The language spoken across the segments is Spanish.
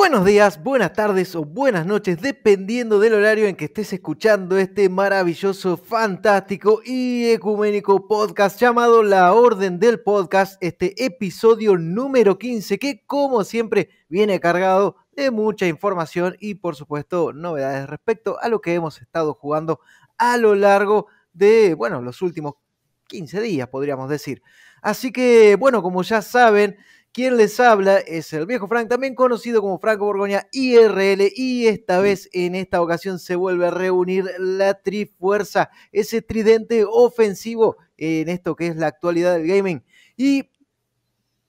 Buenos días, buenas tardes o buenas noches, dependiendo del horario en que estés escuchando este maravilloso, fantástico y ecuménico podcast llamado La Orden del Podcast, este episodio número 15 que como siempre viene cargado de mucha información y por supuesto novedades respecto a lo que hemos estado jugando a lo largo de, bueno, los últimos 15 días, podríamos decir. Así que, bueno, como ya saben, quien les habla es el viejo Frank, también conocido como Franco Borgoña IRL, y esta vez, en esta ocasión, se vuelve a reunir la Trifuerza, ese tridente ofensivo en esto que es la actualidad del gaming. Y,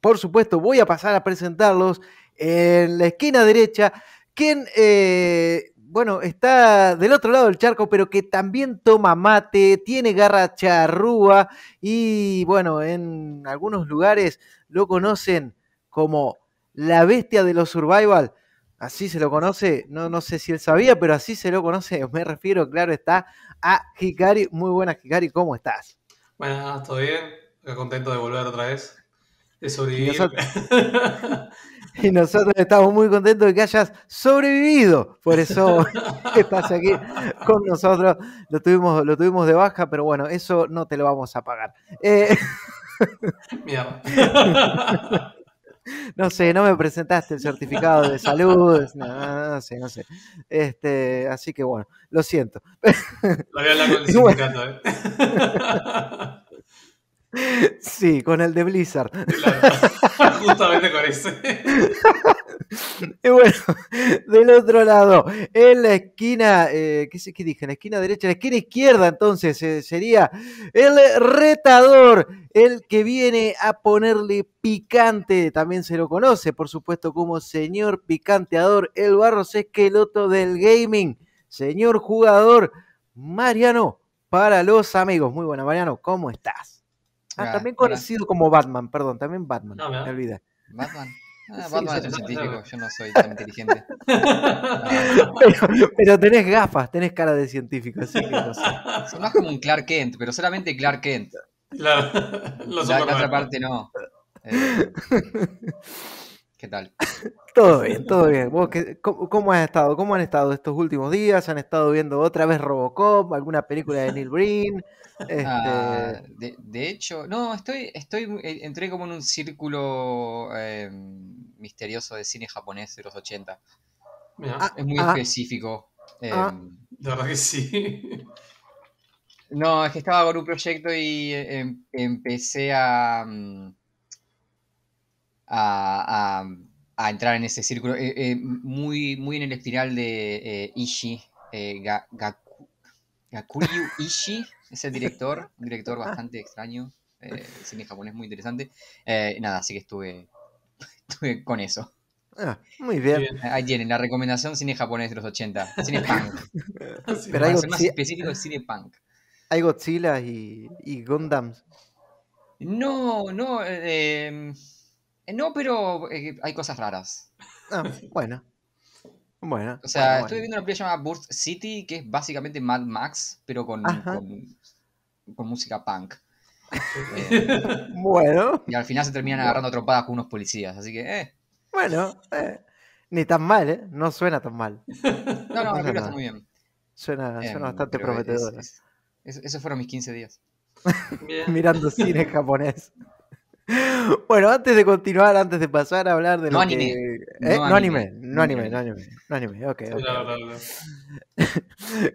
por supuesto, voy a pasar a presentarlos en la esquina derecha, quien, eh, bueno, está del otro lado del charco, pero que también toma mate, tiene garra charrúa y, bueno, en algunos lugares lo conocen como la bestia de los survival. Así se lo conoce, no, no sé si él sabía, pero así se lo conoce. Me refiero, claro, está a Hikari. Muy buenas, Hikari, ¿cómo estás? Buenas, ¿todo bien? Contento de volver otra vez, de sobrevivir. Y nosotros, y nosotros estamos muy contentos de que hayas sobrevivido. Por eso estás aquí con nosotros. Lo tuvimos, lo tuvimos de baja, pero bueno, eso no te lo vamos a pagar. Eh, Mierda. No sé, no me presentaste el certificado de salud, no, no sé, no sé. Este, así que bueno, lo siento. Lo voy a hablar con el bueno. sindicato, ¿eh? Sí, con el de Blizzard. Claro. Justamente con ese. Y bueno, del otro lado, en la esquina, eh, ¿qué, qué dije? En la esquina derecha, en la esquina izquierda, entonces eh, sería el retador, el que viene a ponerle picante, también se lo conoce, por supuesto, como señor picanteador, el Barros Esqueloto del gaming, señor jugador, Mariano, para los amigos. Muy buena, Mariano, ¿cómo estás? Ah, Ah, también hola. conocido como Batman, perdón, también Batman, me olvidé. ¿Batman? Ah, Batman sí, es un científico, yo no soy tan inteligente. Pero, pero tenés gafas, tenés cara de científico, así que no sé. Soy más como un Clark Kent, pero solamente Clark Kent. Claro. Lo La, la Superman. otra parte no. Eh, ¿Qué tal? Todo bien, todo bien. ¿Vos qué- cómo, cómo has estado? ¿Cómo han estado estos últimos días? ¿Han estado viendo otra vez Robocop? ¿Alguna película de Neil Breen? Este, Ah, de, de hecho, no, estoy, estoy, eh, entré como en un círculo eh, misterioso de cine japonés de los 80. Mira, Ah, Es muy ah. específico. Eh, de verdad que sí. No, es que estaba con un proyecto y eh, em- empecé a, mm, a, a- a entrar en ese círculo. eh, eh, muy, muy en el espiral de eh, Ishii, eh, Ga- Gaku- Gakuryu Ishii, es el director, un director bastante extraño, eh, cine japonés muy interesante. Eh, nada, así que estuve, estuve con eso. ah, muy bien. Bien. Ahí tienen, la recomendación cine japonés de los 80, cine punk. Sí. Pero hay ser más específico, es cine punk. Hay Godzilla y, y Gundams. No, no, eh, em, no, pero eh, hay cosas raras. Ah, bueno. Bueno. O sea, bueno, estoy bueno. viendo una película llamada Burst City, que es básicamente Mad Max, pero con, con, con música punk. Eh, Bueno, y al final se terminan agarrando trompadas con unos policías, así que, eh. bueno. eh, Ni tan mal, ¿eh? No suena tan mal. No, no, No, la película está muy bien. Suena, Em, suena bastante pero es- prometedora. es- es- esos fueron mis 15 días. Bien. Mirando cine japonés. Bueno, antes de continuar, antes de pasar a hablar de No lo anime. que... ¿Eh? No No anime. anime, no anime, no anime, no anime, ok, Sí, ok, claro, ok. claro, claro.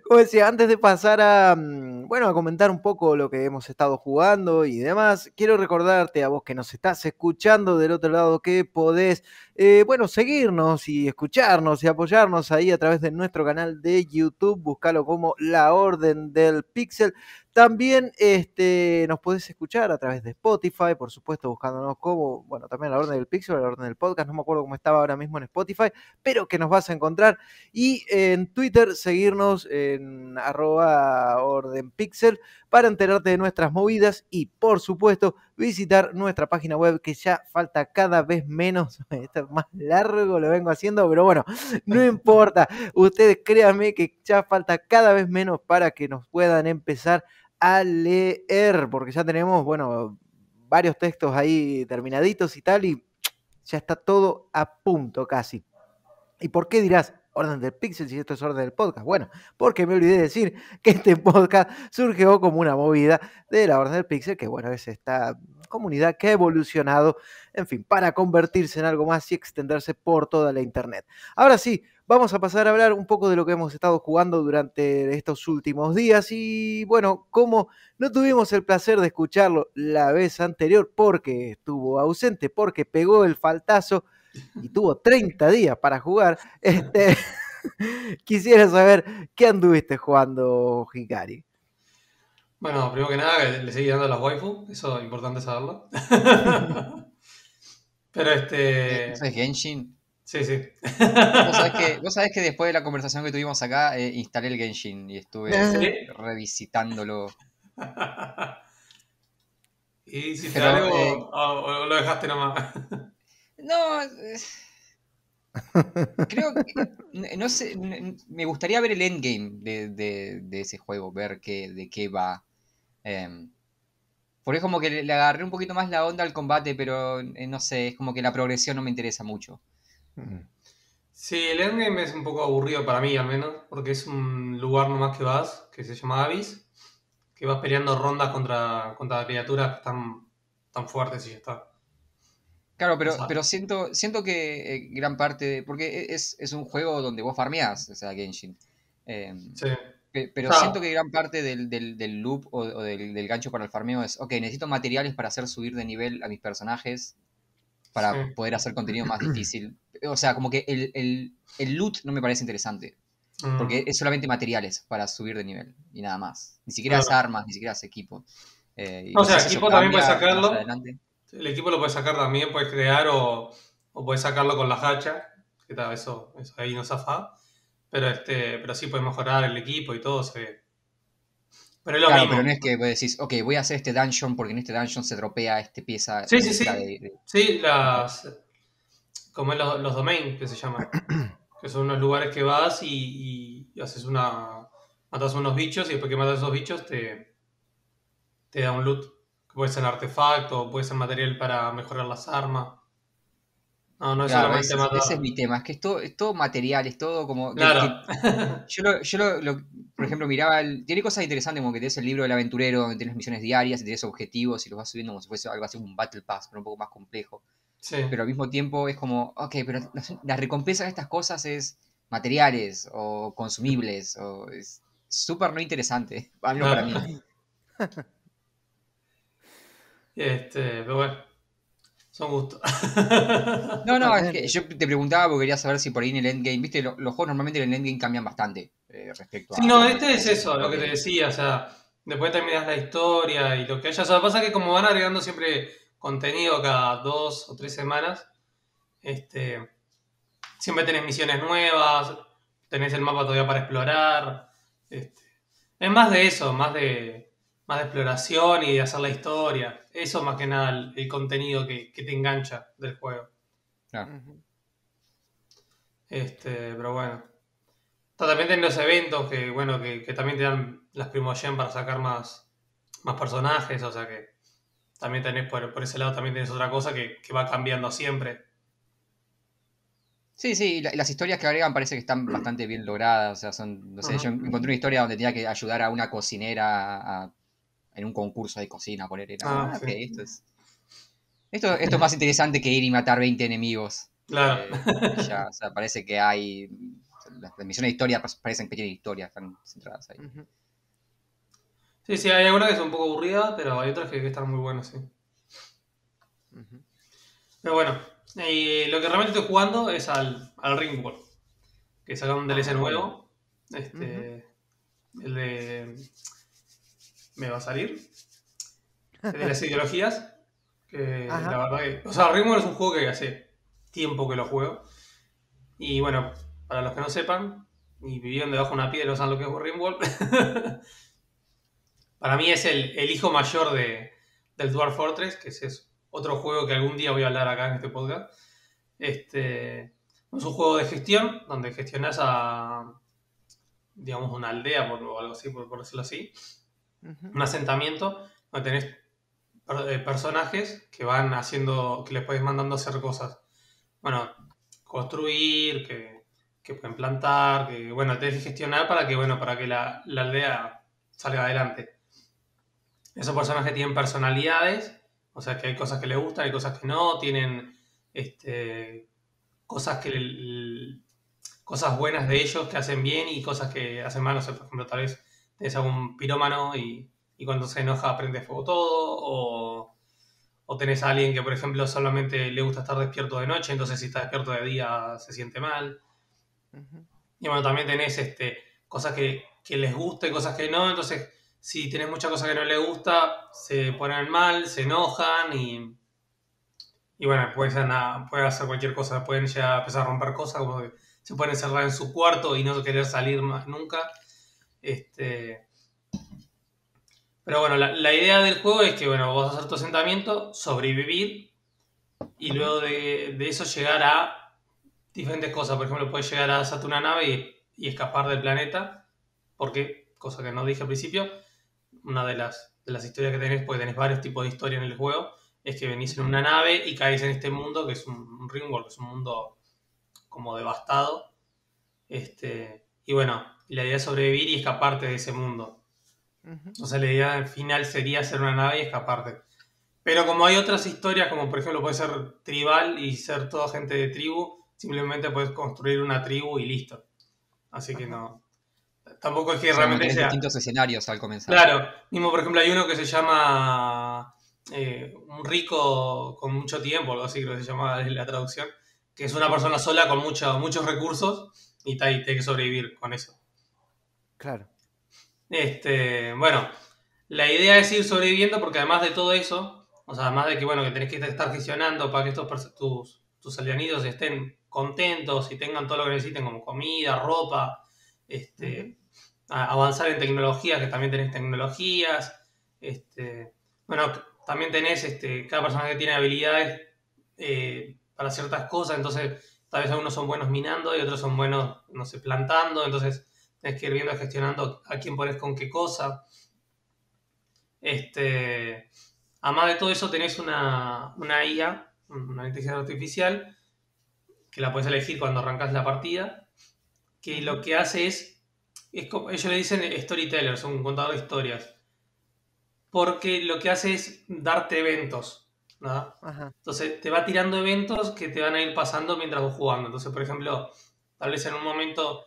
Como decía, antes de pasar a, mm, bueno, a comentar un poco lo que hemos estado jugando y demás, quiero recordarte a vos que nos estás escuchando del otro lado que podés, eh, bueno, seguirnos y escucharnos y apoyarnos ahí a través de nuestro canal de YouTube, buscalo como La Orden del Pixel. También este, nos podés escuchar a través de Spotify, por supuesto, buscándonos como, bueno, también La Orden del Pixel, La Orden del Podcast, no me acuerdo cómo estaba ahora mismo en Spotify, pero que nos vas a encontrar. Y en Twitter seguirnos en arroba ordenpixel para enterarte de nuestras movidas y por supuesto visitar nuestra página web que ya falta cada vez menos, esto es más largo lo vengo haciendo, pero bueno, no importa, ustedes créanme que ya falta cada vez menos para que nos puedan empezar a leer, porque ya tenemos, bueno, varios textos ahí terminaditos y tal y ya está todo a punto casi. ¿Y por qué dirás orden del pixel si esto es orden del podcast? Bueno, porque me olvidé de decir que este podcast surgió como una movida de la orden del pixel, que bueno, es esta comunidad que ha evolucionado, en fin, para convertirse en algo más y extenderse por toda la internet. Ahora sí, vamos a pasar a hablar un poco de lo que hemos estado jugando durante estos últimos días y bueno, como no tuvimos el placer de escucharlo la vez anterior porque estuvo ausente, porque pegó el faltazo y tuvo 30 días para jugar, este, quisiera saber qué anduviste jugando, Hikari. Bueno, primero que nada, le seguí dando a las waifu, eso es importante saberlo. Pero este. ¿Eso es Genshin? Sí, sí. ¿Vos sabés, que, después de la conversación que tuvimos acá, eh, instalé el Genshin y estuve revisitándolo. ¿Y si te algo eh, o, lo dejaste nomás? No. Creo que. No sé. Me gustaría ver el endgame de, de, ese juego, ver qué, de qué va. Eh, porque es como que le, agarré un poquito más la onda al combate, pero eh, no sé, es como que la progresión no me interesa mucho. Sí, el endgame es un poco aburrido para mí, al menos, porque es un lugar nomás que vas, que se llama Abyss, que vas peleando rondas contra, contra criaturas tan, tan fuertes y ya está. Claro, pero, pero siento, siento que eh, gran parte, porque e, es, es, un juego donde vos farmeás, o sea, Genshin. Em, sí. Pero siento que gran parte del, del, loop o, del, gancho para el farmeo es, ok, necesito materiales para hacer subir de nivel a mis personajes, para poder hacer contenido más difícil. O sea, como que el, el, loot no me parece interesante. Porque mm. es solamente materiales para subir de nivel y nada más. Ni siquiera es armas, ni siquiera es equipo. Eh, o sea, equipo también puedes sacarlo. El equipo lo puedes sacar también, puedes crear o, o puedes sacarlo con la hacha. Que tal, eso, eso ahí no zafa. Pero, este, pero sí puede mejorar el equipo y todo, se ve. Pero es lo claro, pero no es que vos decís, ok, voy a hacer este dungeon porque en este dungeon se dropea este pieza. Sí, sí, sí. Sí, las. Como es los, los domains que se llaman. que son unos lugares que vas y, y, haces una. Matas unos bichos y después que matas esos bichos te. te da un loot. puede ser artefacto, puede ser material para mejorar las armas. No, no es solamente ese, ese es mi tema, es que es todo, es todo material, es todo como... Claro. yo, lo, yo lo, por ejemplo, miraba, el, tiene cosas interesantes como que tienes el libro del aventurero, donde tienes misiones diarias, y tienes objetivos y los vas subiendo como si fuese algo así, un Battle Pass, pero un poco más complejo. Sí. Pero al mismo tiempo es como, ok, pero la recompensa de estas cosas es materiales o consumibles, o es súper no interesante, al para mí. Este, pero bueno. Son gustos. no, no, es que yo te preguntaba porque quería saber si por ahí en el endgame, viste, los, juegos normalmente en el endgame cambian bastante eh, respecto a. Sí, no, este es eso, lo que te decía, o sea, después terminas la historia y lo que haya. O sea, pasa que como van agregando siempre contenido cada dos o tres semanas, este, siempre tenés misiones nuevas, tenés el mapa todavía para explorar. Este, es más de eso, más de más de exploración y de hacer la historia. Eso más que nada el, contenido que, te engancha del juego. Este, pero bueno. También tienen los eventos que, bueno, que, también te dan las Primogen para sacar más, más personajes, o sea que también tenés por, ese lado también tenés otra cosa que, va cambiando siempre. Sí, sí, las historias que agregan parece que están bastante bien logradas. O sea, son, no sé, yo encontré una historia donde tenía que ayudar a una cocinera a en un concurso de cocina, poner ah, ah esto es. Esto, esto es más interesante que ir y matar 20 enemigos. Claro. Eh, ya, o sea, parece que hay. Las, misiones de historia parecen pequeñas historias, están centradas ahí. Sí, sí, hay algunas que son un poco aburridas, pero hay otras que, están muy buenas, sí. Pero bueno, y lo que realmente estoy jugando es al, al Ringworld, que saca un DLC ah, nuevo. Este, El de me va a salir. De las ideologías. Que la verdad que. O sea, Ringworld es un juego que hace tiempo que lo juego. Y bueno, para los que no sepan, y vivieron debajo de una piedra no saben lo que es Ringworld. para mí es el, hijo mayor de, del Dwarf Fortress, que es otro juego que algún día voy a hablar acá en este podcast. Este, es un juego de gestión, donde gestionas a, digamos, una aldea o algo así, por decirlo así un asentamiento donde tenés eh, personajes que van haciendo, que les puedes mandando hacer cosas. Bueno, construir, que que pueden plantar, que bueno, tenés que gestionar para que, bueno, para que la, la aldea salga adelante. Esos personajes tienen personalidades, o sea que hay cosas que les gustan, hay cosas que no, tienen este, cosas que cosas buenas de ellos que hacen bien y cosas que hacen mal, no sé, por ejemplo, tal vez tenés algún pirómano y, y cuando se enoja prende fuego todo, o, o, tenés a alguien que, por ejemplo, solamente le gusta estar despierto de noche, entonces si está despierto de día se siente mal. Y bueno, también tenés este, cosas que, que les gusta y cosas que no, entonces si tenés muchas cosas que no les gusta, se ponen mal, se enojan y, y bueno, pueden, hacer cualquier cosa, pueden ya empezar a romper cosas, como que se pueden encerrar en su cuarto y no querer salir más nunca. Este, pero bueno, la, idea del juego es que bueno, vas a hacer tu asentamiento, sobrevivir y luego de, eso llegar a diferentes cosas. Por ejemplo, puedes llegar a hacerte una nave y, y escapar del planeta, porque, cosa que no dije al principio, una de las, de las historias que tenés, porque tenés varios tipos de historia en el juego, es que venís en una nave y caes en este mundo que es un, ringworld, que es un mundo como devastado. Este, y bueno, la idea es sobrevivir y escaparte de ese mundo. Entonces la idea final sería hacer una nave y escaparte. Pero como hay otras historias, como por ejemplo puede ser tribal y ser toda gente de tribu, simplemente puedes construir una tribu y listo. Así que no, Tampoco es que realmente sea... distintos escenarios al comenzar. Claro, mismo por ejemplo hay uno que se llama eh, Un rico con mucho tiempo, algo así creo que se llama la traducción, que es una persona sola con mucho, muchos recursos y tiene que sobrevivir con eso. Claro. Este, bueno, la idea es ir sobreviviendo porque además de todo eso, o sea, además de que bueno, que tenés que estar gestionando para que estos tus, tus alianidos estén contentos y tengan todo lo que necesiten como comida, ropa, este, avanzar en tecnologías, que también tenés tecnologías. Este, bueno, también tenés, este, cada persona que tiene habilidades eh, para ciertas cosas, entonces tal vez algunos son buenos minando y otros son buenos, no sé, plantando, entonces tenés que ir viendo, gestionando a quién pones con qué cosa. Este, además de todo eso tenés una, una IA, una inteligencia artificial, que la puedes elegir cuando arrancas la partida, que lo que hace es ellos le dicen storyteller, son un contador de historias. Porque lo que hace es darte eventos. Entonces te va tirando eventos que te van a ir pasando mientras vas jugando. Entonces, por ejemplo, tal vez en un momento,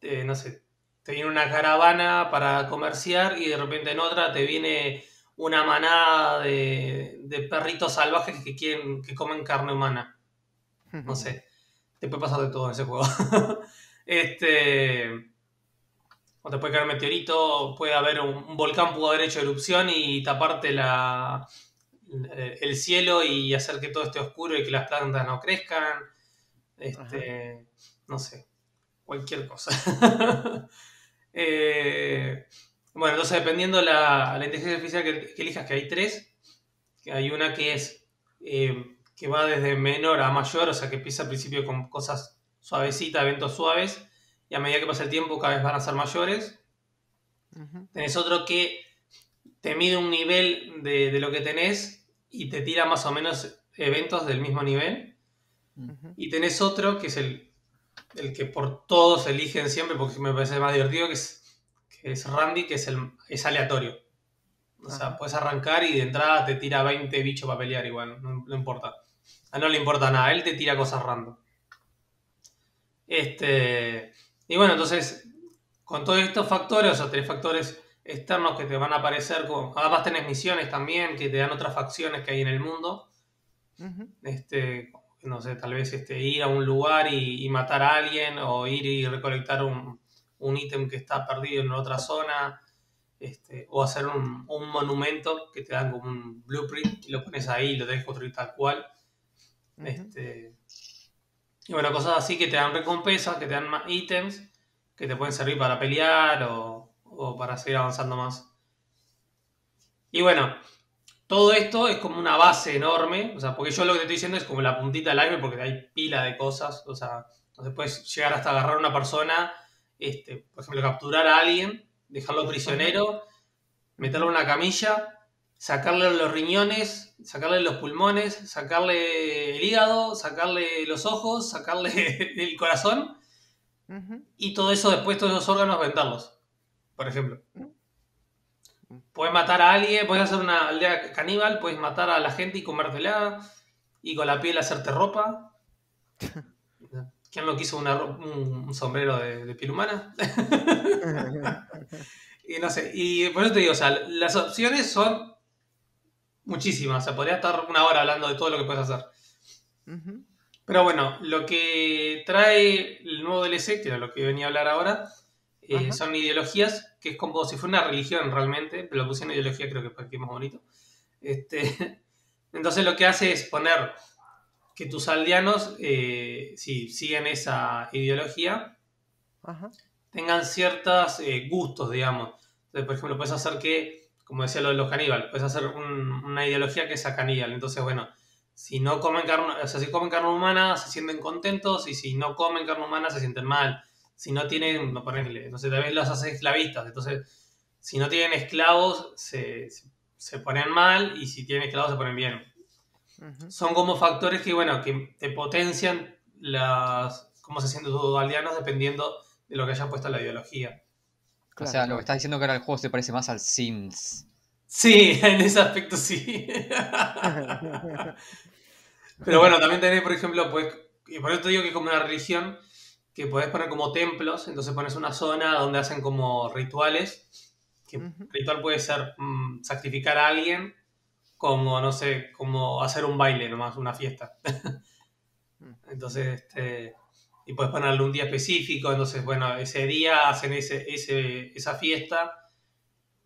eh, no sé, te viene una caravana para comerciar y de repente en otra te viene una manada de, perritos salvajes que quieren, que comen carne humana. No sé. Te puede pasar de todo en ese juego. este o te puede caer un meteorito, puede haber un, volcán, pudo haber hecho erupción y taparte la, el cielo y hacer que todo esté oscuro y que las plantas no crezcan. Este, no sé, cualquier cosa. Eh, bueno, entonces dependiendo la, la inteligencia artificial que, elijas, que hay tres, que hay una que es eh, que va desde menor a mayor, o sea que empieza al principio con cosas suavecitas, eventos suaves, y a medida que pasa el tiempo cada vez van a ser mayores. Tenés otro que te mide un nivel de, lo que tenés y te tira más o menos eventos del mismo nivel. Y tenés otro que es el, el, que por todos eligen siempre, porque me parece más divertido, que es, que es Randy, que es, el, es aleatorio. O sea, puedes arrancar y de entrada te tira 20 bichos para pelear igual, no, no importa. A no le importa nada, él te tira cosas random. Este, y bueno, entonces, con todos estos factores, o sea, tres factores externos que te van a aparecer, como, además tenés misiones también que te dan otras facciones que hay en el mundo. Este, no sé, tal vez este, ir a un lugar y, matar a alguien, o ir y recolectar un, ítem que está perdido en otra zona, este, o hacer un, monumento que te dan como un blueprint y lo pones ahí y lo que construir tal cual. este, y bueno, cosas así que te dan recompensas, que te dan más ítems, que te pueden servir para pelear o, para seguir avanzando más. Y bueno, todo esto es como una base enorme, o sea, porque yo lo que te estoy diciendo es como la puntita del iceberg porque hay pila de cosas, o sea, entonces puedes llegar hasta agarrar a una persona, este, por ejemplo, capturar a alguien, dejarlo prisionero, meterlo en una camilla sacarle los riñones, sacarle los pulmones, sacarle el hígado, sacarle los ojos, sacarle el corazón Y todo eso después, todos esos órganos, venderlos. Por ejemplo. Puedes matar a alguien, puedes hacer una aldea caníbal, puedes matar a la gente y comértela, y con la piel hacerte ropa. ¿Quién no quiso un, sombrero de, piel humana? y no sé, y por eso te digo, o sea, las opciones son muchísimas, o sea, podría estar una hora hablando de todo lo que puedes hacer. Pero bueno, lo que trae el nuevo DLC, que era lo que venía a hablar ahora, eh, son ideologías, que es como si fuera una religión realmente, pero lo puse en ideología creo que es más bonito. Este, entonces lo que hace es poner que tus aldeanos, eh, si siguen esa ideología, tengan ciertos eh, gustos, digamos. Entonces, por ejemplo, puedes hacer que, como decía lo de los caníbales, puedes hacer una ideología que sea caníbal. Entonces, bueno, si no comen carne, o sea, si comen carne humana, se sienten contentos, y si no comen carne humana, se sienten mal. Si no tienen, no ponerle, no sé, tal vez los haces esclavistas. Entonces, si no tienen esclavos, se, se ponen mal, y si tienen esclavos, se ponen bien. Son como factores que, bueno, que te potencian las cómo se sienten tus aldeanos dependiendo de lo que hayan puesto en la ideología. O sea, lo que estás diciendo que ahora el juego se parece más al Sims. Sí, en ese aspecto sí. Pero bueno, también tenés, por ejemplo, pues, y por eso te digo que es como una religión, que podés poner como templos, entonces pones una zona donde hacen como rituales, que ritual puede ser mm, sacrificar a alguien como, no sé, como hacer un baile nomás, una fiesta. Mm. entonces, este, y puedes ponerle un día específico, entonces, bueno, ese día hacen ese, ese, esa fiesta,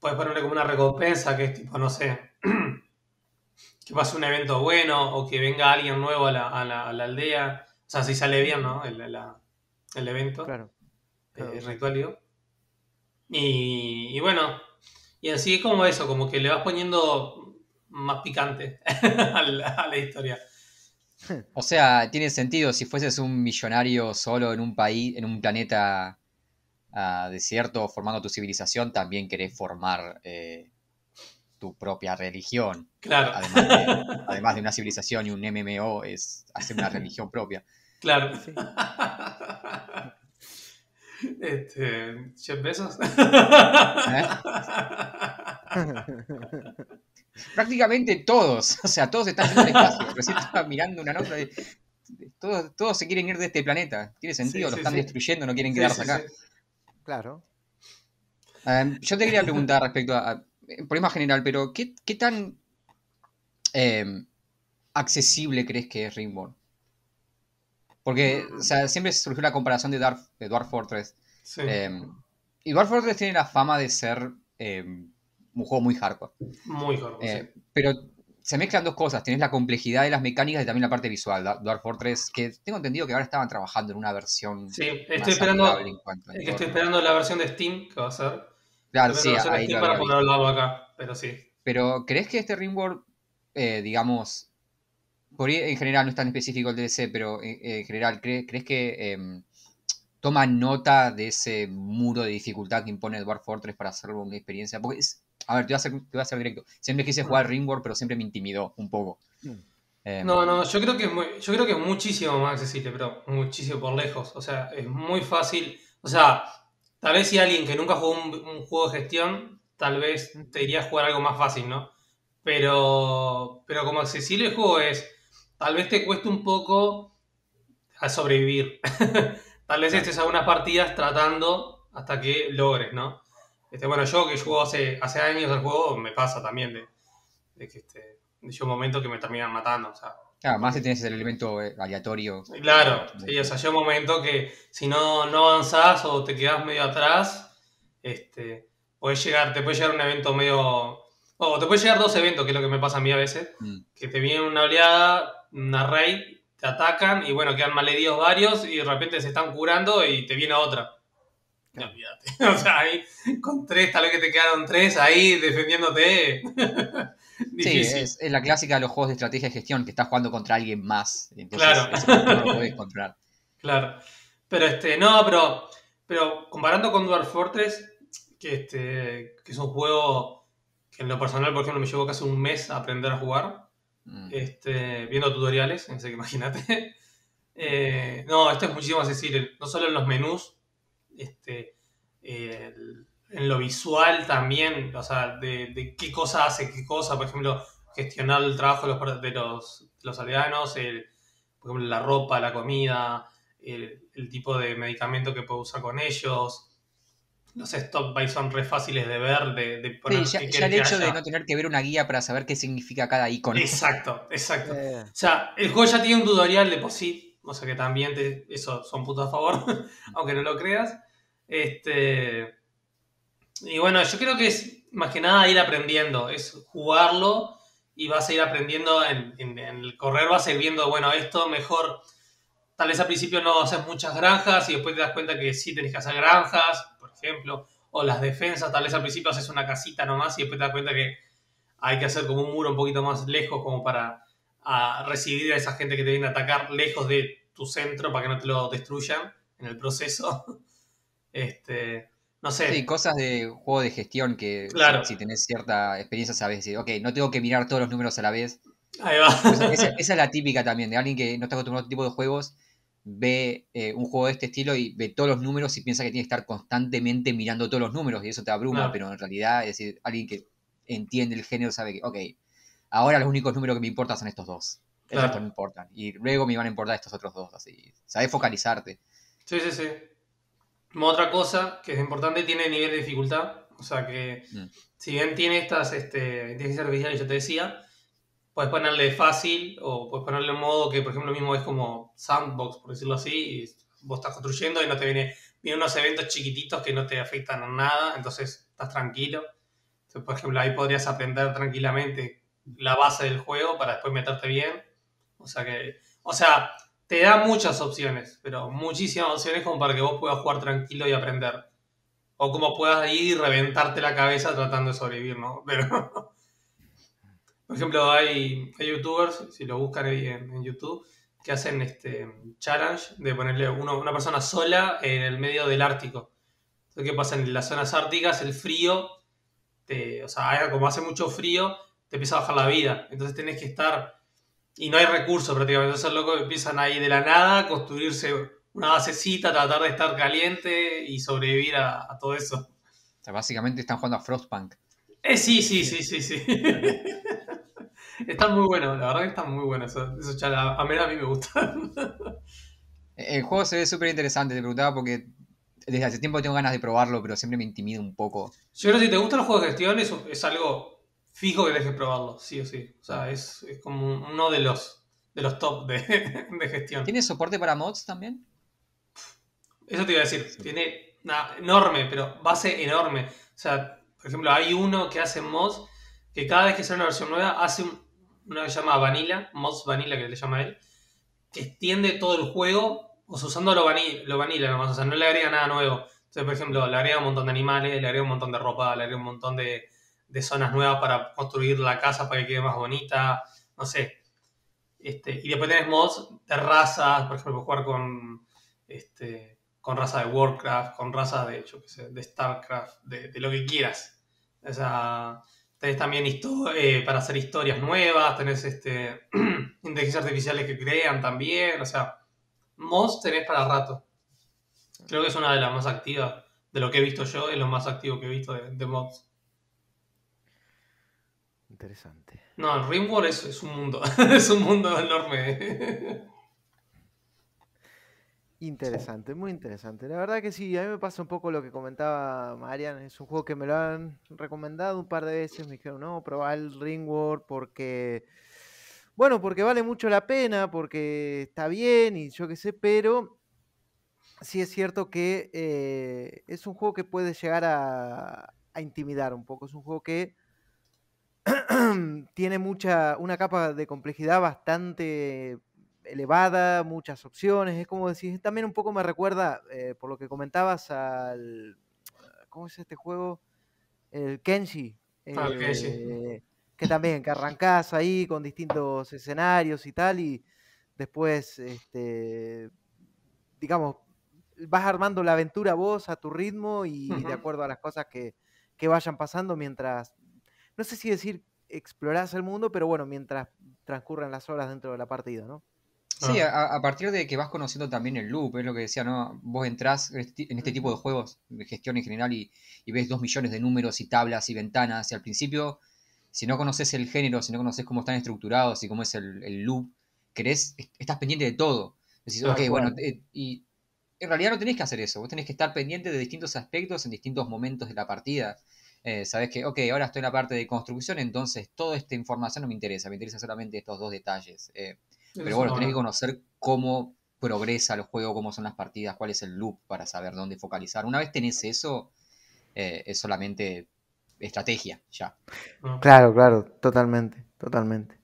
puedes ponerle como una recompensa que es tipo, no sé, que pase un evento bueno o que venga alguien nuevo a la, a la, aldea, o sea, si sale bien, ¿no? El, el evento. Claro. Eh, ritual, Y, y bueno, y así es como eso, como que le vas poniendo más picante a, la, historia. O sea, tiene sentido si fueses un millonario solo en un país, en un planeta uh, desierto, formando tu civilización, también querés formar eh, tu propia religión. Claro. Además de, una civilización y un MMO, es hacer una religión propia. Claro. Este, ¿Jeff Bezos? ¿Eh? Prácticamente todos, o sea, todos están en el espacio. Recién estaba mirando una nota de. Todos, todos se quieren ir de este planeta. Tiene sentido, lo están destruyendo, no quieren quedarse acá. Claro. Em, yo te quería preguntar respecto a, problema general, pero ¿qué, tan em, accesible crees que es Ringborn? Porque, o sea, siempre surgió la comparación de, Dark, de Dwarf Fortress. Em, y Dwarf Fortress tiene la fama de ser un juego muy hardcore. Muy hardcore. Eh, pero se mezclan dos cosas. Tienes la complejidad de las mecánicas y también la parte visual. Dwarf Fortress, que tengo entendido que ahora estaban trabajando en una versión. Sí, estoy esperando. estoy esperando la versión de Steam que va a ser. Claro, sí, ahí para ponerlo acá, pero sí. Pero, ¿crees que este Ringworld, eh, digamos, por en general no es tan específico el DLC, pero en, general, ¿crees, que em, toma nota de ese muro de dificultad que impone Dwarf Fortress para hacerlo una experiencia? Porque es, a ver, te voy a hacer, directo. Siempre quise jugar Ringworld, pero siempre me intimidó un poco. Mm. Em, no, no, yo creo que es yo creo que es muchísimo más accesible, pero muchísimo por lejos. O sea, es muy fácil. O sea, tal vez si alguien que nunca jugó un, juego de gestión, tal vez te iría a jugar algo más fácil, ¿no? Pero, pero como accesible el juego es, tal vez te cueste un poco a sobrevivir. tal vez estés a unas partidas tratando hasta que logres, ¿no? Este, bueno, yo que juego hace, hace años el juego, me pasa también de, que este, de un momento que me terminan matando. O sea, Claro, más si tienes el elemento eh, aleatorio. Claro, sí, o sea, llega un momento que si no, no avanzás o te quedas medio atrás, este, puedes llegar, te puede llegar un evento medio. O te puede llegar dos eventos, que es lo que me pasa a mí a veces, mm. que te viene una oleada, una raid, te atacan y bueno, quedan malheridos varios y de repente se están curando y te viene otra. o sea, ahí con tres, tal vez que te quedaron tres ahí defendiéndote. sí, es, la clásica de los juegos de estrategia y gestión, que estás jugando contra alguien más. Entonces, claro. no lo puedes controlar. Claro. Pero este, no, pero, pero comparando con Dwarf Fortress, que, este, que es un juego que en lo personal, por ejemplo, me llevó casi un mes a aprender a jugar, mm. este, viendo tutoriales, no que imagínate. Eh, no, esto es muchísimo más accesible. No solo en los menús, este, en lo visual también, o sea, de, qué cosa hace qué cosa, por ejemplo, gestionar el trabajo de los, de los, los aldeanos, por ejemplo, la ropa, la comida, el, tipo de medicamento que puedo usar con ellos. Los stop by son re fáciles de ver, de, poner. Sí, ya, el hecho de no tener que ver una guía para saber qué significa cada icono. Exacto, exacto. Eh. O sea, el juego ya tiene un tutorial de por sí, o sea que también eso son putos a favor, aunque no lo creas. Este, y bueno, yo creo que es más que nada ir aprendiendo, es jugarlo y vas a ir aprendiendo en, el correr, vas a ir viendo, bueno, esto mejor, tal vez al principio no haces muchas granjas y después te das cuenta que sí tenés que hacer granjas, por ejemplo, o las defensas, tal vez al principio haces una casita nomás y después te das cuenta que hay que hacer como un muro un poquito más lejos como para recibir a esa gente que te viene a atacar lejos de tu centro para que no te lo destruyan en el proceso. Este, no sé. Sí, cosas de juego de gestión que si, tenés cierta experiencia sabes decir, ok, no tengo que mirar todos los números a la vez. Ahí va. esa, es la típica también, de alguien que no está acostumbrado a este tipo de juegos, ve eh, un juego de este estilo y ve todos los números y piensa que tiene que estar constantemente mirando todos los números y eso te abruma, pero en realidad, es decir, alguien que entiende el género sabe que, ok, ahora los únicos números que me importan son estos dos. Estos no importan. Y luego me van a importar estos otros dos, así. Sabes focalizarte. Sí, sí, sí. Otra cosa que es importante, tiene nivel de dificultad. O sea que, mm. si bien tiene estas este, inteligencias artificiales, yo te decía, puedes ponerle fácil o puedes ponerle un modo que, por ejemplo, mismo es como sandbox, por decirlo así, y vos estás construyendo y no te viene, vienen unos eventos chiquititos que no te afectan a nada, entonces estás tranquilo. por ejemplo, ahí podrías aprender tranquilamente la base del juego para después meterte bien. O sea que, o sea, te da muchas opciones, pero muchísimas opciones como para que vos puedas jugar tranquilo y aprender. O como puedas ir y reventarte la cabeza tratando de sobrevivir, ¿no? Pero, por ejemplo, hay, youtubers, si lo buscan ahí en, YouTube, que hacen este challenge de ponerle uno, una persona sola en el medio del Ártico. Entonces, ¿qué pasa? En las zonas árticas el frío, o sea, como hace mucho frío, te empieza a bajar la vida. Entonces tenés que estar y no hay recursos prácticamente. Entonces, locos empiezan ahí de la nada a construirse una basecita, tratar de estar caliente y sobrevivir a, todo eso. O sea, básicamente están jugando a Frostpunk. Eh, sí, sí, sí, sí, sí. están muy buenos, la verdad que están muy buenos. Esos, a, a mí me gustan. El juego se ve súper interesante, te preguntaba porque desde hace tiempo tengo ganas de probarlo, pero siempre me intimida un poco. Yo creo que si te gustan los juegos de gestión, es, es algo fijo que dejes probarlo, sí o sí. O sea, es, como uno de los, de los top de, gestión. ¿Tiene soporte para mods también? Eso te iba a decir, tiene una enorme, pero base enorme. O sea, por ejemplo, hay uno que hace mods que cada vez que sale una versión nueva hace una que se llama Vanilla, mods Vanilla que le llama él, que extiende todo el juego, o sea, usando lo, vanilla, lo vanilla nomás, o sea, no le agrega nada nuevo. Entonces, por ejemplo, le agrega un montón de animales, le agrega un montón de ropa, le agrega un montón de, de zonas nuevas para construir la casa para que quede más bonita, no sé. Este, y después tenés mods de razas, por ejemplo, jugar con, este, con raza de Warcraft, con raza de, yo de Starcraft, de, lo que quieras. O sea, tenés también eh, para hacer historias nuevas, tenés este, inteligencias artificiales que crean también, o sea, mods tenés para rato. Creo que es una de las más activas, de lo que he visto yo, es lo más activo que he visto de mods. Interesante. No, Rimworld es, es un mundo. es un mundo enorme. Interesante, muy interesante. La verdad que sí, a mí me pasa un poco lo que comentaba Marian. Es un juego que me lo han recomendado un par de veces. Me dijeron, no, probar el Ringworld porque. Bueno, porque vale mucho la pena, porque está bien y yo qué sé, pero sí es cierto que eh, es un juego que puede llegar a, a intimidar un poco. Es un juego que tiene mucha, una capa de complejidad bastante elevada, muchas opciones. Es como decir, también un poco me recuerda, eh, por lo que comentabas, al. ¿Cómo es este juego? El Kenshi. Ah, eh, que también, que arrancás ahí con distintos escenarios y tal, y después, este, digamos, vas armando la aventura vos a tu ritmo y de acuerdo a las cosas que, que vayan pasando mientras no sé si decir explorás el mundo, pero bueno, mientras transcurren las horas dentro de la partida, ¿no? Sí, Ah, a, a partir de que vas conociendo también el loop, es lo que decía, ¿no? Vos entrás en este tipo de juegos de gestión en general y, y ves dos millones de números y tablas y ventanas y al principio, si no conoces el género, si no conoces cómo están estructurados y cómo es el, el loop, querés, est- estás pendiente de todo. Decís, ok, bueno, cual. eh, y en realidad no tenés que hacer eso, vos tenés que estar pendiente de distintos aspectos en distintos momentos de la partida. Eh, sabés que, ok, ahora estoy en la parte de construcción, entonces toda esta información no me interesa, me interesa solamente estos dos detalles. Eh, eso pero bueno, tenés que conocer cómo progresa el juego, cómo son las partidas, cuál es el loop para saber dónde focalizar. Una vez tenés eso, eh, es solamente estrategia, ya. Ah. Claro, claro, totalmente, totalmente.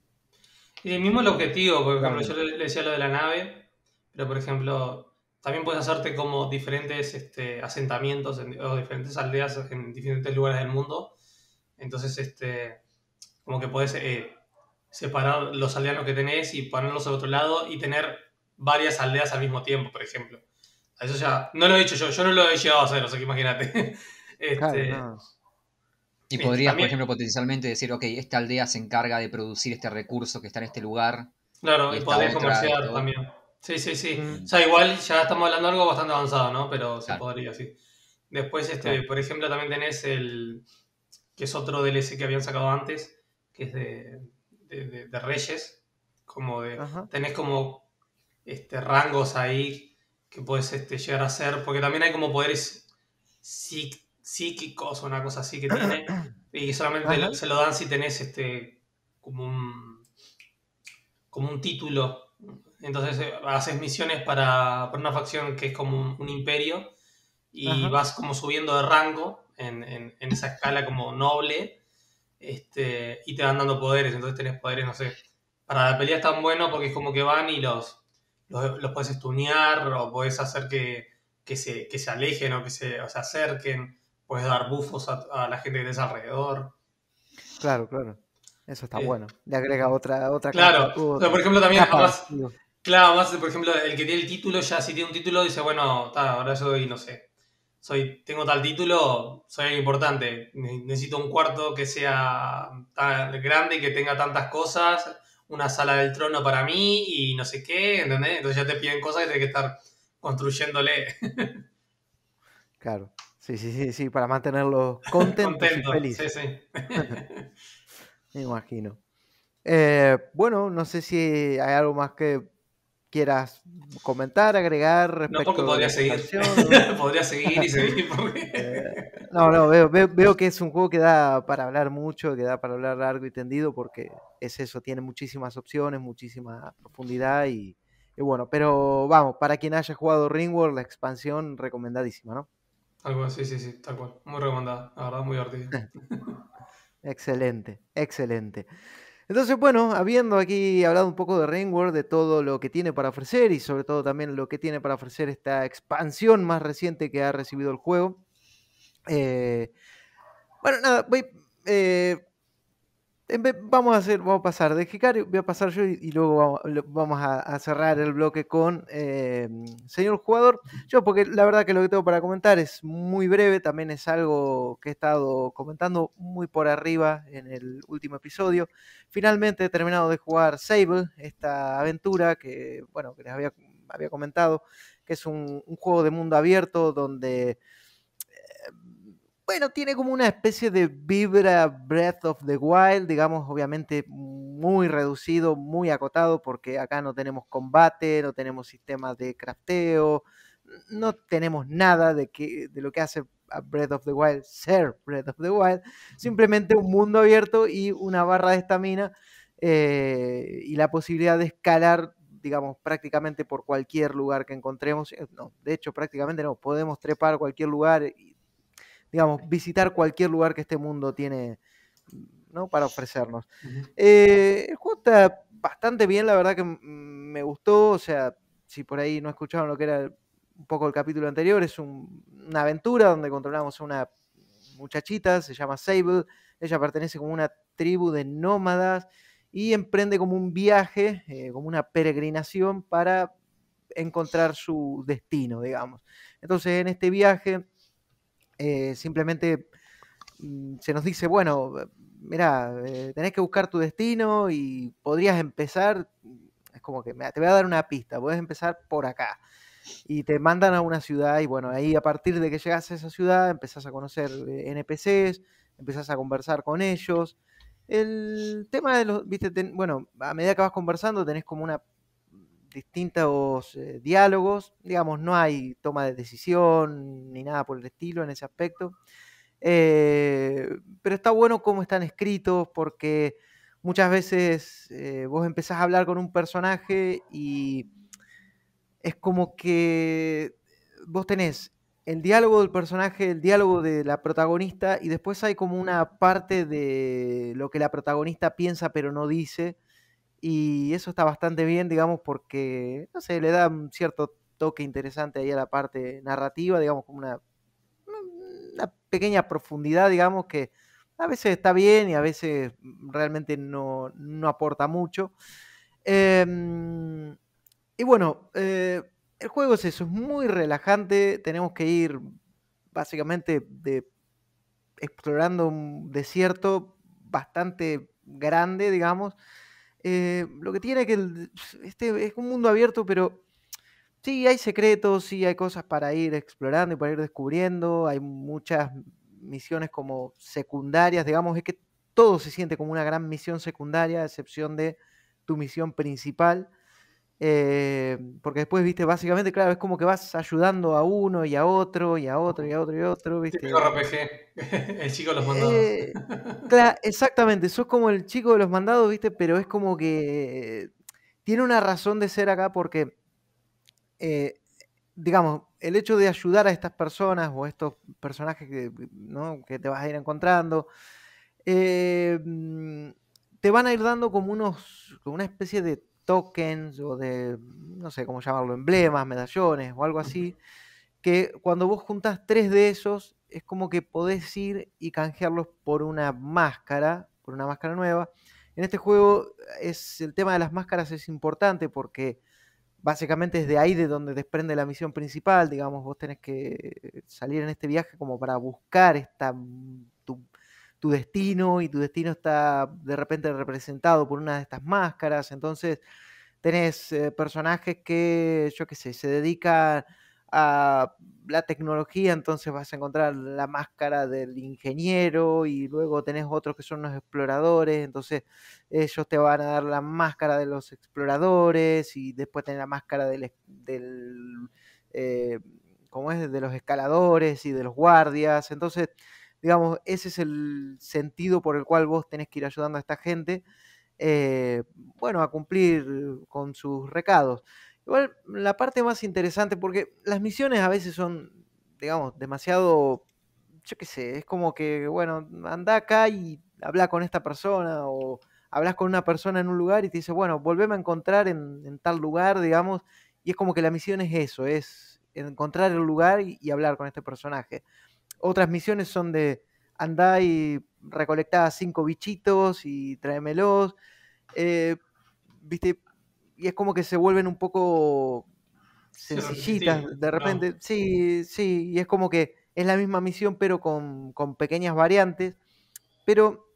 Y mismo el objetivo, por ejemplo, Claro. yo le decía lo de la nave, pero por ejemplo, también puedes hacerte como diferentes este, asentamientos en- o diferentes aldeas en diferentes lugares del mundo. Entonces, este, como que puedes eh, separar los aldeanos que tenés y ponerlos al otro lado y tener varias aldeas al mismo tiempo, por ejemplo. Eso ya, no lo he hecho yo, yo no lo he llegado a hacer, o sea que imagínate. Claro, Este, no. Y Sí, podrías, también- por ejemplo, potencialmente decir, ok, esta aldea se encarga de producir este recurso que está en este lugar. Claro, Y podrías comerciar también. Sí, sí, sí. Mm. O sea, igual ya estamos hablando de algo bastante avanzado, ¿no? Pero se Claro. podría, sí. Después, este, Claro. por ejemplo, también tenés el. que es otro DLC que habían sacado antes, que es de, de, de- de Reyes. Como de. Ajá. Tenés como este, rangos ahí que puedes este, llegar a hacer. Porque también hay como poderes psí- psíquicos o una cosa así que tiene. Y solamente Ajá. se lo dan si tenés este. como un. como un título. Entonces eh, haces misiones para, para una facción que es como un, un imperio y Ajá. vas como subiendo de rango en, en- en esa escala como noble este, y te van dando poderes. Entonces tenés poderes, no sé. Para la pelea es tan bueno porque es como que van y los, los, los puedes estunear o puedes hacer que, que, se, que se alejen o que se, o se acerquen. Puedes dar bufos a, a la gente que tenés alrededor. Claro, claro. Eso está Eh, bueno. Le agrega otra, otra Claro, capa- por ejemplo también capa, además. Claro, más, por ejemplo, el que tiene el título, ya si tiene un título, dice, bueno, ta, ahora yo soy, no sé, soy, tengo tal título, soy importante. Ne- Necesito un cuarto que sea tan grande y que tenga tantas cosas, una sala del trono para mí y no sé qué, ¿entendés? Entonces ya te piden cosas y tienes que estar construyéndole Claro. Sí, sí, sí, sí, para mantenerlos contentos contento. y felices. Sí, sí. Me imagino. Eh, bueno, no sé si hay algo más que quieras comentar, agregar No, respecto porque de podría seguir. podría seguir y seguir porque... Eh, no, no, veo, veo, veo que es un juego que da para hablar mucho, que da para hablar largo y tendido, porque es eso, tiene muchísimas opciones, muchísima profundidad y, y bueno, pero vamos, para quien haya jugado Ringworld, la expansión recomendadísima, ¿no? Tal cual, sí, sí, sí, tal cual. Muy recomendada, la verdad, muy divertido. Excelente, excelente. Entonces, bueno, habiendo aquí hablado un poco de Ringworld, de todo lo que tiene para ofrecer y sobre todo también lo que tiene para ofrecer esta expansión más reciente que ha recibido el juego. eh, bueno, nada, voy, eh, vamos a hacer, vamos a pasar de Hikari, voy a pasar yo y, luego vamos, a, cerrar el bloque con eh, señor jugador. Yo, porque la verdad que lo que tengo para comentar es muy breve, también es algo que he estado comentando muy por arriba en el último episodio. Finalmente he terminado de jugar Sable, esta aventura que, bueno, que les había, comentado, que es un juego de mundo abierto donde bueno, tiene como una especie de vibra Breath of the Wild, digamos, obviamente muy reducido, muy acotado, porque acá no tenemos combate, no tenemos sistemas de crafteo, no tenemos nada de, que, de lo que hace a Breath of the Wild ser Breath of the Wild, simplemente un mundo abierto y una barra de estamina eh, y la posibilidad de escalar digamos, prácticamente por cualquier lugar que encontremos. Eh, No, de hecho, prácticamente no, podemos trepar cualquier lugar y digamos, visitar cualquier lugar que este mundo tiene ¿no? para ofrecernos. Ujú. Eh, el juego está bastante bien, la verdad que me gustó, o sea, si por ahí no escucharon lo que era un poco el capítulo anterior, es un- una aventura donde controlamos a una muchachita, se llama Sable, ella pertenece como una tribu de nómadas y emprende como un viaje, eh, como una peregrinación para encontrar su destino, digamos. Entonces, en este viaje, eh, simplemente mm, se nos dice, bueno, mira, tenés que buscar tu destino y podrías empezar mm, como que te voy a dar una pista, puedes empezar por acá. Y te mandan a una ciudad y bueno, ahí a partir de que llegas a esa ciudad empezás a conocer eh, NPCs, empezás a conversar con ellos. El tema de los, viste, bueno, a medida que vas conversando tenés como una distintos eh, diálogos, digamos, no hay toma de decisión ni nada por el estilo en ese aspecto. Eh, pero está bueno cómo están escritos porque muchas veces eh, vos empezás a hablar con un personaje y es como que vos tenés el diálogo del personaje, el diálogo de la protagonista y después hay como una parte de lo que la protagonista piensa pero no dice y eso está bastante bien, digamos, porque, no sé, le da un cierto toque interesante ahí a la parte narrativa, digamos, como una, pequeña profundidad, digamos, que a veces está bien y a veces realmente no, aporta mucho. Em, y bueno, eh, el juego es eso, es muy relajante, tenemos que ir básicamente de, explorando un desierto bastante grande, digamos, eh, lo que tiene que este es un mundo abierto, pero sí hay secretos, sí hay cosas para ir explorando y para ir descubriendo. Hay muchas misiones como secundarias, digamos, es que todo se siente como una gran misión secundaria, a excepción de tu misión principal. Eh, porque después, viste, básicamente, claro, es como que vas ayudando a uno y a otro y a otro y a otro y a otro, viste. RPG, el chico de los mandados. Eh, claro, exactamente, sos como el chico de los mandados, viste, pero es como que tiene una razón de ser acá porque, eh, digamos, el hecho de ayudar a estas personas o a estos personajes que, que te vas a ir encontrando, mm, te van a ir dando como unos, como una especie de tokens o de, no sé cómo llamarlo, emblemas, medallones o algo así, que cuando vos juntás tres de esos, es como que podés ir y canjearlos por una máscara, por una máscara nueva. En este juego es el tema de las máscaras es importante porque básicamente es de ahí de donde desprende la misión principal, digamos, vos tenés que salir en este viaje como para buscar esta tu, destino y tu destino está de repente representado por una de estas máscaras. Entonces tenés eh, personajes que, yo qué sé, se dedican a la tecnología, entonces vas a encontrar la máscara del ingeniero y luego tenés otros que son los exploradores, entonces ellos te van a dar la máscara de los exploradores y después tenés la máscara del, del eh, es? de los escaladores y de los guardias, entonces digamos, ese es el sentido por el cual vos tenés que ir ayudando a esta gente, eh, bueno, a cumplir con sus recados. Igual la parte más interesante, porque las misiones a veces son, digamos, demasiado, yo qué sé, es como que, bueno, anda acá y habla con esta persona o hablas con una persona en un lugar y te dice, bueno, volveme a encontrar en, tal lugar, digamos, y es como que la misión es eso, es encontrar el lugar y hablar con este personaje. Otras misiones son de andar y recolectar cinco bichitos y tráemelos. Eh, ¿Viste? Y es como que se vuelven un poco sencillitas de repente. Sí, sí, y es como que es la misma misión pero con, pequeñas variantes. Pero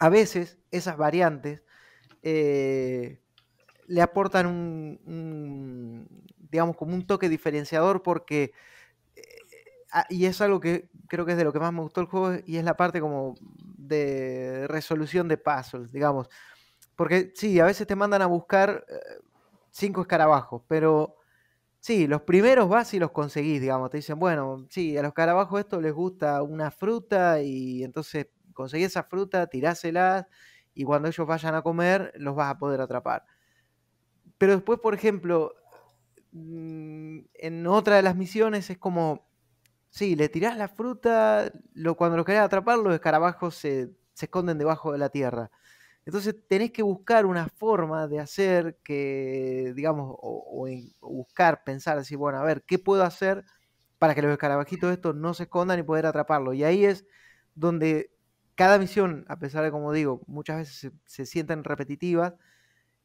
a veces esas variantes eh, le aportan un, digamos, como un toque diferenciador porque y es algo que creo que es de lo que más me gustó el juego y es la parte como de resolución de puzzles, digamos. Porque sí, a veces te mandan a buscar eh, cinco escarabajos, pero sí, los primeros vas y los conseguís, digamos. Te dicen, bueno, sí, a los escarabajos esto les gusta una fruta y entonces conseguís esa fruta, tiráselas y cuando ellos vayan a comer los vas a poder atrapar. Pero después, por ejemplo, mm, en otra de las misiones es como Sí, le tirás la fruta, lo, cuando lo querés atrapar, los escarabajos se, esconden debajo de la tierra. Entonces tenés que buscar una forma de hacer que, digamos, o, buscar, pensar, decir, bueno, a ver, ¿qué puedo hacer para que los escarabajitos estos no se escondan y poder atraparlo? Y ahí es donde cada misión, a pesar de, como digo, muchas veces se, se sienten repetitivas,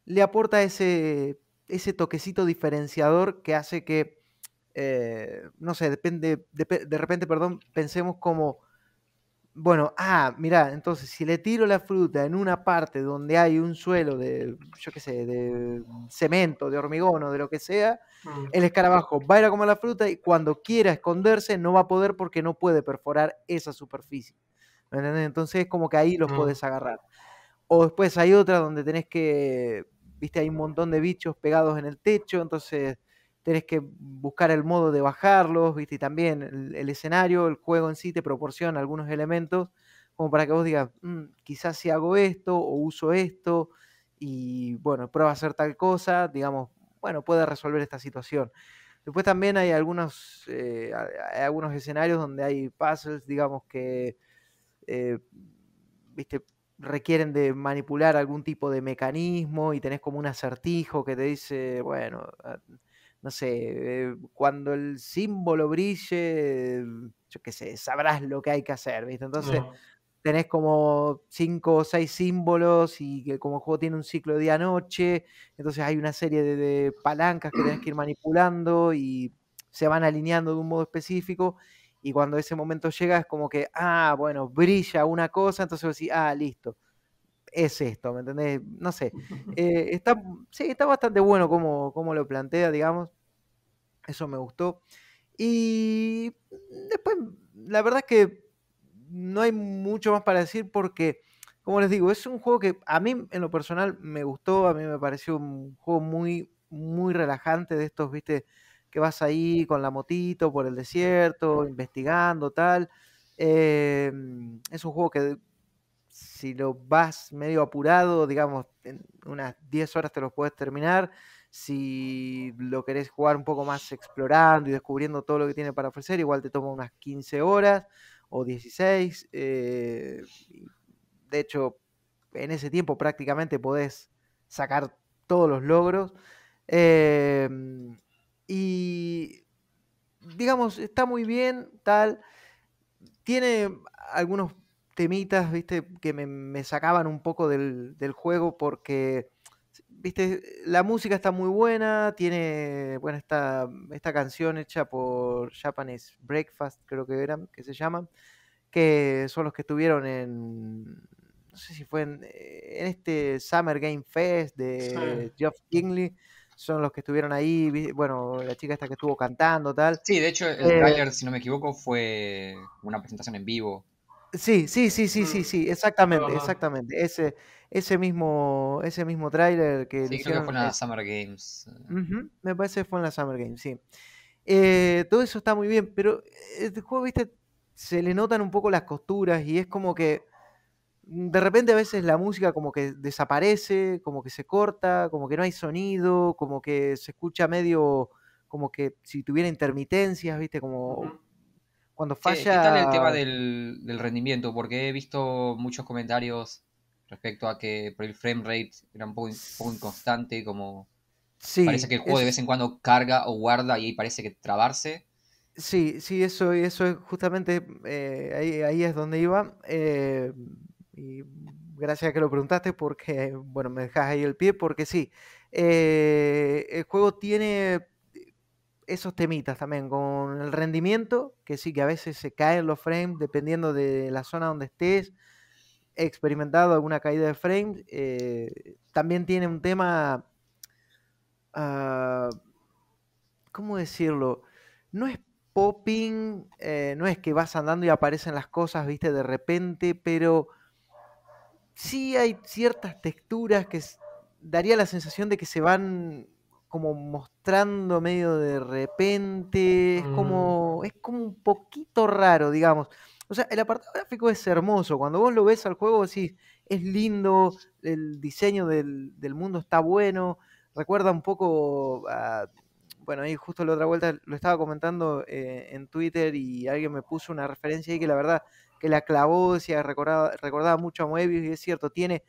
le aporta ese, ese toquecito diferenciador que hace que eh, no sé, depende, de, repente, perdón, pensemos como bueno, ah, mira, entonces si le tiro la fruta en una parte donde hay un suelo de, yo qué sé, de cemento, de hormigón o de lo que sea, Mm. el escarabajo va a ir a comer la fruta y cuando quiera esconderse no va a poder porque no puede perforar esa superficie. ¿Me entendés? Entonces es como que ahí los Mm. podés agarrar. O después hay otra donde tenés que, viste, hay un montón de bichos pegados en el techo, entonces tenés que buscar el modo de bajarlos, viste, y también el, escenario, el juego en sí te proporciona algunos elementos como para que vos digas, "Mm, quizás si hago esto o uso esto y bueno, prueba a hacer tal cosa, digamos, bueno, puede resolver esta situación. Después también hay algunos, eh, hay algunos escenarios donde hay puzzles, digamos, que eh, viste, requieren de manipular algún tipo de mecanismo y tenés como un acertijo que te dice, bueno, ah, no sé, eh, cuando el símbolo brille, yo qué sé, sabrás lo que hay que hacer, ¿viste? Entonces No. tenés como cinco o seis símbolos y que como el juego tiene un ciclo de día-noche, entonces hay una serie de, de palancas que tenés que ir manipulando y se van alineando de un modo específico y cuando ese momento llega es como que, ah, bueno, brilla una cosa, entonces vos decís, ah, listo, es esto, ¿me entendés? No sé, eh, está, sí, está bastante bueno como, como lo plantea, digamos, eso me gustó. Y después, la verdad es que no hay mucho más para decir porque, como les digo, es un juego que a mí en lo personal me gustó, a mí me pareció un juego muy, muy relajante de estos, viste, que vas ahí con la motito por el desierto, investigando, tal. Eh, es un juego que si lo vas medio apurado, digamos, en unas 10 horas te lo puedes terminar. Si lo querés jugar un poco más explorando y descubriendo todo lo que tiene para ofrecer, igual te toma unas 15 horas o 16. eh, de hecho, en ese tiempo prácticamente podés sacar todos los logros. Eh, y digamos, está muy bien, tal. Tiene algunos temitas, viste, que me, me sacaban un poco del, del juego porque, viste, la música está muy buena, tiene, bueno, esta, esta canción hecha por Japanese Breakfast, creo que eran, que se llaman, que son los que estuvieron en, no sé si fue en, eh, en este Summer Game Fest de Sí. Geoff Kingley, son los que estuvieron ahí, bueno, la chica esta que estuvo cantando, tal. Sí, de hecho, el Eh, tráiler, si no me equivoco, fue una presentación en vivo. Sí, sí, sí, sí, sí, Mm, sí, exactamente, exactamente. Ese, ese mismo, ese mismo tráiler que Sí, creo que hicieron, fue en la eh, Summer Games. eh. me parece que fue en la Summer Game, sí. Eh, todo eso está muy bien, pero este juego, viste, se le notan un poco las costuras y es como que mm, de repente a veces la música como que desaparece, como que se corta, como que no hay sonido, como que se escucha medio, como que si tuviera intermitencias, viste, como. Cuando ¿Qué, qué tal el tema falla. del, del rendimiento? Porque he visto muchos comentarios respecto a que por el frame rate era un poco, un poco inconstante, como parece Sí, que el juego de vez en cuando carga o guarda y ahí parece que trabarse. Sí, sí, eso, eso es justamente eh, ahí, ahí es donde iba. eh, y gracias a que lo preguntaste porque, bueno, me dejas ahí el pie porque sí, eh, el juego tiene esos temitas también con el rendimiento, que sí, que a veces se caen los frames dependiendo de la zona donde estés. He experimentado alguna caída de frames. eh, también tiene un tema, ah, ¿cómo decirlo? No es popping, eh, no es que vas andando y aparecen las cosas, viste, de repente, pero sí hay ciertas texturas que daría la sensación de que se van como mostrando medio de repente, es Mm, como, es como un poquito raro, digamos. O sea, el apartado gráfico es hermoso, cuando vos lo ves al juego decís, es lindo, el diseño del, del mundo está bueno, recuerda un poco a, bueno, ahí justo la otra vuelta lo estaba comentando eh, en Twitter y alguien me puso una referencia ahí que la verdad que la clavó, decía, recordaba, recordaba mucho a Moebius y es cierto, tiene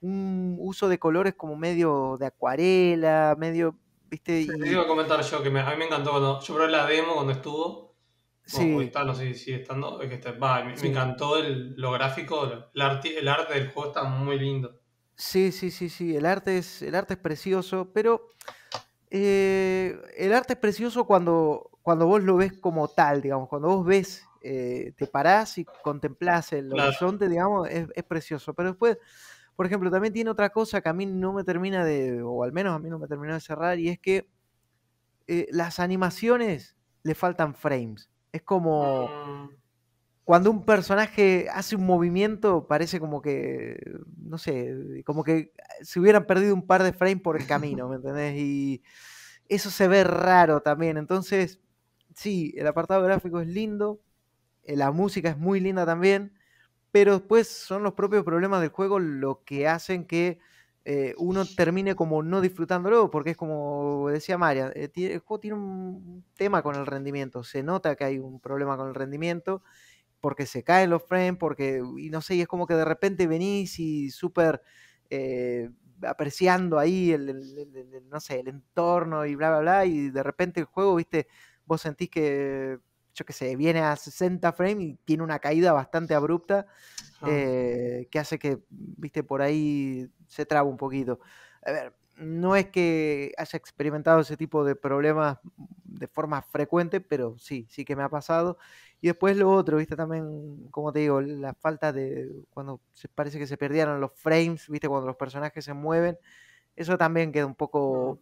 un uso de colores como medio de acuarela, medio, viste, Sí, te iba a comentar yo que me- a mí me encantó cuando yo probé la demo cuando estuvo. Sí, está, no sé si sigue estando. Es que está, va, me, encantó el, lo gráfico, el, arte, el arte del juego está muy lindo. sí, sí, sí, sí, el arte es, el arte es precioso, pero eh, el arte es precioso cuando, cuando vos lo ves como tal, digamos, cuando vos ves eh, te parás y contemplás el horizonte, digamos, es, precioso. Pero después, por ejemplo, también tiene otra cosa que a mí no me termina de, o al menos a mí no me terminó de cerrar, y es que eh, las animaciones le faltan frames. Es como mm. cuando un personaje hace un movimiento, parece como que, no sé, como que se hubieran perdido un par de frames por el camino, ¿me entendés? Y eso se ve raro también. Entonces, sí, el apartado gráfico es lindo, eh, la música es muy linda también, pero después son los propios problemas del juego lo que hacen que eh, uno termine como no disfrutándolo, porque es como decía María, eh, el juego tiene un tema con el rendimiento, se nota que hay un problema con el rendimiento, porque se caen los frames, porque, y no sé, y es como que de repente venís y súper apreciando ahí el, no sé, el entorno y bla, bla, bla, y de repente el juego, viste, vos sentís que yo qué sé, viene a 60 frames y tiene una caída bastante abrupta eh, que hace que, viste, por ahí se traba un poquito. A ver, no es que haya experimentado ese tipo de problemas de forma frecuente, pero sí, sí que me ha pasado. Y después lo otro, viste, también, como te digo, la falta de cuando se parece que se perdieron los frames, viste, cuando los personajes se mueven, eso también queda un poco,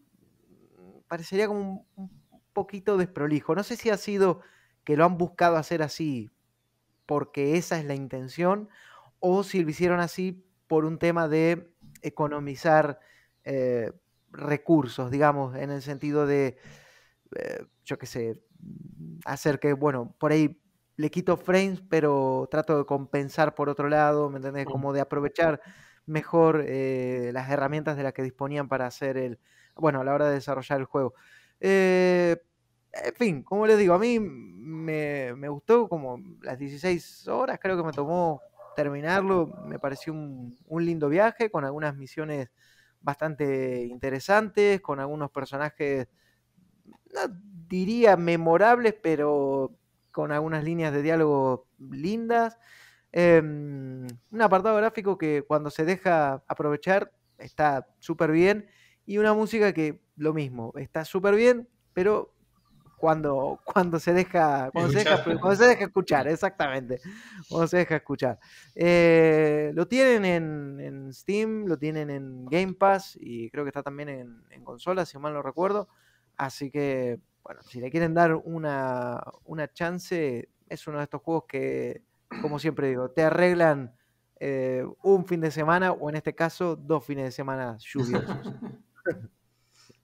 parecería como un poquito desprolijo. No sé si ha sido que lo han buscado hacer así porque esa es la intención, o si lo hicieron así por un tema de economizar eh, recursos, digamos, en el sentido de, eh, yo qué sé, hacer que, bueno, por ahí le quito frames, pero trato de compensar por otro lado, ¿me entendés? Como de aprovechar mejor eh, las herramientas de las que disponían para hacer el, bueno, a la hora de desarrollar el juego. Eh, en fin, como les digo, a mí me, gustó como las 16 horas, creo que me tomó terminarlo. Me pareció un, lindo viaje con algunas misiones bastante interesantes, con algunos personajes, no diría memorables, pero con algunas líneas de diálogo lindas. Em, un apartado gráfico que cuando se deja aprovechar está súper bien. Y una música que lo mismo, está súper bien, pero cuando, cuando se deja, cuando se deja, cuando se deja, escuchar, exactamente. Cuando se deja escuchar. Eh, lo tienen en, Steam, lo tienen en Game Pass y creo que está también en, en consola, si mal no recuerdo. Así que, bueno, si le quieren dar una, una chance, es uno de estos juegos que, como siempre digo, te arreglan eh, un fin de semana o en este caso dos fines de semana lluviosos.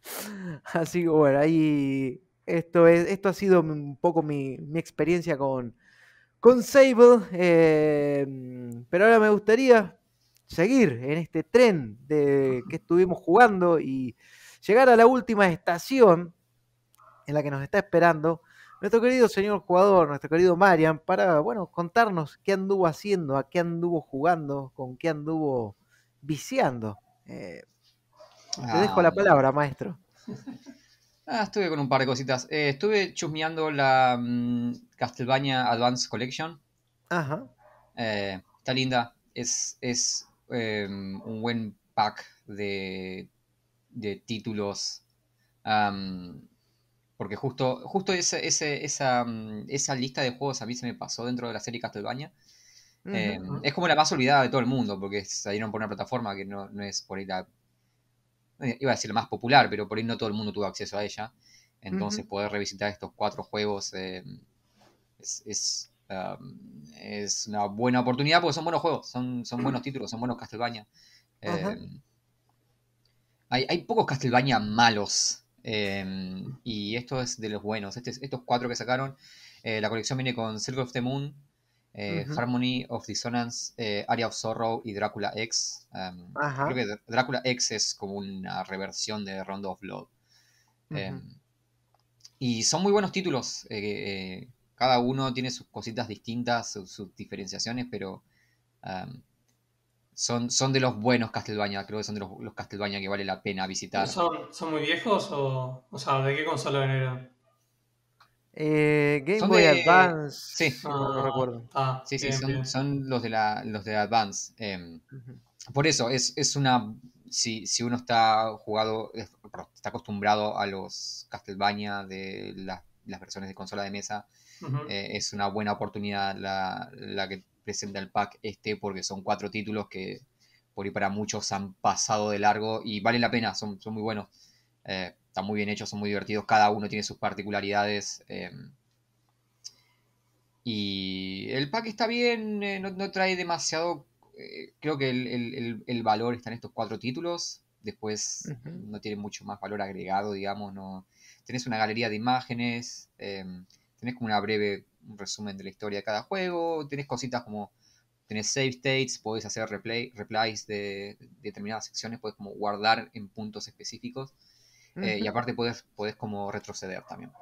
Así que bueno, ahí esto, es, esto ha sido un poco mi, experiencia con, con Sable. Em, pero ahora me gustaría seguir en este tren de que estuvimos jugando y llegar a la última estación en la que nos está esperando nuestro querido señor jugador, nuestro querido Marian, para bueno, contarnos qué anduvo haciendo, a qué anduvo jugando, con qué anduvo viciando. Eh, te dejo la ah. palabra, maestro. Ah, estuve con un par de cositas. Eh, estuve chusmeando la mm, Castlevania Advance Collection. Ajá. Eh, está linda. Es, es em, un buen pack de, de títulos. porque justo, justo ese, ese, esa, mm, esa lista de juegos a mí se me pasó dentro de la serie Castlevania. Em, es como la más olvidada de todo el mundo, porque salieron por una plataforma que no, no es por ahí la iba a decir la más popular, pero por ahí no todo el mundo tuvo acceso a ella. Entonces poder revisitar estos cuatro juegos eh, es, um, es, una buena oportunidad porque son buenos juegos, son, son buenos títulos, son buenos Castlevania. Eh, hay, hay, pocos Castlevania malos. y esto es de los buenos. Este, estos cuatro que sacaron, la colección viene con Circle of the Moon, eh, Harmony of Dissonance, eh, Area of Sorrow y Drácula X. Em, creo que Drácula X es como una reversión de Rondo of Blood. Em, y son muy buenos títulos. Eh, cada uno tiene sus cositas distintas, sus, diferenciaciones, pero em, son, son de los buenos Castlevania. Creo que son de los, Castlevania que vale la pena visitar. ¿Son, ¿Son, muy viejos o, o sea, de qué consola eran? Eh, Game Boy Advance. Sí, no, recuerdo. Ah, sí, sí, son, los de la, los de Advance. Em, por eso, es, es una. Si, uno está jugado, está acostumbrado a los Castlevania de las las versiones de consola de mesa, eh, es una buena oportunidad la, la que presenta el pack este, porque son cuatro títulos que por ahí para muchos han pasado de largo y vale la pena, son, son muy buenos. Eh, están muy bien hechos, son muy divertidos, cada uno tiene sus particularidades. eh, y el pack está bien, eh, no, no trae demasiado. eh, creo que el, el- el- valor está en estos cuatro títulos. Después no tiene mucho más valor agregado, digamos. No. Tenés una galería de imágenes, eh, tenés como una breve un resumen de la historia de cada juego, tenés cositas como. Tenés save states, podés hacer replay, replies de, de determinadas secciones, podés como guardar en puntos específicos. Eh, y aparte podés, podés como retroceder también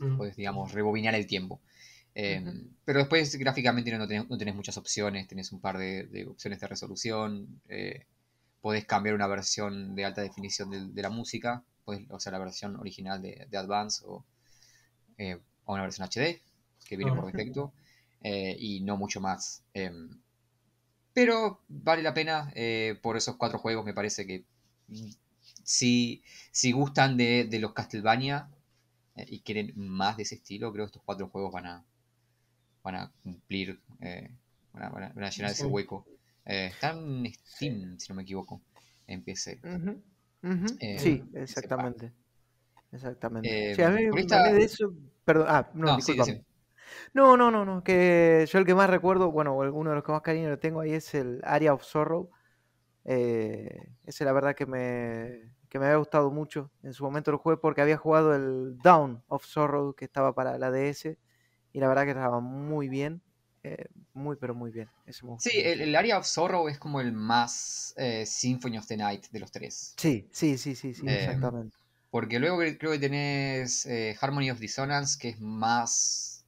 Mm. puedes, digamos, rebobinar el tiempo. Eh, Ujú. Pero después gráficamente no tenés, no tenés muchas opciones, tenés un par de, de opciones de resolución, eh, podés cambiar una versión de alta definición de, de la música, podés, o sea, la versión original de, de Advance o, eh, o una versión HD, que viene por Ujú. defecto, eh, y no mucho más. Eh, pero vale la pena por esos cuatro juegos, me parece que si, si gustan de, de los Castlevania, eh, y quieren más de ese estilo, creo que estos cuatro juegos van a, van a cumplir, eh, van, a, van a- van a llenar ese hueco. Eh, están en Steam, si no me equivoco, en PC. Sí, exactamente. Exactamente. Sí, a mí, a esta- mí de eso. Perdón. Ah, no, No, sí. No, no, no, no. Que yo el que más recuerdo, bueno, o uno de los que más cariño le tengo ahí es el Area of Sorrow. Eh, ese la verdad que me, que me había gustado mucho. En su momento lo jugué porque había jugado el Down of Sorrow que estaba para la DS. Y la verdad que estaba muy bien. eh, muy, pero muy bien. Ese Sí, el, el Area of Sorrow es como el más eh, Symphony of the Night de los tres. Sí, sí, sí, sí, sí, Eh, exactamente. Porque luego cre- creo que tenés Harmony of Dissonance, que es más...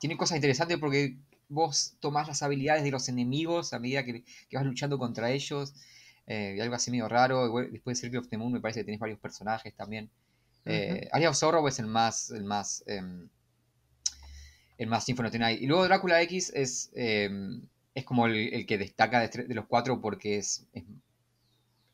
tiene cosas interesantes porque vos tomás las habilidades de los enemigos a medida que, que vas luchando contra ellos. Eh, algo así medio raro. Después de Circle of the Moon me parece que tenés varios personajes también. Eh, Area of Sorrow es el más... El más em, el más Symphony of the Night. Y luego Drácula X es, em, es como el, el que destaca de, los cuatro porque es, es,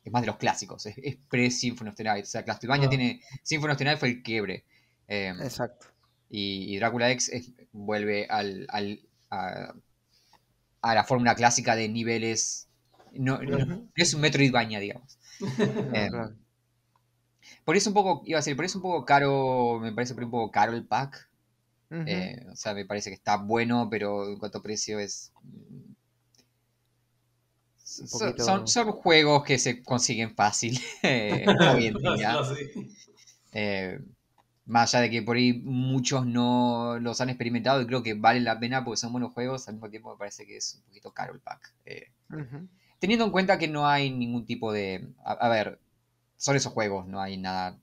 es más de los clásicos. Es, es pre-Symphony of the Night. O sea, Castlevania Ah. tiene... Symphony of the Night fue el quiebre. Em, Exacto. y, y Drácula X es- vuelve al, al- a, a la fórmula clásica de niveles. No, es un Metroidvania, digamos. Em. Por eso un poco, iba a decir, por eso un poco caro, me parece un poco caro el pack. Eh, o sea, me parece que está bueno, pero en cuanto a precio es... mm, son- poquito- Son, son juegos que se consiguen fácil hoy en día. No, sí. Eh, más allá de que por ahí muchos no los han experimentado y creo que vale la pena porque son buenos juegos, al mismo tiempo me parece que es un poquito caro el pack. Eh. Teniendo en cuenta que no hay ningún tipo de... A, a ver, son esos juegos, no hay nada...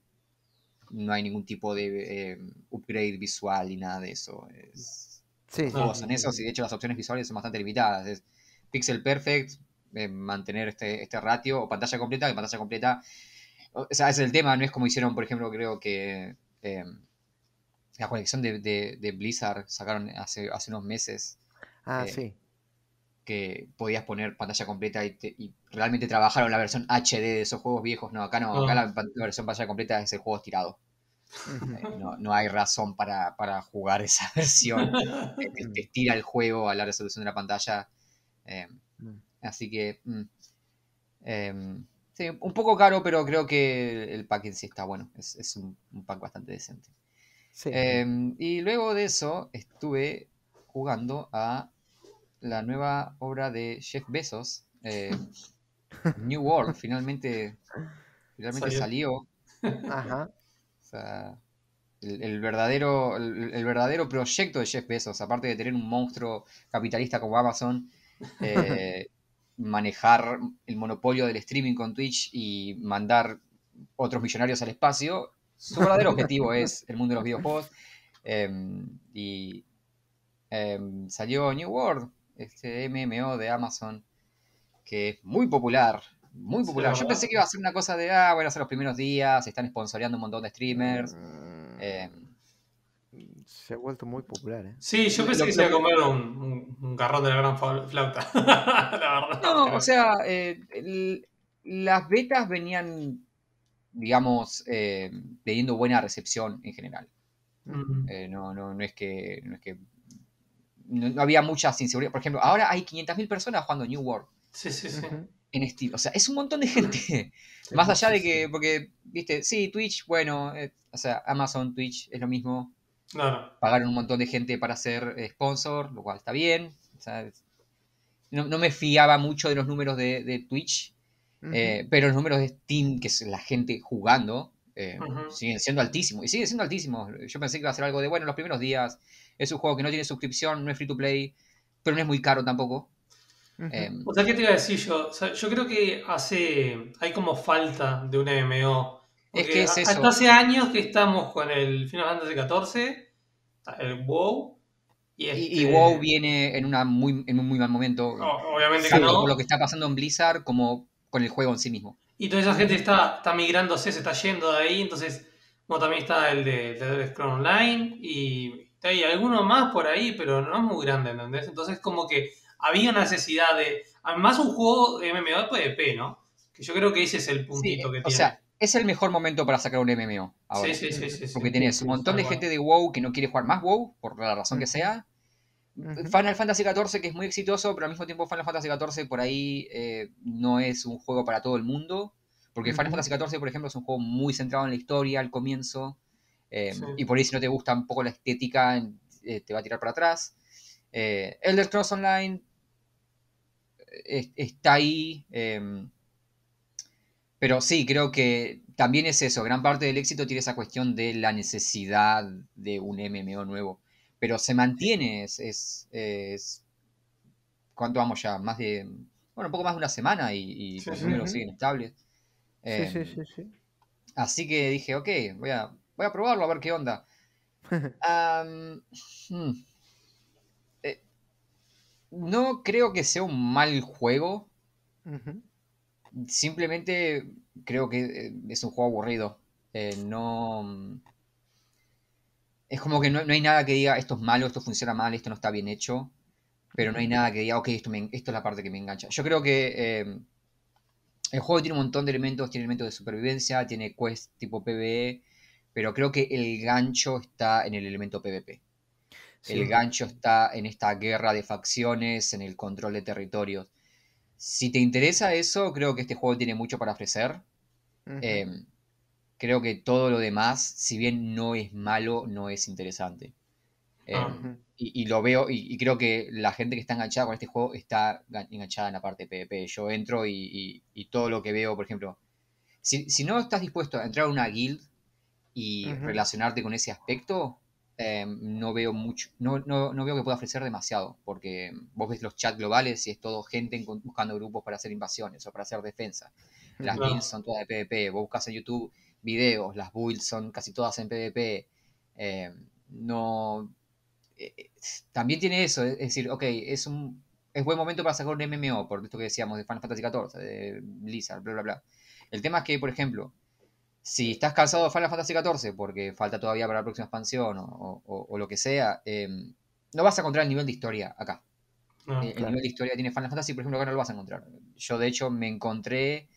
No hay ningún tipo de eh, upgrade visual ni nada de eso. Es, Sí, los juegos son esos y de hecho las opciones visuales son bastante limitadas. Es pixel perfect, eh, mantener este, este ratio o pantalla completa, que pantalla completa... O sea, es el tema, no es como hicieron, por ejemplo, creo que eh, la colección de, de- de Blizzard sacaron hace, hace unos meses Ah, eh, sí. Que podías poner pantalla completa y, te- y realmente trabajaron la versión HD de esos juegos viejos. No, acá no, acá Ah. la, versión pantalla completa es el juego estirado. Eh, no, no hay razón para, para jugar esa versión. Eh, te, te estira el juego a la resolución de la pantalla. Eh, Mm. así que. mm, em, sí, un poco caro, pero creo que el pack en sí está bueno. Es, es un, un pack bastante decente. Sí. Y luego de eso estuve jugando a la nueva obra de Jeff Bezos, eh, New World. Finalmente, finalmente Salió. salió. Ajá. O sea, el, el verdadero, el, el verdadero proyecto de Jeff Bezos, aparte de tener un monstruo capitalista como Amazon, eh, manejar el monopolio del streaming con Twitch y mandar otros millonarios al espacio, su verdadero objetivo es el mundo de los videojuegos. em, y em, salió New World, este MMO de Amazon, que es muy popular. Muy popular. la Yo pensé que iba a ser una cosa de, ah, bueno, hacer los primeros días, están sponsoreando un montón de streamers. Mm, em, Se ha vuelto muy popular, ¿eh? Sí, yo pensé Lo- que se iba a comer un, un, un garrón de la gran flauta. la verdad. No, o sea, eh, el- las betas venían digamos, eh, teniendo buena recepción en general. Mm. Eh, no, no, no es que, no, es que no, no había mucha inseguridad. Por ejemplo, ahora hay 500.000 personas jugando New World Sí, sí, sí. En Steam. O sea, es un montón de gente. Sí, Más sí, allá de que, sí. porque, viste, sí, Twitch, bueno, eh, o sea, Amazon, Twitch es lo mismo. Claro. Pagaron un montón de gente para ser eh, sponsor, lo cual está bien. O sea, no, no me fiaba mucho de los números de, de Twitch, eh, pero los números de Steam, que es la gente jugando, eh, Ujú. siguen siendo altísimos. Y siguen siendo altísimos. Yo pensé que iba a ser algo de, bueno, los primeros días es un juego que no tiene suscripción, no es free to play, pero no es muy caro tampoco. Eh, O sea, ¿qué te iba a decir yo? O sea, yo creo que hace. hay como falta de un MMO. Es que es eso. Hasta hace años que estamos con el Final Fantasy XIV, el WoW. Y, este- y WoW viene en, una muy, en un muy mal momento. o- obviamente que no. por lo que está pasando en Blizzard como con el juego en sí mismo. Y toda esa gente está, está migrándose, se está yendo de ahí. Entonces, bueno, también está el de, de Elder Scrolls Online. Y hay alguno más por ahí, pero no es muy grande, ¿entendés? Entonces, como que había necesidad de. Además, un juego de MMO de PvP, ¿no? Que yo creo que ese es el puntito Sí, que o tiene. sea, es el mejor momento para sacar un MMO ahora. sí, sí, sí, sí, sí. Porque tenés un montón de gente de WoW que no quiere jugar más WoW, por la razón que Ujú. Final Fantasy XIV, que es muy exitoso, pero al mismo tiempo Final Fantasy XIV por ahí eh, no es un juego para todo el mundo. Porque Final. Fantasy XIV, por ejemplo, es un juego muy centrado en la historia al comienzo. eh, Sí. Y por ahí si no te gusta un poco la estética, eh, te va a tirar para atrás. Eh, Elder Scrolls Online eh, está ahí. eh, pero sí, creo que también es eso. Gran parte del éxito tiene esa cuestión de la necesidad de un MMO nuevo. Pero se mantiene, es, es, es- ¿Cuánto vamos ya? Más de. Bueno, un poco más de una semana y, y Sí, los sí. números siguen estables. Sí, Eh, sí, sí, sí. Así que dije, ok, voy a, voy a probarlo a ver qué onda. Hmm. Eh, no creo que sea un mal juego. Simplemente creo que eh, es un juego aburrido. Eh, no. Es como que no, no hay nada que diga esto es malo, esto funciona mal, esto no está bien hecho. Pero no hay nada que diga, ok, esto, me- esto es la parte que me engancha. Yo creo que eh, el juego tiene un montón de elementos, tiene elementos de supervivencia, tiene quest tipo PvE, pero creo que el gancho está en el elemento PvP. Sí. El gancho está en esta guerra de facciones, en el control de territorios. Si te interesa eso, creo que este juego tiene mucho para ofrecer. Eh, creo que todo lo demás, si bien no es malo, no es interesante. Eh, Ah. Y, y lo veo, y, y creo que la gente que está enganchada con este juego está ga- enganchada en la parte PvP. Yo entro y, y- y todo lo que veo, por ejemplo, si, si no estás dispuesto a entrar a una guild y relacionarte con ese aspecto, eh, no veo mucho, no, no, no veo que pueda ofrecer demasiado, porque vos ves los chats globales y es todo gente en- buscando grupos para hacer invasiones o para hacer defensa. Las builds son todas de PvP, vos buscas en YouTube videos, las builds son casi todas en PvP. eh, no. eh, eh, también tiene eso, es decir, ok, es un. Es buen momento para sacar un MMO, por esto que decíamos de Final Fantasy XIV, de Blizzard, bla, bla, bla. El tema es que, por ejemplo, si estás cansado de Final Fantasy XIV porque falta todavía para la próxima expansión o, o- o lo que sea, eh, no vas a encontrar el nivel de historia acá. Ah, Eh, el nivel de historia tiene Final Fantasy, por ejemplo, acá no lo vas a encontrar. Yo, de hecho, me encontré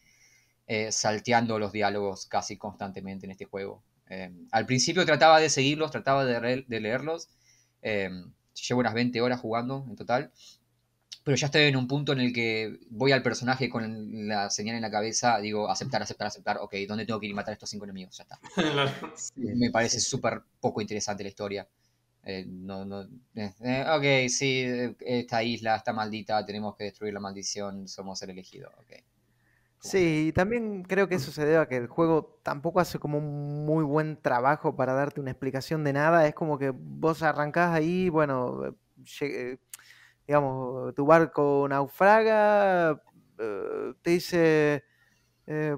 eh, salteando los diálogos casi constantemente en este juego. Eh, al principio trataba de seguirlos, trataba de, leerlos. Eh, llevo unas 20 horas jugando en total. Pero ya estoy en un punto en el que voy al personaje con la señal en la cabeza, digo, aceptar, aceptar, aceptar, ok, ¿dónde tengo que ir y matar a estos cinco enemigos? Ya está. Me parece súper poco interesante la historia. Eh, no, no, eh, ok, sí, esta isla está maldita, tenemos que destruir la maldición, somos el elegido. ok. Sí, y también creo que eso se debe a que el juego tampoco hace como un muy buen trabajo para darte una explicación de nada. Es como que vos arrancás ahí, bueno, eh, eh, digamos, tu barco naufraga, eh, te dice, eh,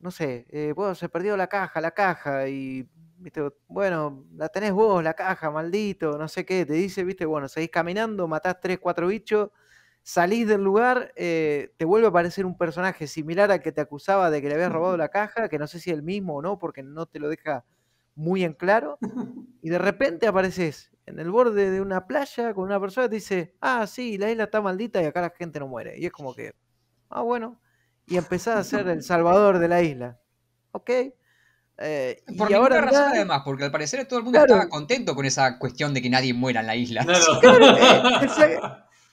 no sé, eh, bueno, se perdió la caja, la caja, y, viste, bueno, la tenés vos, la caja, maldito, no sé qué, te dice, viste, bueno, seguís caminando, matás tres, cuatro bichos, salís del lugar, eh, te vuelve a aparecer un personaje similar al que te acusaba de que le habías robado la caja, que no sé si es el mismo o no, porque no te lo deja muy en claro, y de repente apareces en el borde de una playa con una persona que te dice, ah, sí, la isla está maldita y acá la gente no muere. Y es como que, ah, bueno, y empezás a ser el salvador de la isla. ok. Eh, Por y ninguna ahora razón además, porque al parecer todo el mundo Claro. estaba contento con esa cuestión de que nadie muera en la isla. Claro. Claro, eh,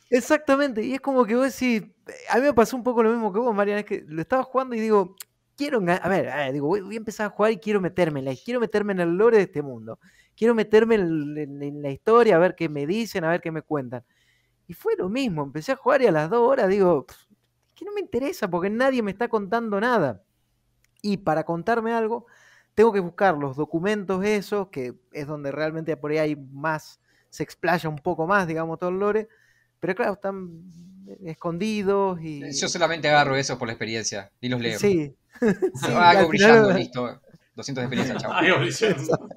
exactamente, y es como que vos decís, a mí me pasó un poco lo mismo que vos, Mariana, es que lo estaba jugando y digo, quiero, a ver, a ver, digo, voy, voy a empezar a jugar y quiero meterme quiero meterme en el lore de este mundo, quiero meterme en, la historia, a ver qué me dicen, a ver qué me cuentan. Y fue lo mismo, empecé a jugar y a las dos horas digo, "Pff, es que no me interesa porque nadie me está contando nada. Y para contarme algo, tengo que buscar los documentos esos, que es donde realmente por ahí hay más, se explaya un poco más, digamos, todo el lore. Pero claro, están escondidos y... Yo solamente agarro eso por la experiencia y los leo. Sí. sí, Ah, al algo final- brillando, listo. 200 de experiencia, chao. Ahí va brillando.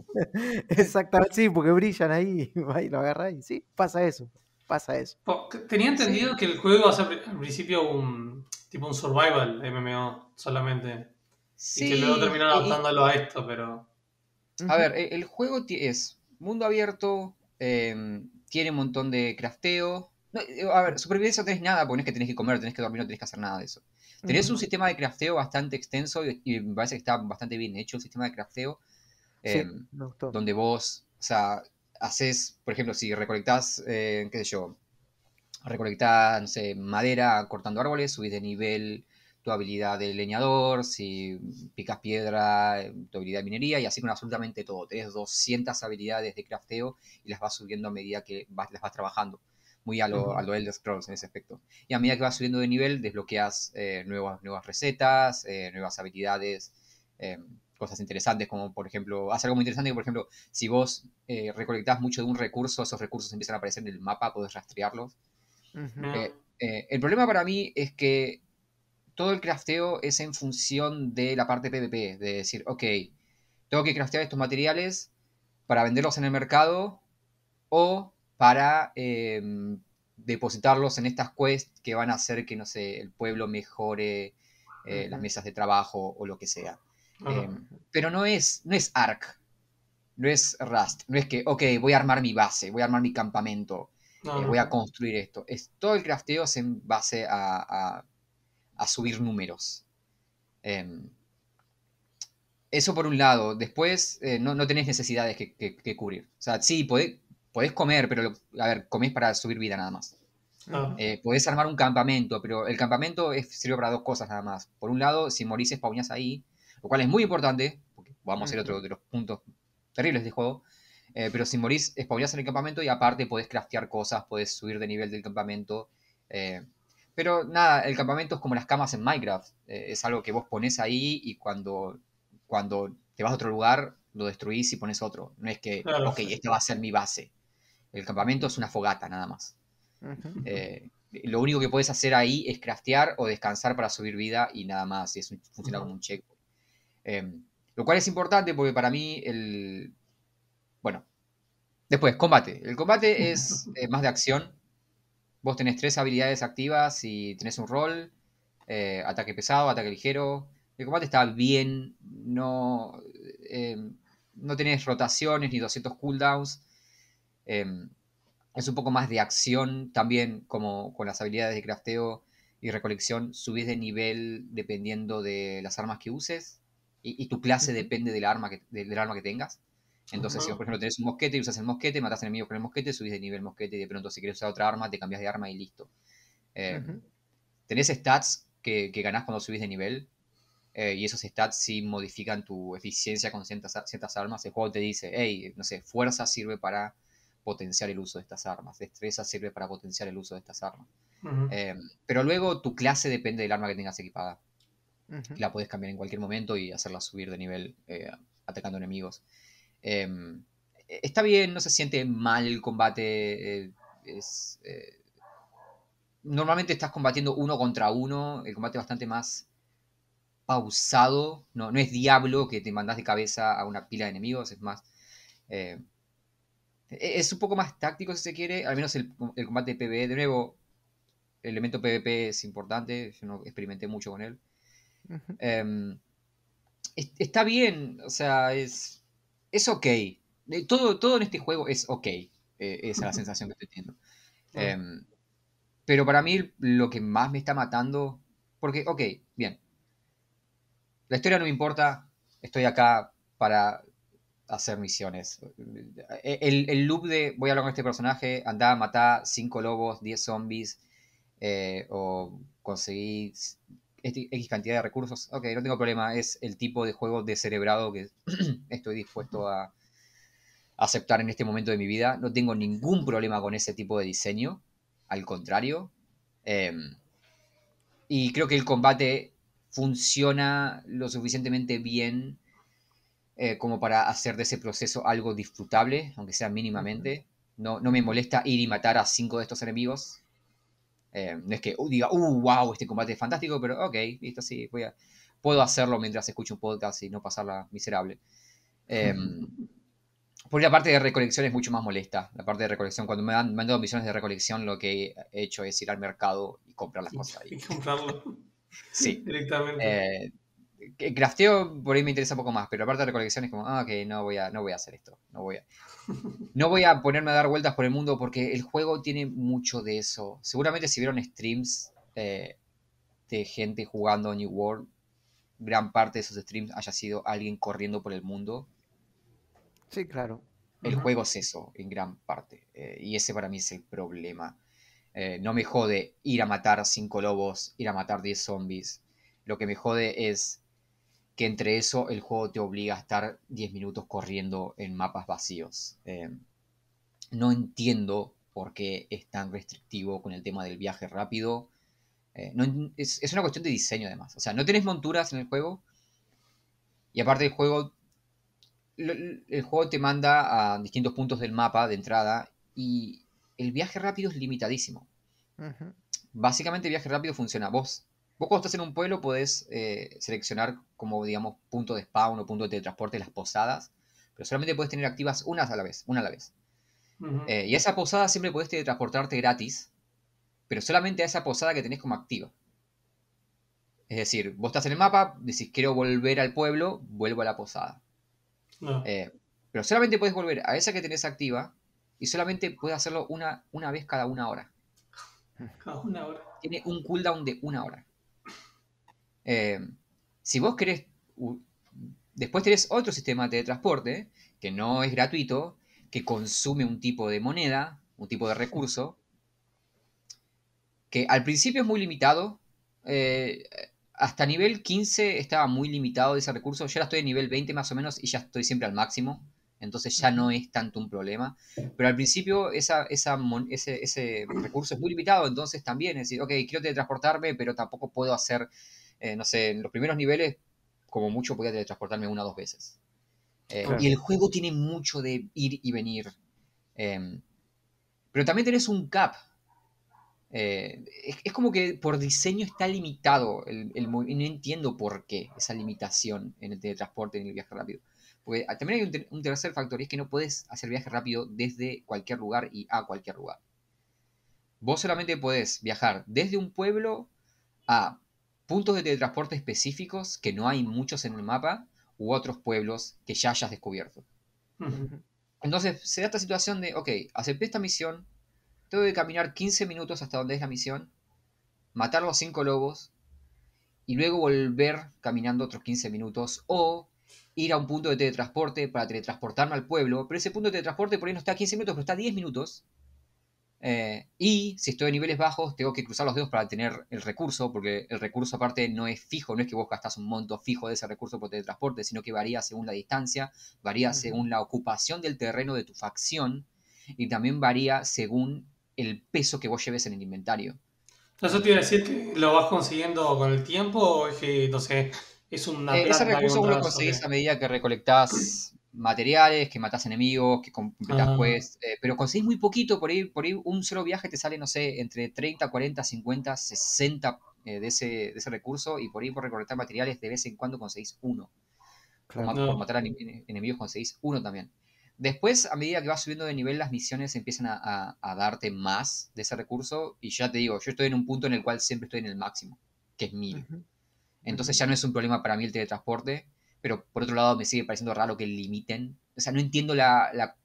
Exactamente, sí, porque brillan ahí, va y lo agarra y sí, pasa eso, pasa eso. Tenía entendido que el juego iba a ser al principio un tipo un survival MMO solamente. y que luego terminaron y- adaptándolo a esto, pero. A ver, e- el juego es mundo abierto, eh, tiene un montón de crafteo. No, eh, a ver, supervivencia no tenés nada, porque no es que tenés que comer, tenés que dormir, no tenés que hacer nada de eso. Tenés un sistema de crafteo bastante extenso y, y me parece que está bastante bien hecho el sistema de crafteo. Sí, me gustó. donde vos, o sea, haces, por ejemplo, si recolectás, eh, qué sé yo, recolectás, no sé, madera cortando árboles, subís de nivel tu habilidad de leñador, si picas piedra, eh, tu habilidad de minería, y así con absolutamente todo. Tenés 200 habilidades de crafteo y las vas subiendo a medida que vas, las vas trabajando. Muy a lo, a lo Elder Scrolls en ese aspecto. Y a medida que vas subiendo de nivel, desbloqueas eh, nuevas, nuevas recetas, eh, nuevas habilidades, eh, cosas interesantes, como por ejemplo, hace algo muy interesante que, por ejemplo, si vos recolectás mucho de un recurso, esos recursos empiezan a aparecer en el mapa, podés rastrearlos. El problema para mí es que todo el crafteo es en función de la parte PvP, de decir, ok, tengo que craftear estos materiales para venderlos en el mercado o para eh, depositarlos en estas quests que van a hacer que, no sé, el pueblo mejore eh, las mesas de trabajo o lo que sea. Eh, pero no es, no es Ark, no es Rust, no es que, ok, voy a armar mi base, voy a armar mi campamento, eh, voy a construir esto. Es, todo el crafteo es en base a, a- a subir números. Em, eso por un lado. Después, eh, no, no tenés necesidades que, que- que cubrir. O sea, sí, podés, podés comer, pero, lo- a ver, comés para subir vida nada más. Ah, Eh, podés armar un campamento, pero el campamento es, sirve para dos cosas nada más. Por un lado, si morís, spawneás ahí, lo cual es muy importante, porque vamos a ser otro de los puntos terribles del juego. eh, pero si morís, spawneás en el campamento y aparte podés craftear cosas, podés subir de nivel del campamento. eh, pero nada, el campamento es como las camas en Minecraft. eh, es algo que vos pones ahí y cuando, cuando te vas a otro lugar, lo destruís y pones otro. No es que, Claro. ok, esta va a ser mi base. El campamento es una fogata nada más. Eh, lo único que puedes hacer ahí es craftear o descansar para subir vida y nada más. Y eso funciona como un checkpoint. Eh, lo cual es importante porque para mí el... Bueno, después, combate. El combate es eh, más de acción. Vos tenés tres habilidades activas y tenés un rol. eh, ataque pesado, ataque ligero. El combate está bien. No, no tenés rotaciones ni 200 cooldowns. Eh, es un poco más de acción también, como con las habilidades de crafteo y recolección, subís de nivel dependiendo de las armas que uses y, y tu clase depende del arma que, de- del arma que tengas. Entonces, si Ujú. vos, por ejemplo, tenés un mosquete y usas el mosquete, matás enemigos con el mosquete, subís de nivel mosquete y de pronto si querés usar otra arma, te cambias de arma y listo. Eh, Ujú. tenés stats que, que ganás cuando subís de nivel. eh, y esos stats sí modifican tu eficiencia con ciertas, ciertas armas. El juego te dice, hey, no sé, fuerza sirve para potenciar el uso de estas armas. Destreza sirve para potenciar el uso de estas armas. Eh, pero luego tu clase depende del arma que tengas equipada. La puedes cambiar en cualquier momento y hacerla subir de nivel eh, atacando enemigos. Eh, está bien, no se siente mal el combate. eh, es, eh, normalmente estás combatiendo uno contra uno. El combate es bastante más pausado. No, no es Diablo que te mandas de cabeza a una pila de enemigos. Es más. eh, e- es un poco más táctico si se quiere. Al menos el, el combate PvE. De nuevo, el elemento PvP es importante. Yo no experimenté mucho con él. Em, es- está bien, o sea, es, es ok. Todo, todo en este juego es ok. eh, esa es la sensación que estoy teniendo. Em, pero para mí lo que más me está matando, porque, ok, bien. La historia no me importa, estoy acá para hacer misiones. El, el loop de voy a hablar con este personaje, andá, matá 5 lobos, 10 zombies, eh, o conseguí X cantidad de recursos. Ok, no tengo problema, es el tipo de juego descerebrado que estoy dispuesto a aceptar en este momento de mi vida. No tengo ningún problema con ese tipo de diseño, al contrario. Em, y creo que el combate funciona lo suficientemente bien eh, como para hacer de ese proceso algo disfrutable, aunque sea mínimamente. No, no me molesta ir y matar a cinco de estos enemigos. Eh, no es que uh, diga, uh, wow, este combate es fantástico, pero ok, listo, sí, voy a, puedo hacerlo mientras escucho un podcast y no pasarla miserable. Eh, por la parte de recolección es mucho más molesta. La parte de recolección, cuando me han, mandado misiones de recolección, lo que he hecho es ir al mercado y comprar las cosas ahí. Y comprarlo. Sí. Directamente. Eh, crafteo por ahí me interesa un poco más, pero aparte de recolección es como, ah, ok, no voy a, no voy a hacer esto. No voy a, no voy a ponerme a dar vueltas por el mundo porque el juego tiene mucho de eso. Seguramente si vieron streams eh, de gente jugando New World, gran parte de esos streams haya sido alguien corriendo por el mundo. Sí, claro. El juego es eso, en gran parte. Eh, y ese para mí es el problema. Eh, no me jode ir a matar cinco lobos, ir a matar 10 zombies. Lo que me jode es que entre eso el juego te obliga a estar 10 minutos corriendo en mapas vacíos. Eh, no entiendo por qué es tan restrictivo con el tema del viaje rápido. es, es, una cuestión de diseño además. O sea, no tienes monturas en el juego. Y aparte el juego el juego te manda a distintos puntos del mapa de entrada y el viaje rápido es limitadísimo. Básicamente el viaje rápido funciona. Vos, vos cuando estás en un pueblo podés eh, seleccionar como, digamos, punto de spawn o punto de teletransporte las posadas, pero solamente puedes tener activas unas a la vez, una a la vez. Eh, y a esa posada siempre podés teletransportarte gratis, pero solamente a esa posada que tenés como activa. Es decir, vos estás en el mapa, decís quiero volver al pueblo, vuelvo a la posada. Eh, pero solamente puedes volver a esa que tenés activa y solamente puedes hacerlo una, una vez cada una hora. Cada una hora. Tiene un cooldown de una hora. Eh, si vos querés. Después tenés otro sistema de transporte que no es gratuito, que consume un tipo de moneda, un tipo de recurso, que al principio es muy limitado. Eh, hasta nivel 15 estaba muy limitado ese recurso. Yo ahora estoy en nivel 20 más o menos y ya estoy siempre al máximo. Entonces ya no es tanto un problema. Pero al principio ese, ese, recurso es muy limitado. Entonces también es decir, ok, quiero teletransportarme, pero tampoco puedo hacer, eh, no sé, en los primeros niveles, como mucho podía teletransportarme una o dos veces. Eh, y el juego tiene mucho de ir y venir. Em, pero también tenés un cap eh, es, como que por diseño está limitado el, el, no entiendo por qué esa limitación en el teletransporte, en el viaje rápido. Porque también hay un, tercer factor y es que no puedes hacer viaje rápido desde cualquier lugar y a cualquier lugar. Vos solamente podés viajar desde un pueblo a puntos de teletransporte específicos que no hay muchos en el mapa u otros pueblos que ya hayas descubierto. Entonces se da esta situación de, ok, acepté esta misión, tengo que caminar 15 minutos hasta donde es la misión, matar los 5 lobos y luego volver caminando otros 15 minutos o ir a un punto de teletransporte para teletransportarme al pueblo, pero ese punto de teletransporte por ahí no está a 15 minutos, pero está a 10 minutos. Eh, y si estoy en niveles bajos, tengo que cruzar los dedos para tener el recurso, porque el recurso aparte no es fijo, no es que vos gastás un monto fijo de ese recurso por teletransporte, sino que varía según la distancia, varía según la ocupación del terreno de tu facción y también varía según el peso que vos lleves en el inventario. ¿Eso te iba a decir que lo vas consiguiendo con el tiempo o es que, no sé, es una eh, Ese recurso vos lo conseguís a medida que recolectás materiales, que matás enemigos, que completás ah. quests, eh, pero conseguís muy poquito, por ahí, por ahí un solo viaje te sale, no sé, entre 30, 40, 50, 60 de, ese, de ese recurso y por ahí por recolectar materiales de vez en cuando conseguís uno. Por, matar a enemigos conseguís uno también. Después, a medida que vas subiendo de nivel, las misiones empiezan a, darte más de ese recurso. Y ya te digo, yo estoy en un punto en el cual siempre estoy en el máximo, que es 1000. Entonces ya no es un problema para mí el teletransporte. Pero por otro lado, me sigue pareciendo raro que limiten. O sea, no entiendo la. la...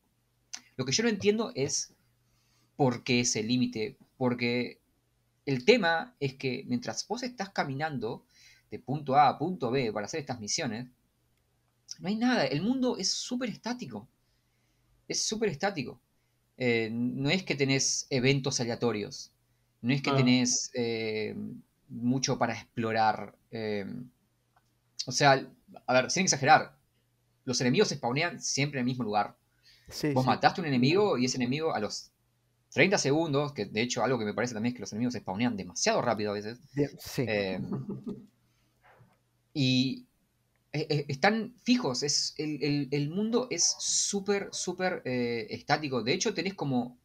Lo que yo no entiendo es por qué ese límite. Porque el tema es que mientras vos estás caminando de punto A a punto B para hacer estas misiones, no hay nada. El mundo es súper estático. Es súper estático. Eh, no es que tenés eventos aleatorios. No es que Ah. tenés eh, mucho para explorar. eh, o sea, a ver, sin exagerar, los enemigos se spawnean siempre en el mismo lugar. Sí, Vos sí. mataste a un enemigo y ese enemigo a los 30 segundos, que de hecho algo que me parece también es que los enemigos se spawnean demasiado rápido a veces. Sí. eh, y eh, eh, están fijos, es, el, el- el mundo es súper, súper eh, estático. De hecho, tenés como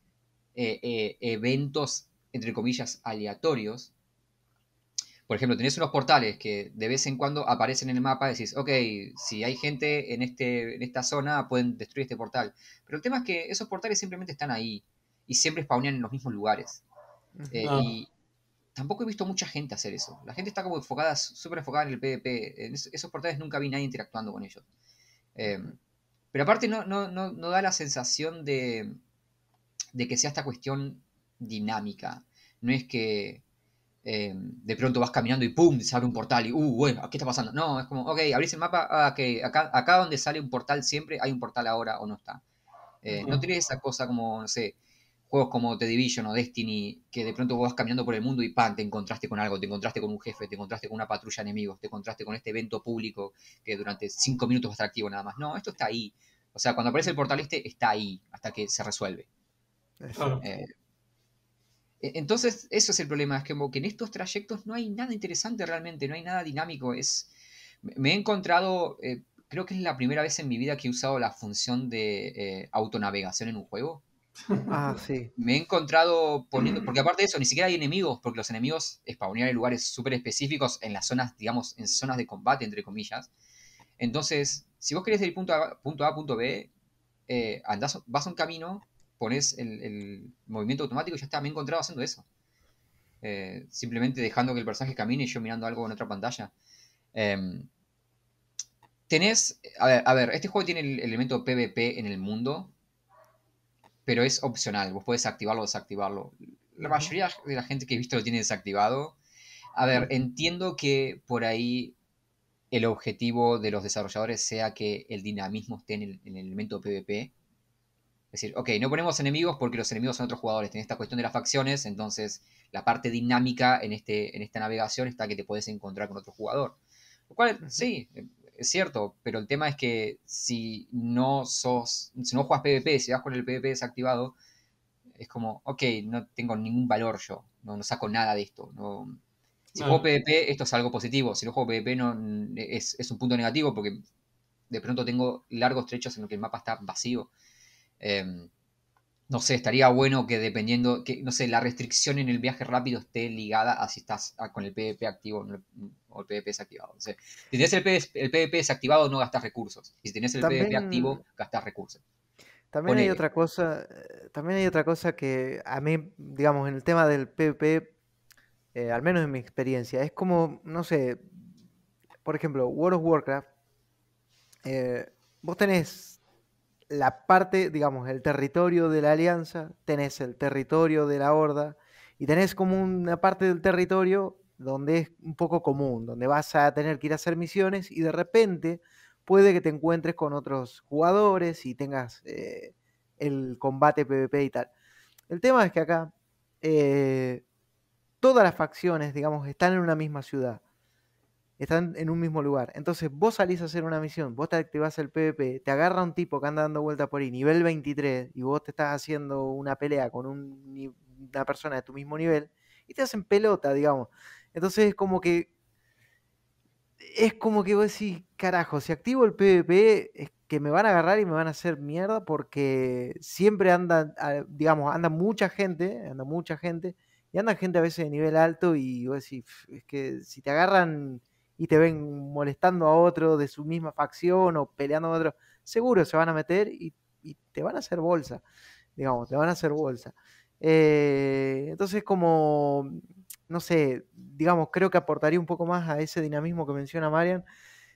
eh, eventos, entre comillas, aleatorios. Por ejemplo, tenés unos portales que de vez en cuando aparecen en el mapa y decís, ok, si hay gente en, este, en esta zona, pueden destruir este portal. Pero el tema es que esos portales simplemente están ahí y siempre spawnean en los mismos lugares. Eh, Ah. Y tampoco he visto mucha gente hacer eso. La gente está como enfocada, súper enfocada en el PvP. En es- esos portales nunca vi nadie interactuando con ellos. Eh, pero aparte no, no, no, no da la sensación de, de que sea esta cuestión dinámica. No es que eh, de pronto vas caminando y ¡pum! se abre un portal y ¡uh! Bueno, ¿qué está pasando? No, es como, ok, abrís el mapa, ah, ok, acá, acá donde sale un portal siempre hay un portal ahora o no está. Eh, no tenés esa cosa como, no sé, juegos como The Division o Destiny, que de pronto vas caminando por el mundo y ¡pam! te encontraste con algo, te encontraste con un jefe, te encontraste con una patrulla de enemigos, te encontraste con este evento público que durante cinco minutos va a estar activo nada más. No, esto está ahí. O sea, cuando aparece el portal este, está ahí hasta que se resuelve. Claro. Eh, entonces, eso es el problema, es que como que en estos trayectos no hay nada interesante realmente, no hay nada dinámico. Es, me- me he encontrado, eh, creo que es la primera vez en mi vida que he usado la función de eh, autonavegación en un juego. Ah, sí. Me he encontrado poniendo, porque aparte de eso, ni siquiera hay enemigos, porque los enemigos spawnean en lugares súper específicos, en las zonas, digamos, en zonas de combate, entre comillas. Entonces, si vos querés ir punto A, punto A, punto B, eh, andás, vas a un camino, pones el, el movimiento automático y ya está. Me he encontrado haciendo eso. Eh, simplemente dejando que el personaje camine y yo mirando algo en otra pantalla. Em, tenés. A ver, a ver, este juego tiene el elemento PvP en el mundo, pero es opcional. Vos podés activarlo o desactivarlo. La mayoría de la gente que he visto lo tiene desactivado. A ver, entiendo que por ahí el objetivo de los desarrolladores sea que el dinamismo esté en el, en el elemento PvP. Es decir, ok, no ponemos enemigos porque los enemigos son otros jugadores. Tenés esta cuestión de las facciones, entonces la parte dinámica en, este, en esta navegación está que te puedes encontrar con otro jugador. Lo cual, sí, es cierto, pero el tema es que si no sos, si no juegas PvP, si vas con el PvP desactivado, es como, ok, no tengo ningún valor yo, no, no saco nada de esto. No, si juego PvP, esto es algo positivo. Si no juego PvP, no, es, es un punto negativo porque de pronto tengo largos trechos en los que el mapa está vacío. Em, no sé, estaría bueno que dependiendo, que no sé, la restricción en el viaje rápido esté ligada a si estás con el PvP activo o el PvP desactivado. O sea, si tenés el, PvP el PvP desactivado, no gastas recursos. Y si tenés el PvP activo, gastas recursos. También hay otra cosa, eh, también hay otra cosa que a mí, digamos, en el tema del PvP, eh, al menos en mi experiencia, es como, no sé, por ejemplo, World of Warcraft, eh, vos tenés la parte, digamos, el territorio de la Alianza, tenés el territorio de la Horda, y tenés como una parte del territorio donde es un poco común, donde vas a tener que ir a hacer misiones y de repente puede que te encuentres con otros jugadores y tengas eh, el combate PvP y tal. El tema es que acá eh, todas las facciones, digamos, están en una misma ciudad. Están en un mismo lugar. Entonces vos salís a hacer una misión, vos te activás el PvP, te agarra un tipo que anda dando vuelta por ahí, nivel 23, y vos te estás haciendo una pelea con una persona de tu mismo nivel, y te hacen pelota, digamos. Entonces es como que es como que vos decís, carajo, si activo el PvP es que me van a agarrar y me van a hacer mierda porque siempre anda, digamos, anda mucha gente, anda mucha gente, y anda gente a veces de nivel alto y vos decís, "Pf, es que si te agarran y te ven molestando a otro de su misma facción o peleando a otro, seguro se van a meter y, y te van a hacer bolsa, digamos, te van a hacer bolsa. Eh, entonces como, no sé, digamos, creo que aportaría un poco más a ese dinamismo que menciona Marian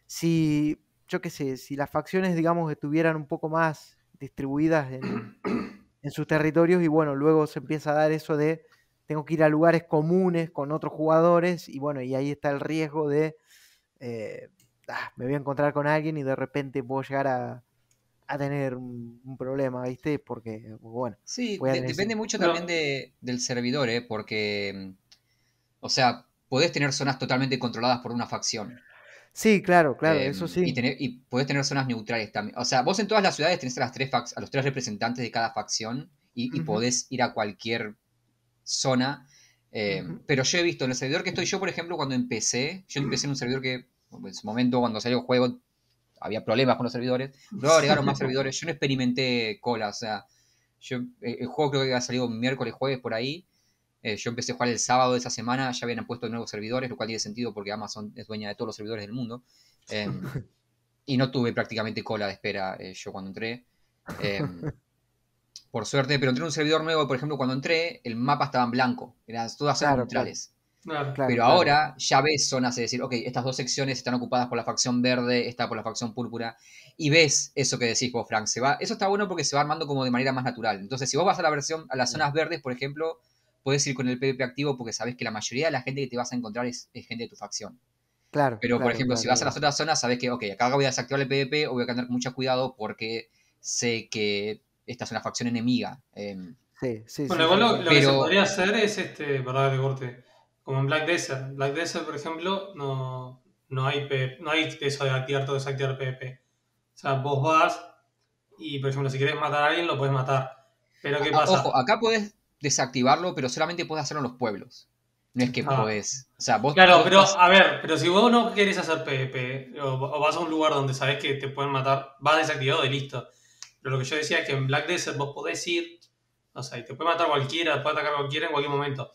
si, yo qué sé, si las facciones, digamos, estuvieran un poco más distribuidas en, en sus territorios y bueno, luego se empieza a dar eso de tengo que ir a lugares comunes con otros jugadores y bueno, y ahí está el riesgo de, eh, ah, me voy a encontrar con alguien y de repente puedo llegar a, a tener un, problema, ¿viste? Porque, bueno. Sí, depende mucho también de, del servidor, ¿eh? Porque, o sea, podés tener zonas totalmente controladas por una facción. Sí, claro, claro, eso em, sí. Y, tener, y podés tener zonas neutrales también. O sea, vos en todas las ciudades tenés a, las tres a los tres representantes de cada facción y, podés ir a cualquier zona. Em, pero yo he visto en el servidor que estoy yo, por ejemplo, cuando empecé, yo empecé en un servidor que en su momento, cuando salió el juego, había problemas con los servidores. Luego agregaron más servidores. Yo no experimenté cola, o sea, yo, eh, el juego creo que ha salido miércoles, jueves por ahí. Eh, yo empecé a jugar el sábado de esa semana, ya habían puesto nuevos servidores, lo cual tiene sentido porque Amazon es dueña de todos los servidores del mundo. Em, y no tuve prácticamente cola de espera eh, yo cuando entré. Por suerte, pero entré en un servidor nuevo, por ejemplo, cuando entré, el mapa estaba en blanco, eran todas zonas neutrales. pero ahora ya ves zonas de decir, ok, estas dos secciones están ocupadas por la facción verde, esta por la facción púrpura, y ves eso que decís vos, Frank. Se va, eso está bueno porque se va armando como de manera más natural. Entonces, si vos vas a la versión, a las zonas verdes, por ejemplo, puedes ir con el PvP activo porque sabes que la mayoría de la gente que te vas a encontrar es, gente de tu facción. Claro. Pero, por ejemplo, si vas a las otras zonas, sabes que, ok, acá voy a desactivar el PvP o voy a tener mucho cuidado porque sé que esta es una facción enemiga. Em, sí, sí, bueno, igual lo, que se podría hacer es, este, verdad, de corte, como en Black Desert. Black Desert, por ejemplo, no, no, hay, no hay eso de activar o desactivar PvP. O sea, vos vas y, por ejemplo, si quieres matar a alguien, lo puedes matar. Pero ¿qué pasa? Ojo, acá puedes desactivarlo, pero solamente puedes hacerlo en los pueblos. No es que ah. podés. O sea, vos, claro, pero a ver, pero si vos no querés hacer PvP o, vas a un lugar donde sabes que te pueden matar, vas desactivado y listo. Pero lo que yo decía es que en Black Desert vos podés ir, o sea, y te puede matar cualquiera, te puede atacar cualquiera en cualquier momento.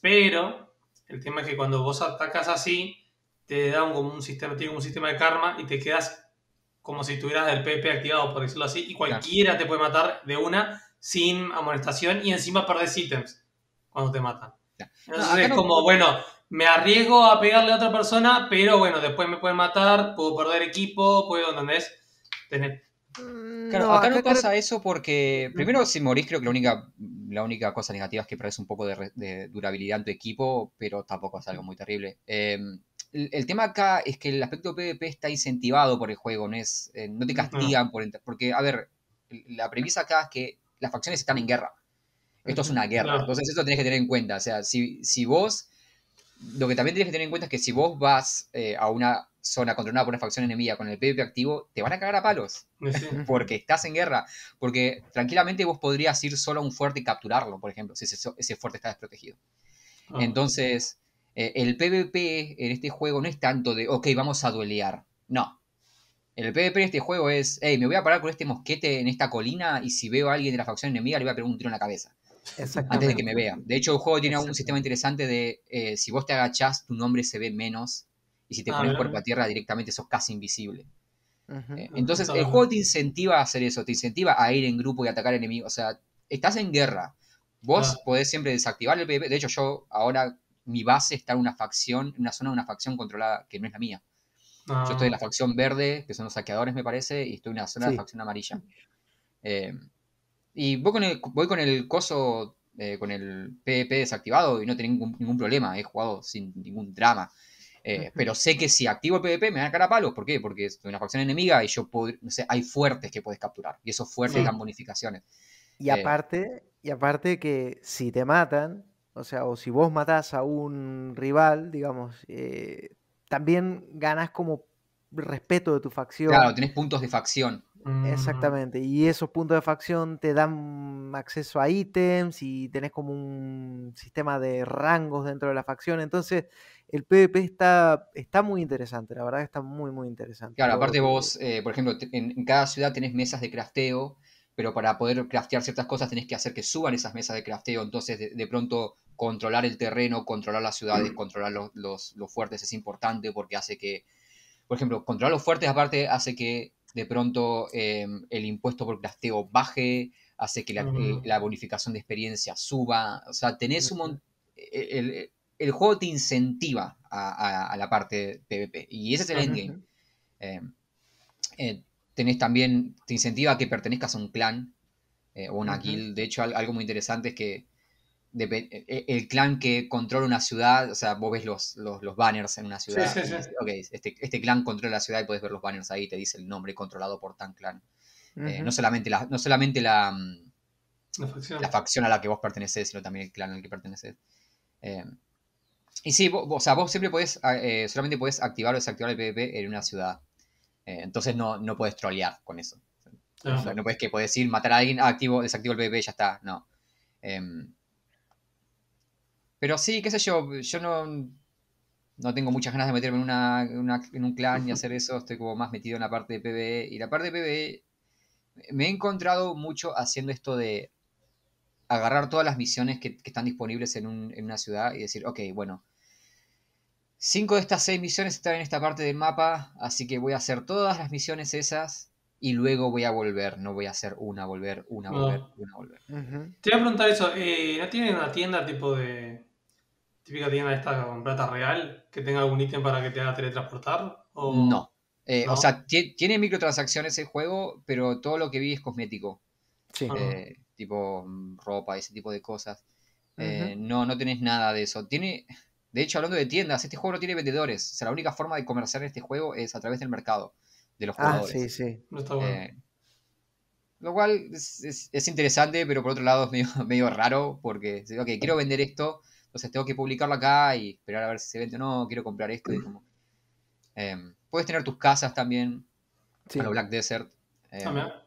Pero el tema es que cuando vos atacas así, te da un, como un sistema, tiene un sistema de karma y te quedas como si tuvieras el PvP activado, por decirlo así, y cualquiera te puede matar de una sin amonestación y encima perdés ítems cuando te matan. Entonces es como, bueno, me arriesgo a pegarle a otra persona, pero bueno, después me pueden matar, puedo perder equipo, puedo, ¿entendés? Tener... Claro, acá, no pasa eso porque, primero, si morís, creo que la única, la única cosa negativa es que perdés un poco de, durabilidad en tu equipo, pero tampoco es algo muy terrible. Em, el, tema acá es que el aspecto PvP está incentivado por el juego, no, es, eh, no te castigan por... Porque, a ver, la premisa acá es que las facciones están en guerra. Esto es una guerra. Entonces eso tenés que tener en cuenta. O sea, si, si vos... Lo que también tenés que tener en cuenta es que si vos vas eh, a una zona controlada por una facción enemiga con el PvP activo, te van a cagar a palos. porque estás en guerra. Porque tranquilamente vos podrías ir solo a un fuerte y capturarlo, por ejemplo, si ese, fuerte está desprotegido. Ah. Entonces, eh, el PvP en este juego no es tanto de, ok, vamos a duelear. No. El PvP de este juego es, hey, me voy a parar con este mosquete en esta colina y si veo a alguien de la facción enemiga le voy a pegar un tiro en la cabeza. Antes de que me vea. De hecho, el juego tiene un sistema interesante de eh, si vos te agachás, tu nombre se ve menos. Y si te ah, pones cuerpo a tierra, directamente sos casi invisible. Eh, entonces, el juego te incentiva a hacer eso, te incentiva a ir en grupo y atacar enemigos. O sea, estás en guerra. Vos ah. podés siempre desactivar el PvP. De hecho, yo ahora, mi base está en una facción, en una zona de una facción controlada que no es la mía. Yo estoy en la ah. facción verde, que son los saqueadores, me parece, y estoy en la zona de la facción amarilla. Eh, y voy con el, voy con el coso, eh, con el PvP desactivado y no tengo ningún, problema. He jugado sin ningún drama. Eh, pero sé que si activo el PvP me dan cara a palos. ¿Por qué? Porque en una facción enemiga y yo puedo, no sé, hay fuertes que puedes capturar. Y esos fuertes dan bonificaciones. Y aparte, y aparte que si te matan, o sea, o si vos matás a un rival, digamos, también ganas como respeto de tu facción. Claro, tenés puntos de facción. Mm. Exactamente, y esos puntos de facción te dan acceso a ítems y tenés como un sistema de rangos dentro de la facción, entonces el PvP está, está muy interesante, la verdad está muy, muy interesante. Claro, aparte vos, eh, por ejemplo, en, cada ciudad tenés mesas de crafteo, pero para poder craftear ciertas cosas tenés que hacer que suban esas mesas de crafteo, entonces de pronto controlar el terreno, controlar las ciudades, mm. controlar los, fuertes es importante porque hace que, por ejemplo, controlar los fuertes aparte hace que de pronto em, el impuesto por plasteo baje, hace que la, bonificación de experiencia suba, o sea, tenés un el, el, juego te incentiva a, la parte PvP y ese es el endgame. Em, eh, tenés también, te incentiva a que pertenezcas a un clan eh, o una guild, de hecho algo muy interesante es que depe- e- el clan que controla una ciudad, o sea, vos ves los, los, los banners en una ciudad. sí, sí. dices, ok, este, este clan controla la ciudad y puedes ver los banners ahí, te dice el nombre controlado por tan clan. Eh, no solamente, la, no solamente la, mm, La facción. la facción a la que vos pertenecés, sino también el clan al que perteneces. Eh, y sí, vos, vos- o sea, vos siempre podés, ah, eh, solamente podés activar o desactivar el PvP en una ciudad. Eh, entonces no, no podés trolear con eso. Ah, O sea, no puedes que podés ir, matar a alguien, ah, activo, desactivo el PvP, ya está. No. Pero sí, qué sé yo, yo no, no tengo muchas ganas de meterme en, una, en una- en un clan y hacer eso. Estoy como más metido en la parte de PvE. Y la parte de PvE me he encontrado mucho haciendo esto de agarrar todas las misiones que, que están disponibles en, un- en una ciudad y decir, ok, bueno, cinco de estas seis misiones están en esta parte del mapa, así que voy a hacer todas las misiones esas y luego voy a volver. No voy a hacer una, volver, una, No. volver, una, volver. Te voy a preguntar eso. eh, ¿No tienen una tienda tipo de. Típica tienda esta con plata real? Que tenga algún ítem para que te haga teletransportar? O... No. Eh, ¿No? O sea, ti- tiene microtransacciones el juego, pero todo lo que vi es cosmético. Sí. Ah. eh, tipo mm, ropa, ese tipo de cosas. Eh. No, no tenés nada de eso. Tiene, de hecho, hablando de tiendas, este juego no tiene vendedores. O sea, la única forma de comerciar este juego es a través del mercado, de los Ah, jugadores. sí, sí. No está bueno. Eh, lo cual es, es- es interesante, pero por otro lado es medio, medio raro, porque, ok, quiero vender esto, entonces tengo que publicarlo acá y esperar a ver si se vende o no, quiero comprar esto. Y como, Em, puedes tener tus casas también, sí. a lo Black Desert. Mirá.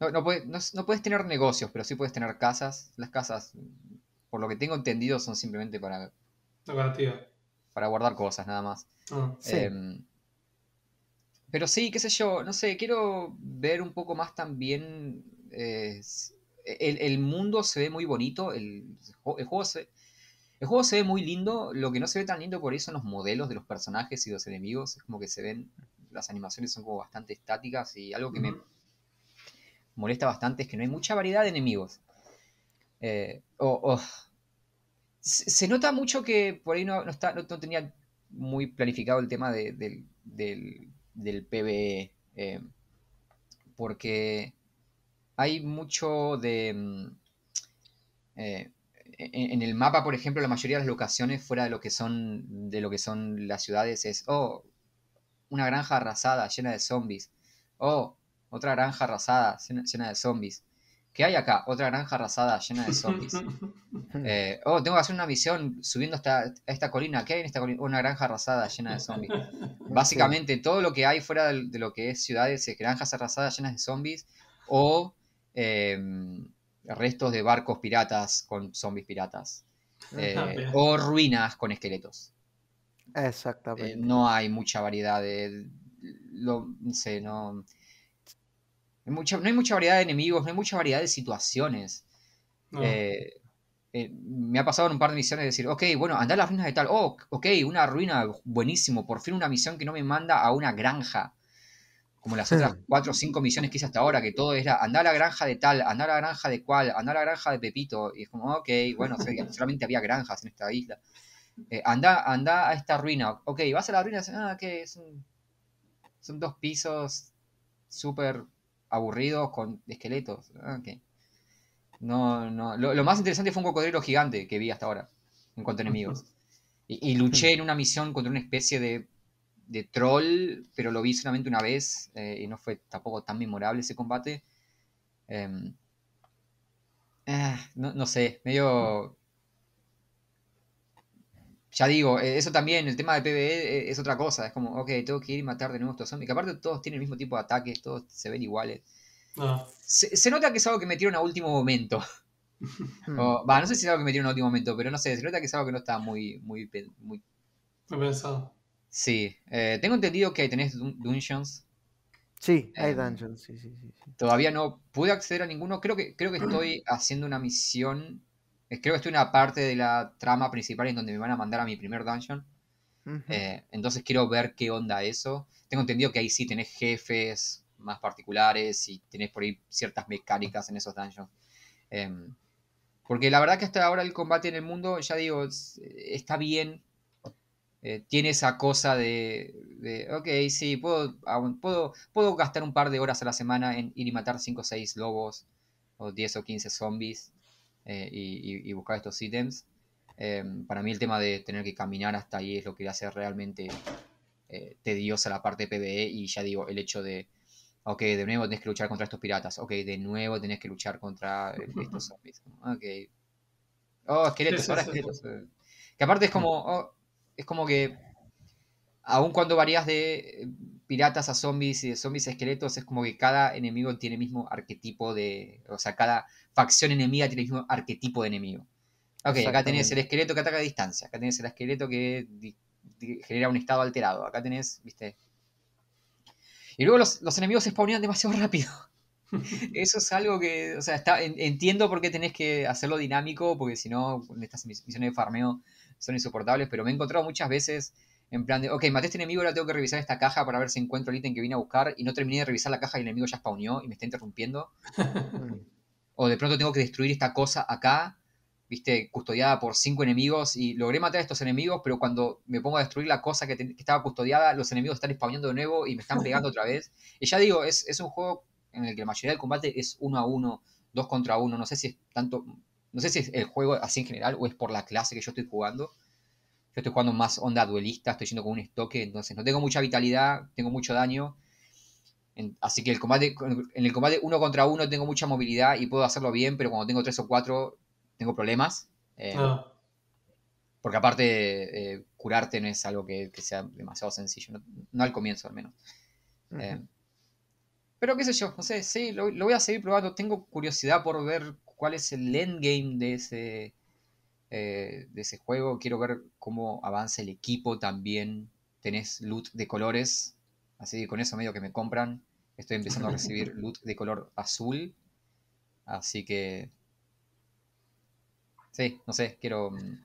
no, no, puedes, no, no puedes tener negocios, pero sí puedes tener casas. Las casas, por lo que tengo entendido, son simplemente para, para guardar cosas, nada más. Ah. Sí. Em, pero sí, qué sé yo, no sé, quiero ver un poco más también. eh, el, el mundo se ve muy bonito, el, el juego se, el juego se ve muy lindo, lo que no se ve tan lindo por ahí son los modelos de los personajes y los enemigos, es como que se ven, las animaciones son como bastante estáticas y algo que me molesta bastante es que no hay mucha variedad de enemigos. Eh, se, se nota mucho que por ahí no, no está, no, no tenía muy planificado el tema de- del, del, del PvE. eh, porque hay mucho de... mm, eh, en, el mapa, por ejemplo, la mayoría de las locaciones fuera de lo que son, de lo que son las ciudades es, oh, una granja arrasada llena de zombies. Oh, otra granja arrasada llena, de zombies. ¿Qué hay acá? Otra granja arrasada llena de zombies. Eh, oh, tengo que hacer una misión subiendo hasta esta colina. ¿Qué hay en esta colina? Una granja arrasada llena de zombies. Básicamente, todo lo que hay fuera de, lo que es ciudades es granjas arrasadas llenas de zombies o em, restos de barcos piratas con zombies piratas. Eh, Bien. o ruinas con esqueletos. Exactamente. Eh, no hay mucha variedad de. Lo, no sé, no. hay mucha- no hay mucha variedad de enemigos, no hay mucha variedad de situaciones. No. Eh, eh, me ha pasado en un par de misiones decir, ok, bueno, anda a las ruinas de tal. Oh, ok, una ruina, buenísimo. Por fin una misión que no me manda a una granja. Como las otras cuatro o cinco misiones que hice hasta ahora, que todo era anda a la granja de tal, anda a la granja de cual, anda a la granja de Pepito. Y es como, ok, bueno, solamente había granjas en esta isla. Eh, anda, anda a esta ruina. Ok, vas a la ruina. Ah, que es un- son dos pisos súper aburridos con esqueletos. Ah, ok. No, no. Lo, lo más interesante fue un cocodrilo gigante que vi hasta ahora en cuanto a enemigos. Y, y luché en una misión contra una especie de, de troll, pero lo vi solamente una vez eh, y no fue tampoco tan memorable ese combate. Em, ah, no, no sé, medio ya digo, eh, eso también, el tema de PvE eh, es otra cosa. Es como, ok, tengo que ir y matar de nuevo a estos zombies. Que aparte todos tienen el mismo tipo de ataques, todos se ven iguales. No. Se, se nota que es algo que metieron a último momento. Hmm. Va, no sé si es algo que metieron a último momento, pero no sé, se nota que es algo que no está muy. muy, muy... Pensado. Sí, eh, tengo entendido que tenés dun- dungeons. Sí, hay Em, dungeons, sí, sí, sí. sí. Todavía no pude acceder a ninguno. Creo que, creo que estoy haciendo una misión. Creo que estoy en una parte de la trama principal en donde me van a mandar a mi primer dungeon. Eh, entonces quiero ver qué onda eso. Tengo entendido que ahí sí tenés jefes más particulares y tenés por ahí ciertas mecánicas en esos dungeons. Em, porque la verdad que hasta ahora el combate en el mundo, ya digo, es- está bien. Eh, tiene esa cosa de, de, ok, sí, puedo, puedo, puedo gastar un par de horas a la semana en ir y matar 5 o 6 lobos, o 10 o 15 zombies. eh, y, buscar estos ítems. Em, para mí el tema de tener que caminar hasta ahí es lo que hace realmente eh, tediosa la parte de PvE y ya digo, el hecho de, ok, de nuevo tenés que luchar contra estos piratas, ok, de nuevo tenés que luchar contra estos zombies, ok. Oh, esqueletos, ahora esqueletos. Que aparte es como, oh, es como que, aun cuando varías de piratas a zombies y de zombies a esqueletos, es como que cada enemigo tiene el mismo arquetipo de, o sea, cada facción enemiga tiene el mismo arquetipo de enemigo. Ok, acá tenés el esqueleto que ataca a distancia, acá tenés el esqueleto que genera un estado alterado, acá tenés, viste. Y luego los, enemigos se spawnean demasiado rápido. Eso es algo que, o sea, está, entiendo por qué tenés que hacerlo dinámico, porque si no, estas misiones de farmeo son insoportables, pero me he encontrado muchas veces en plan de, ok, maté a este enemigo, ahora tengo que revisar esta caja para ver si encuentro el ítem que vine a buscar y no terminé de revisar la caja y el enemigo ya spawneó y me está interrumpiendo. o de pronto tengo que destruir esta cosa acá, viste, custodiada por cinco enemigos y logré matar a estos enemigos, pero cuando me pongo a destruir la cosa que, estaba custodiada, los enemigos están spawneando de nuevo y me están pegando otra vez. Y ya digo, es, es un juego en el que la mayoría del combate es uno a uno, dos contra uno, no sé si es tanto, no sé si es el juego así en general o es por la clase que yo estoy jugando yo estoy jugando más onda duelista, estoy yendo con un estoque, entonces no tengo mucha vitalidad, tengo mucho daño. así que el combate, en el combate uno contra uno tengo mucha movilidad y puedo hacerlo bien, pero cuando tengo tres o cuatro tengo problemas. Eh, ah. Porque aparte, eh, curarte no es algo que, sea demasiado sencillo, no, al comienzo al menos. Eh, pero qué sé yo, no sé, sí, lo, lo, voy a seguir probando. Tengo curiosidad por ver cuál es el endgame de ese, eh, de ese juego. Quiero ver cómo avanza el equipo también. Tenés loot de colores, así que con eso medio que me compran. Estoy empezando a recibir loot de color azul. Así que... Sí, no sé, quiero... Mm,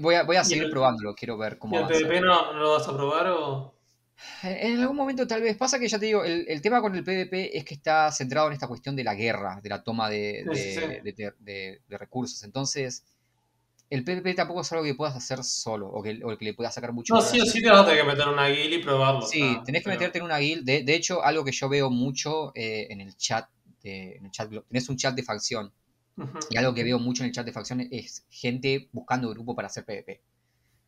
voy, a, voy a seguir probándolo, quiero ver cómo... ¿Y el PvP no, lo vas a probar o...? En algún momento tal vez. Pasa que ya te digo, el, tema con el PvP es que está centrado en esta cuestión de la guerra, de la toma de, recursos. Entonces, el PvP tampoco es algo que puedas hacer solo o que, que le puedas sacar mucho. No, sí o sí te vas a tener que meter en una guild y probarlo. Sí, tenés que meterte en una guild. De, hecho, algo que yo veo mucho eh, en el chat, en el chat, tenés un chat de facción. Y algo que veo mucho en el chat de facción es gente buscando grupo para hacer PvP.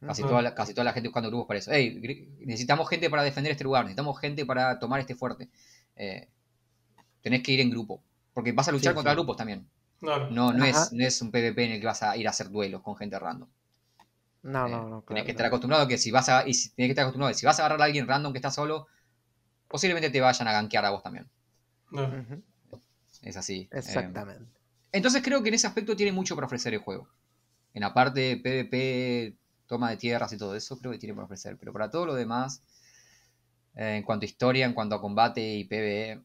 Casi, toda la, casi toda la gente buscando grupos para eso. necesitamos gente para defender este lugar, necesitamos gente para tomar este fuerte. Eh, tenés que ir en grupo. Porque vas a luchar contra grupos también. No, no, es, no es un PvP en el que vas a ir a hacer duelos con gente random. No, no, no. Tienes que estar acostumbrado que si vas a. Y si, que estar acostumbrado si vas a agarrar a alguien random que está solo, posiblemente te vayan a gankear a vos también. Es así. Eh. Exactamente. entonces creo que en ese aspecto tiene mucho para ofrecer el juego. En la parte PvP toma de tierras y todo eso, creo que tiene por ofrecer. Pero para todo lo demás, eh, en cuanto a historia, en cuanto a combate y PvE,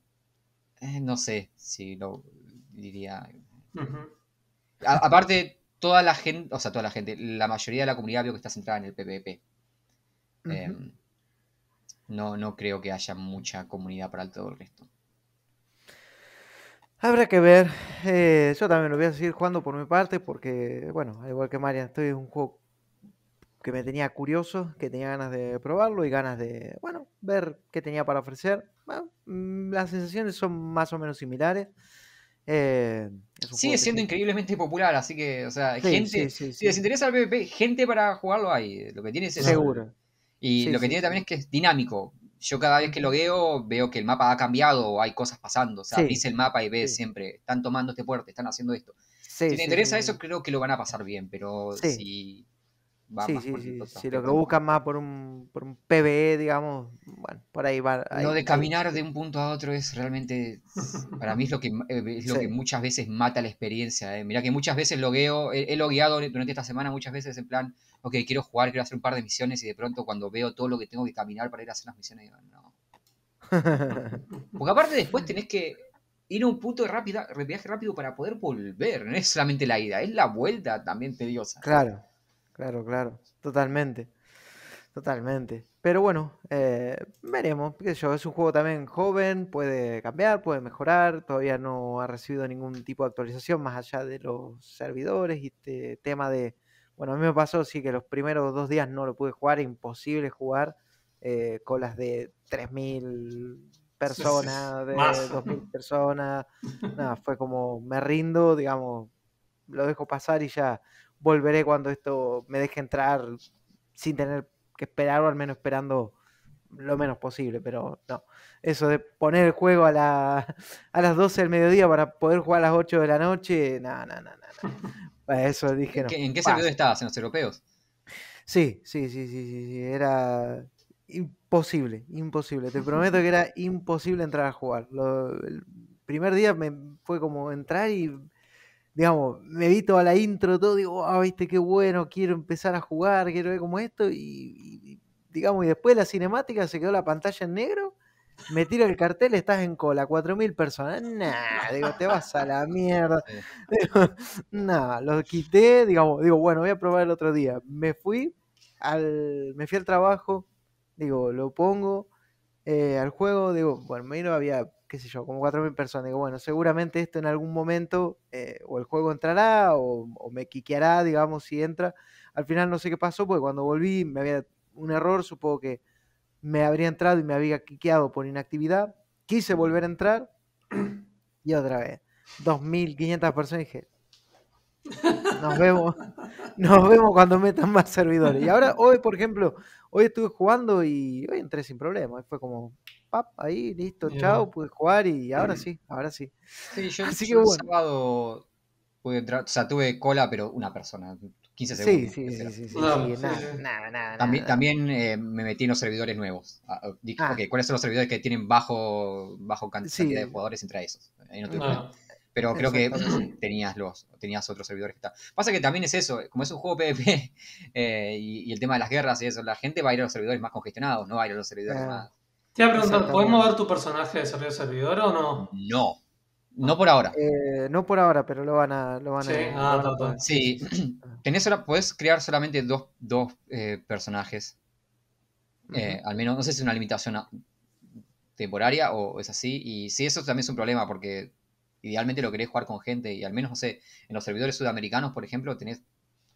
eh, no sé si lo diría. aparte, toda la gente, o sea, toda la gente, la mayoría de la comunidad veo que está centrada en el PvP. Em, no, no creo que haya mucha comunidad para todo el resto. Habrá que ver. Eh, yo también lo voy a seguir jugando por mi parte porque, bueno, al igual que Marian, estoy en un juego que me tenía curioso, que tenía ganas de probarlo y ganas de, bueno, ver qué tenía para ofrecer. Mm, las sensaciones son más o menos similares. Eh, Sigue siendo increíblemente popular, así que, o sea, gente, si les interesa el PvP, gente para jugarlo hay. Lo que tiene es Seguro. Y lo que tiene también es que es dinámico. Yo cada vez que lo veo, veo que el mapa ha cambiado o hay cosas pasando. O sea, dice el mapa y ves siempre, están tomando este puerto, están haciendo esto. si les interesa eso, creo que lo van a pasar bien, pero si sí, sí, sí. Si lo que buscan más por un, por un PBE, digamos, bueno, por ahí va. lo de caminar de un punto a otro es realmente, para mí es lo que, eh, es lo que muchas veces mata la experiencia. Eh. Mira que muchas veces lo gueo, he, logueado durante esta semana muchas veces en plan, ok, quiero jugar, quiero hacer un par de misiones y de pronto cuando veo todo lo que tengo que caminar para ir a hacer las misiones, digo, no. Porque aparte después tenés que ir a un punto de rápida, viaje rápido para poder volver. No es solamente la ida, es la vuelta también tediosa. Claro. Claro, claro, totalmente. Totalmente. Pero bueno, eh, veremos. Qué yo, es un juego también joven, puede cambiar, puede mejorar. Todavía no ha recibido ningún tipo de actualización más allá de los servidores y este tema de. Bueno, a mí me pasó sí que los primeros dos días no lo pude jugar, imposible jugar. Eh, colas de 3.000 personas, de Más. 2.000 personas. Nada, fue como, me rindo, digamos, lo dejo pasar y ya volveré cuando esto me deje entrar sin tener que esperar o al menos esperando lo menos posible, pero no. Eso de poner el juego a, la, a las 12 del mediodía para poder jugar a las 8 de la noche, no, no, no, no. Eso dije ¿En no. en qué servidor estabas? ¿En los europeos? Sí, sí, sí, sí, sí, sí, era imposible, imposible. Te prometo que era imposible entrar a jugar. Lo- el primer día me fue como entrar y, digamos, me vi toda la intro, todo, digo, ah, viste, qué bueno, quiero empezar a jugar, quiero ver cómo esto, y, y, digamos, y después de la cinemática se quedó la pantalla en negro, me tiro el cartel, estás en cola, 4.000 personas. Nah, digo, te vas a la mierda. Digo, Nada, lo quité, digamos, digo, bueno, voy a probar el otro día. Me fui al, me fui al trabajo, digo, lo pongo eh, al juego, digo, bueno, me vino, había, qué sé yo, como 4.000 personas. Digo, bueno, seguramente esto en algún momento eh, o el juego entrará o, o me quiqueará, digamos, si entra. Al final no sé qué pasó, porque cuando volví me había un error, supongo que me habría entrado y me había quiqueado por inactividad. Quise volver a entrar y otra vez. 2.500 personas y dije, nos vemos, nos vemos cuando metan más servidores. Y ahora, hoy, por ejemplo, hoy estuve jugando y hoy entré sin problema. Fue como, pap, ahí, listo, chao, pude jugar y ahora sí, ahora sí. Sí, yo, Así yo que el bueno. sábado pude entrar, o sea, tuve cola, pero una persona, 15 Sí, segundos. sí, sí, sí, sí, No, sí, nada, sí. nada, nada, También, nada. también eh, me metí en los servidores nuevos. Ah, ah, Dije, Ah. ok, ¿cuáles son los servidores que tienen bajo, bajo cantidad de jugadores entre esos? Ahí no tuve problema. No. Pero creo que tenías los tenías otros servidores que tal. Pasa que también es eso, como es un juego PvP eh, y, y el tema de las guerras y eso, la gente va a ir a los servidores más congestionados, no va a ir a los servidores Ah. más. Te iba a preguntar, ¿podés mover tu personaje de servidor a servidor o no? No, no por ahora. Eh, no por ahora, pero lo van a, lo van Sí, a, lo ah, van a. Sí, tenés sola- podés crear solamente dos, dos eh, personajes. eh, al menos, no sé si es una limitación a- temporaria o es así. Y sí, eso también es un problema porque idealmente lo querés jugar con gente y al menos, no sé, en los servidores sudamericanos, por ejemplo, tenés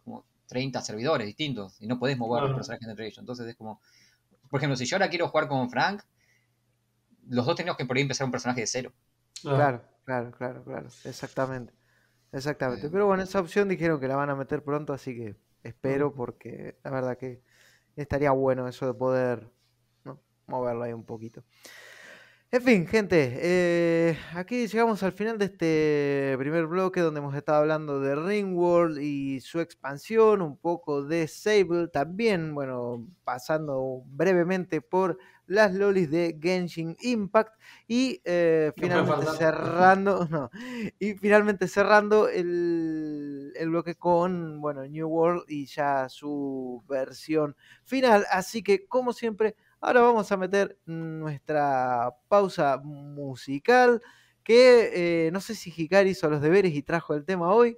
como 30 servidores distintos y no podés mover los Claro. personajes entre ellos. Entonces es como, por ejemplo, si yo ahora quiero jugar con Frank, los dos tenemos que por ahí empezar un personaje de cero. Claro, claro, claro, claro, exactamente. Exactamente. Eh. Pero bueno, esa opción dijeron que la van a meter pronto, así que espero porque la verdad que estaría bueno eso de poder ¿no? moverlo ahí un poquito. En fin, gente, eh, aquí llegamos al final de este primer bloque donde hemos estado hablando de Ringworld y su expansión, un poco de Sable, también, bueno, pasando brevemente por las lolis de Genshin Impact y eh, finalmente cerrando, no, y finalmente cerrando el, el bloque con, bueno, New World y ya su versión final. Así que, como siempre, ahora vamos a meter nuestra pausa musical, que eh, no sé si Hikari hizo los deberes y trajo el tema hoy.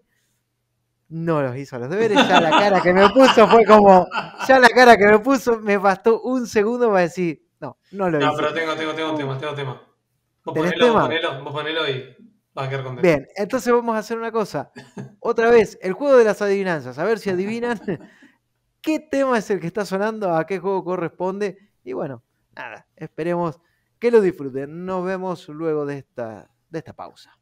No los hizo los deberes, ya la cara que me puso fue como, ya la cara que me puso, me bastó un segundo para decir, no, no lo No, hice. pero tengo, tengo, tengo tema, tengo tema. Vos ¿Tenés ponelo, tema? vos ponelo, vos ponelo y vas a quedar contento. Bien, entonces vamos a hacer una cosa. Otra vez, el juego de las adivinanzas. A ver si adivinan qué tema es el que está sonando, a qué juego corresponde. Y bueno, nada, esperemos que lo disfruten. Nos vemos luego de esta, de esta pausa.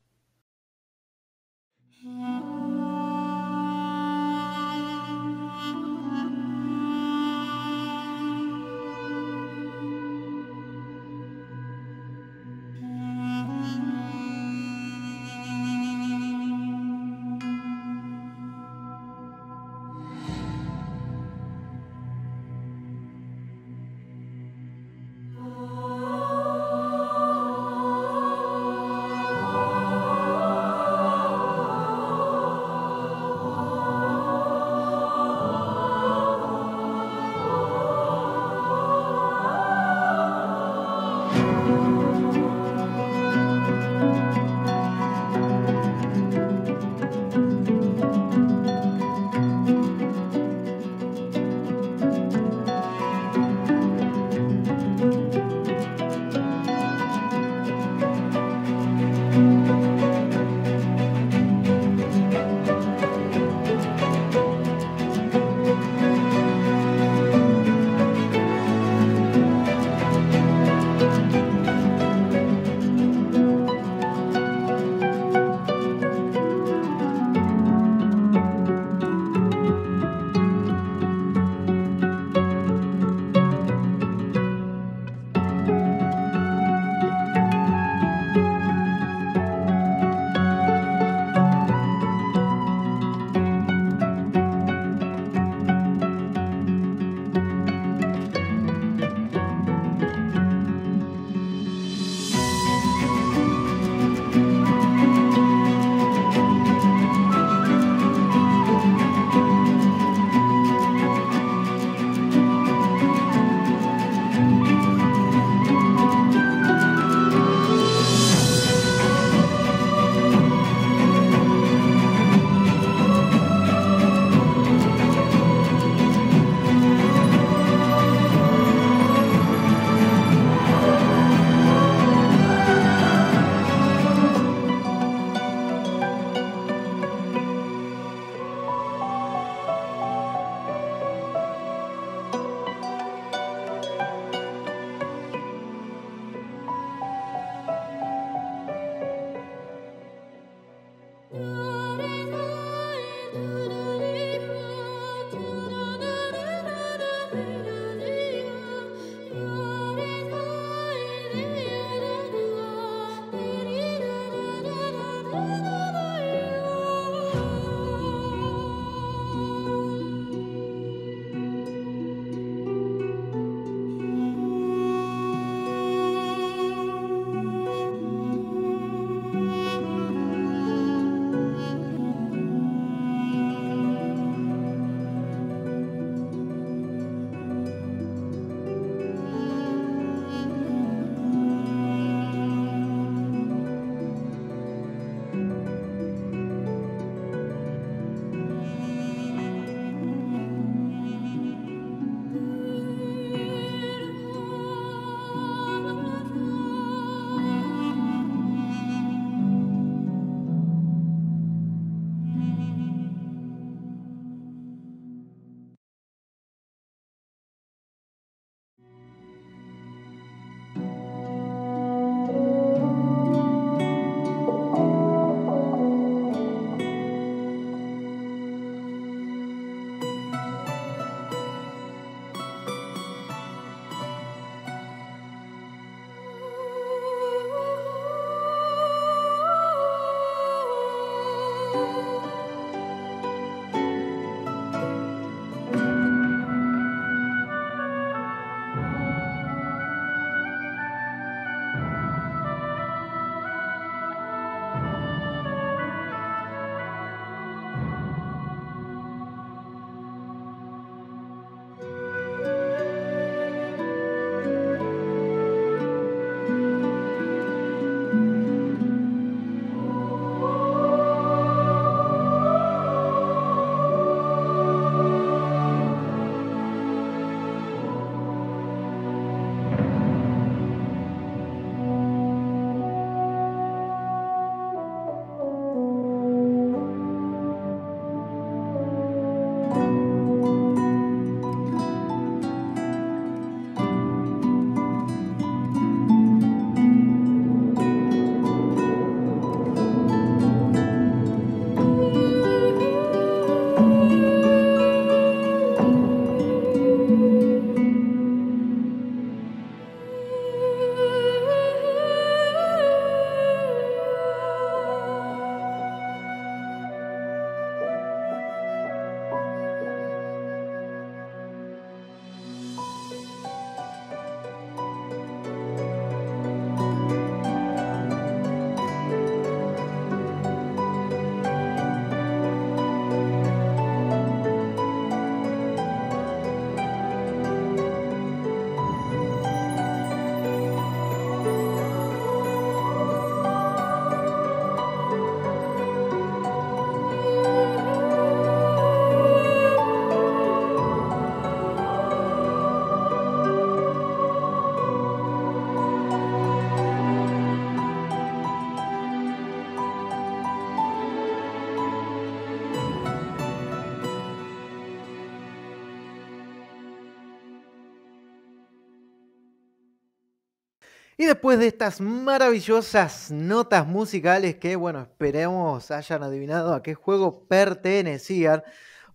Después de estas maravillosas notas musicales que, bueno, esperemos hayan adivinado a qué juego pertenecían,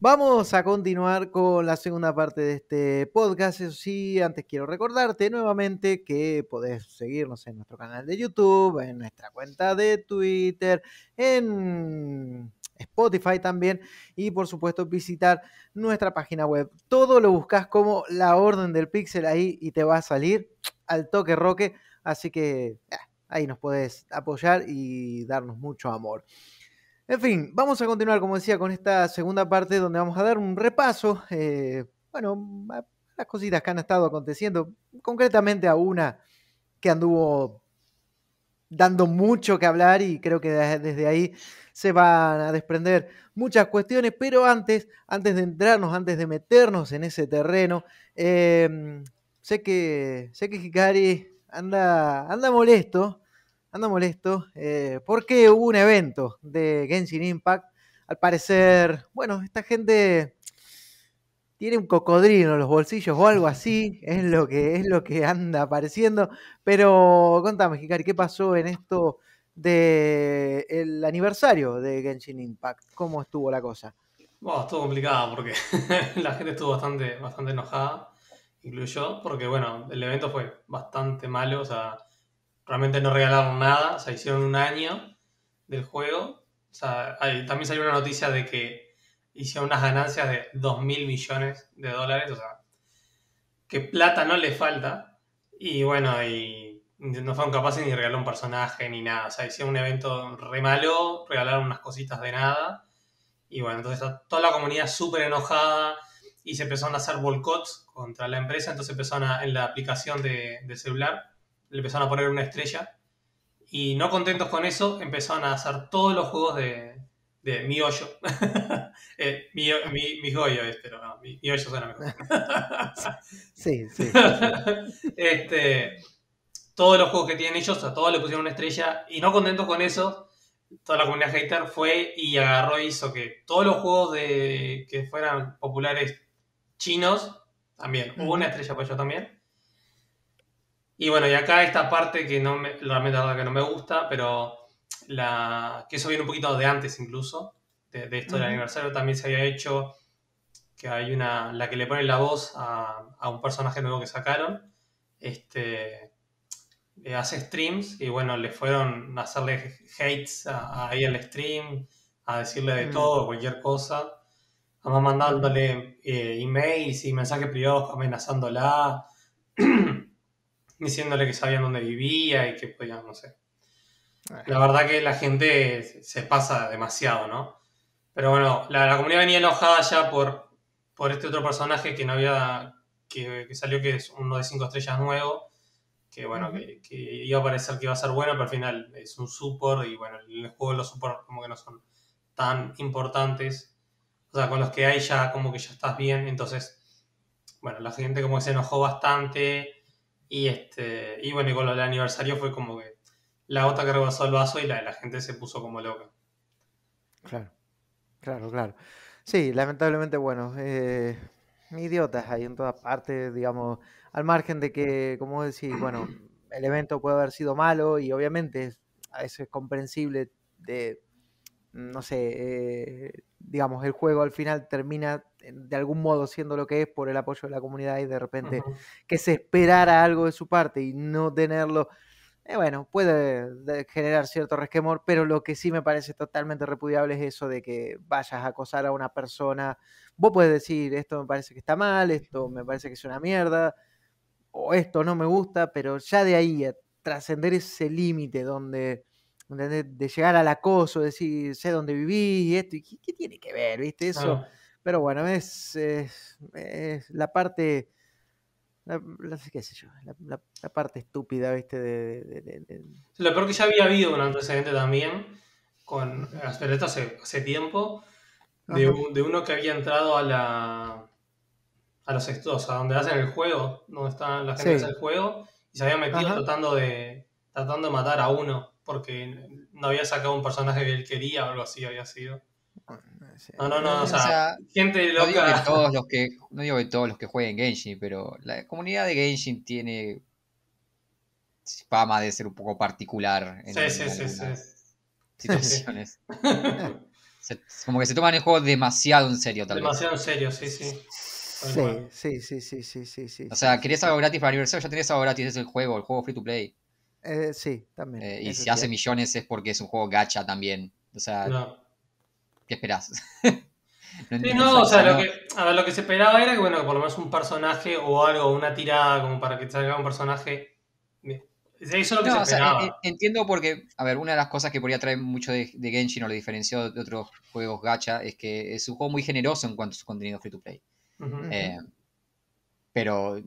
vamos a continuar con la segunda parte de este podcast. Eso sí, antes quiero recordarte nuevamente que podés seguirnos en nuestro canal de YouTube, en nuestra cuenta de Twitter, en Spotify también y por supuesto visitar nuestra página web. Todo lo buscas como la orden del pixel ahí y te va a salir al toque roque Así que ah, ahí nos puedes apoyar y darnos mucho amor. En fin, vamos a continuar, como decía, con esta segunda parte donde vamos a dar un repaso, eh, bueno, las cositas que han estado aconteciendo, concretamente a una que anduvo dando mucho que hablar y creo que desde ahí se van a desprender muchas cuestiones, pero antes, antes de entrarnos, antes de meternos en ese terreno, em, sé que sé que Hikari anda, anda molesto, anda molesto, eh, porque hubo un evento de Genshin Impact. Al parecer, bueno, esta gente tiene un cocodrilo en los bolsillos o algo así, es lo que, es lo que anda apareciendo. Pero contame, Hikari, ¿qué pasó en esto del aniversario de Genshin Impact? ¿Cómo estuvo la cosa? Bueno, estuvo complicado porque la gente estuvo bastante, bastante enojada incluyó, porque bueno, el evento fue bastante malo, o sea, realmente no regalaron nada, o sea, hicieron un año del juego, o sea, también salió una noticia de que hicieron unas ganancias de 2 mil millones de dólares, o sea, que plata no le falta, y bueno, y no fueron capaces ni regalar un personaje ni nada, o sea, hicieron un evento re malo, regalaron unas cositas de nada, y bueno, entonces toda la comunidad súper enojada, y se empezaron a hacer boicots contra la empresa, entonces empezaron a, en la aplicación de, celular, le empezaron a poner una estrella y no contentos con eso, empezaron a hacer todos los juegos de, de mi hoyo. eh, mi, mi, mi goyo es, pero no, mi, mi hoyo suena mejor. sí, sí. este, todos los juegos que tienen ellos, a todos le pusieron una estrella y no contentos con eso, toda la comunidad hater fue y agarró y hizo que todos los juegos de, que fueran populares chinos, también. Hubo una estrella para ellos también. Y bueno, y acá esta parte que no me, realmente que no me gusta, pero la, que eso viene un poquito de antes incluso, de, esto del aniversario también se había hecho, que hay una, la que le pone la voz a, un personaje nuevo que sacaron, este, eh, hace streams y bueno, le fueron a hacerle hates ahí al stream, a decirle de todo, cualquier cosa mandándole eh, emails y mensajes privados amenazándola, diciéndole que sabían dónde vivía y que podían, no sé. La verdad que la gente se pasa demasiado, ¿no? Pero bueno, la, comunidad venía enojada ya por, por este otro personaje que no había, que, salió que es uno de cinco estrellas nuevo, que bueno, que, iba a parecer que iba a ser bueno, pero al final es un support y bueno, el juego los support como que no son tan importantes o sea, con los que hay ya como que ya estás bien. Entonces, bueno, la gente como que se enojó bastante. Y este y bueno, y con lo del aniversario fue como que la gota que rebasó el vaso y la, la gente se puso como loca. Claro, claro, claro. Sí, lamentablemente, bueno, eh, idiotas ahí en todas partes, digamos, al margen de que, como decís, bueno, el evento puede haber sido malo y obviamente veces es comprensible de no sé, eh, digamos, el juego al final termina de algún modo siendo lo que es por el apoyo de la comunidad y de repente que se esperara algo de su parte y no tenerlo, eh, bueno, puede generar cierto resquemor, pero lo que sí me parece totalmente repudiable es eso de que vayas a acosar a una persona. Vos puedes decir, esto me parece que está mal, esto me parece que es una mierda, o esto no me gusta, pero ya de ahí a trascender ese límite donde de llegar al acoso, decir, sé dónde viví y esto, y qué, tiene que ver, viste? Eso. Pero bueno, es, es, la parte, la, qué sé yo, la, parte estúpida, viste, de, Lo peor que ya había habido un antecedente también, con, pero esto hace, hace tiempo, de, de, uno que había entrado a la a los estudios, a donde hacen el juego, donde está la gente que hace el juego, y se había metido tratando de tratando de matar a uno porque no había sacado un personaje que él quería o algo así había sido. No, no, no, o sea, gente loca. No digo, que todos los que, no digo que todos los que jueguen Genshin, pero la comunidad de Genshin tiene fama de ser un poco particular en, Sí, en sí, sí, situaciones. Se- como que se toman el juego demasiado en serio, tal vez. Demasiado en serio, sí, sí. Sí, sí, sí, sí, sí, sí, sí. O sea, sí. algo gratis para aniversario, ya tenés algo gratis, es el juego, el juego free to play. Eh, sí, también. Eh, y si hace cierto. millones es porque es un juego gacha también. O sea, No. ¿qué esperás? no Sí, entiendo, no, o sea, lo que, a ver, lo que se esperaba era que, bueno, por lo menos un personaje o algo, una tirada como para que salga un personaje. Eso es lo que No, se o sea, esperaba. en- en- entiendo porque, a ver, una de las cosas que podría traer mucho de, de Genshin o lo diferenció de otros juegos gacha es que es un juego muy generoso en cuanto a su contenido free to play. Eh, pero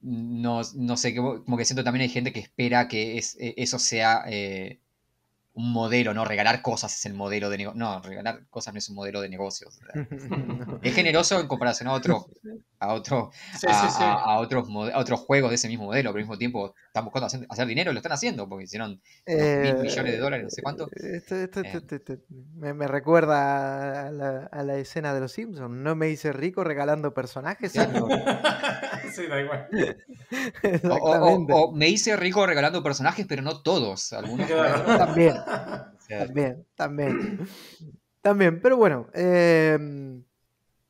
no, no sé, como como que siento también hay gente que espera que es, eh, eso sea eh, un modelo, ¿no? Regalar cosas es el modelo de negocio. No, regalar cosas no es un modelo de negocios. No. es generoso en comparación a otros a otro, Sí, a, sí, sí. a- a otros a otros juegos de ese mismo modelo, pero al mismo tiempo están buscando hacer, hacer dinero y lo están haciendo, porque hicieron Eh, mil millones de dólares, no sé cuánto. Esto, esto- Eh. esto- esto- esto- me, me recuerda a la, a la escena de los Simpsons. No me hice rico regalando personajes. Claro. sino- sí, da igual. O, me hice rico regalando personajes, pero no todos. Algunos Claro. fueron, También, también, también. También, pero bueno. eh,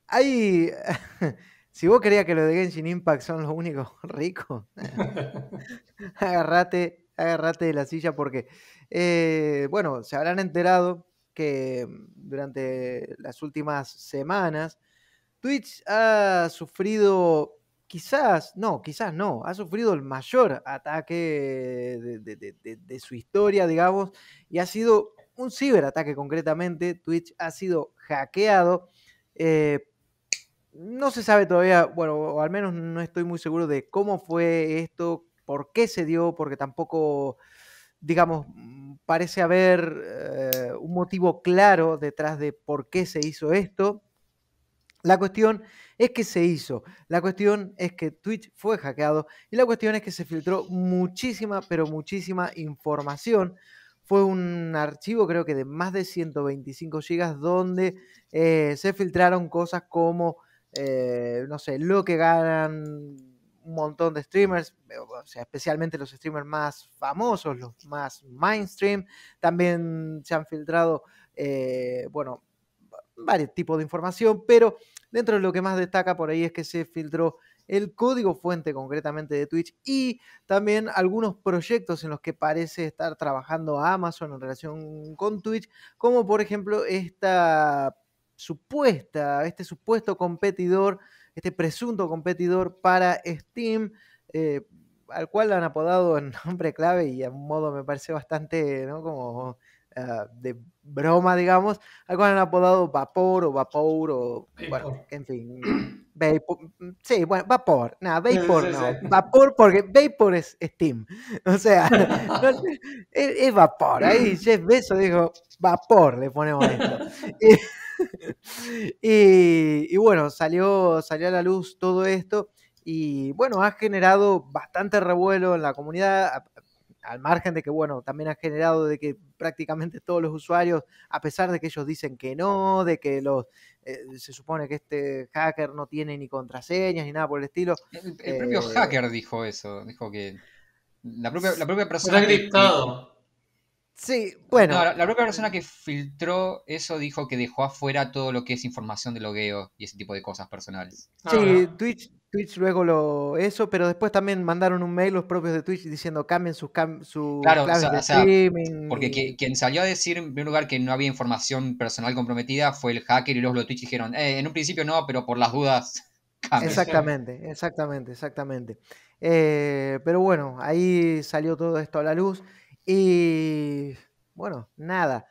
hay. Si vos querías que los de Genshin Impact son los únicos ricos, agarrate, agarrate de la silla porque, eh, bueno, se habrán enterado que durante las últimas semanas Twitch ha sufrido, quizás, no, quizás no, ha sufrido el mayor ataque de, de- de- de- de su historia, digamos, y ha sido un ciberataque concretamente. Twitch ha sido hackeado. eh, no se sabe todavía, bueno, o al menos no estoy muy seguro de cómo fue esto, por qué se dio, porque tampoco, digamos, mm, parece haber eh, un motivo claro detrás de por qué se hizo esto. La cuestión es que se hizo, la cuestión es que Twitch fue hackeado y la cuestión es que se filtró muchísima, pero muchísima información. Fue un archivo creo que de más de 125 gigas donde eh, se filtraron cosas como, eh, no sé, lo que ganan un montón de streamers, o sea, especialmente los streamers más famosos, los más mainstream. También se han filtrado, eh, bueno, varios tipos de información, pero dentro de lo que más destaca por ahí es que se filtró el código fuente concretamente de Twitch y también algunos proyectos en los que parece estar trabajando Amazon en relación con Twitch, como por ejemplo esta supuesta, este supuesto competidor, este presunto competidor para Steam, eh, al cual han apodado en nombre clave y a un modo me parece bastante, ¿no? Como ah, de broma, digamos, al cual han apodado Vapor o Vapor o, bueno, en fin, Vapor, sí, bueno, Vapor, nada, sí, Vapor sí, no, sí. Vapor porque Vapor es Steam, o sea, no, es, es Vapor, ahí Jeff Bezos dijo, Vapor le ponemos esto. Y, y bueno, salió, salió a la luz todo esto y bueno, ha generado bastante revuelo en la comunidad, a- al margen de que bueno, también ha generado de que prácticamente todos los usuarios, a pesar de que ellos dicen que no, de que los eh, se supone que este hacker no tiene ni contraseñas ni nada por el estilo. El, el propio Eh, hacker dijo eso, dijo que la propia, la propia Está persona criptado. Sí, bueno, No, la, la propia persona que filtró eso dijo que dejó afuera todo lo que es información de logueo y ese tipo de cosas personales. Sí, Ah, Twitch, Twitch luego lo eso, pero después también mandaron un mail los propios de Twitch diciendo cambien sus, cam- sus Claro, o claves sea- de o sea, streaming. Porque quien salió a decir en primer lugar que no había información personal comprometida fue el hacker y luego los de Twitch dijeron, eh, en un principio no, pero por las dudas cambia. Exactamente, exactamente, exactamente. Eh, pero bueno, ahí salió todo esto a la luz y bueno, nada.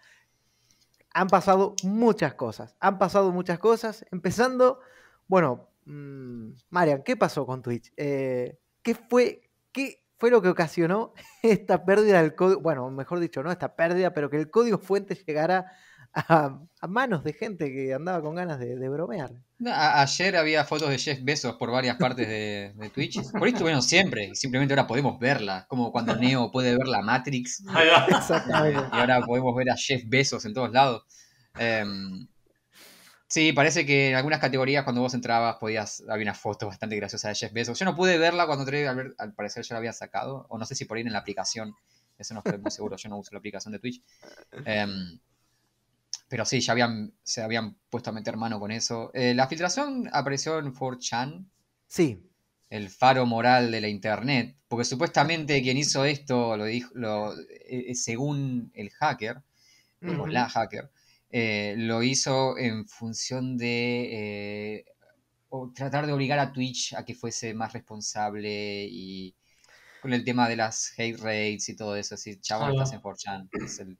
Han pasado muchas cosas, han pasado muchas cosas, empezando, bueno, mm, Marian, ¿qué pasó con Twitch? Eh, ¿qué fue, qué fue lo que ocasionó esta pérdida del código? Bueno, mejor dicho, no esta pérdida, pero que el código fuente llegara a, a manos de gente que andaba con ganas de, de bromear. No, a- ayer había fotos de Jeff Bezos por varias partes de, de Twitch. Por ahí estuvieron siempre, simplemente ahora podemos verla, como cuando Neo puede ver la Matrix. Exactamente. y ahora podemos ver a Jeff Bezos en todos lados. Em, Sí, parece que en algunas categorías cuando vos entrabas podías, había una foto bastante graciosa de Jeff Bezos. Yo no pude verla cuando entré, al, al parecer ya la había sacado, o no sé si por ahí en la aplicación, eso no estoy muy seguro, yo no uso la aplicación de Twitch. Em, pero sí, ya habían, se habían puesto a meter mano con eso. Eh, la filtración apareció en 4chan. Sí. El faro moral de la internet. Porque supuestamente quien hizo esto, lo dijo, lo, eh, según el hacker, o la hacker, eh, lo hizo en función de tratar de obligar a Twitch a que fuese más responsable y con el tema de las hate rates y todo eso. Así, chabón, estás en 4chan. Es el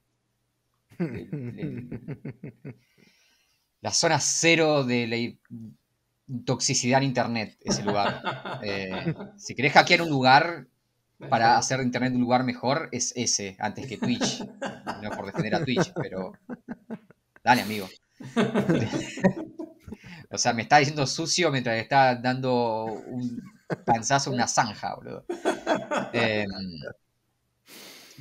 la zona cero de la toxicidad en Internet, ese lugar. Eh, si querés hackear un lugar para hacer Internet un lugar mejor, es ese, antes que Twitch. No por defender a Twitch, pero... Dale, amigo. o sea, me está diciendo sucio mientras está dando un panzazo a una zanja, boludo. Eh,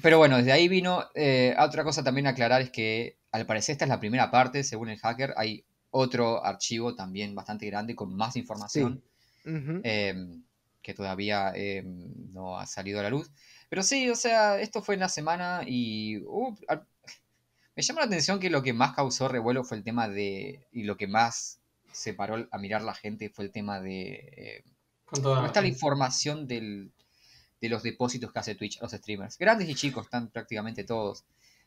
pero bueno, desde ahí vino. Eh, otra cosa también a aclarar es que al parecer esta es la primera parte, según el hacker. Hay otro archivo también bastante grande con más información em, que todavía em, no ha salido a la luz. Pero sí, o sea, esto fue en la semana y uh, me llama la atención que lo que más causó revuelo fue el tema de. y lo que más se paró a mirar la gente fue el tema de. ¿Cómo está la información del, de los depósitos que hace Twitch los streamers. Grandes y chicos, están prácticamente todos.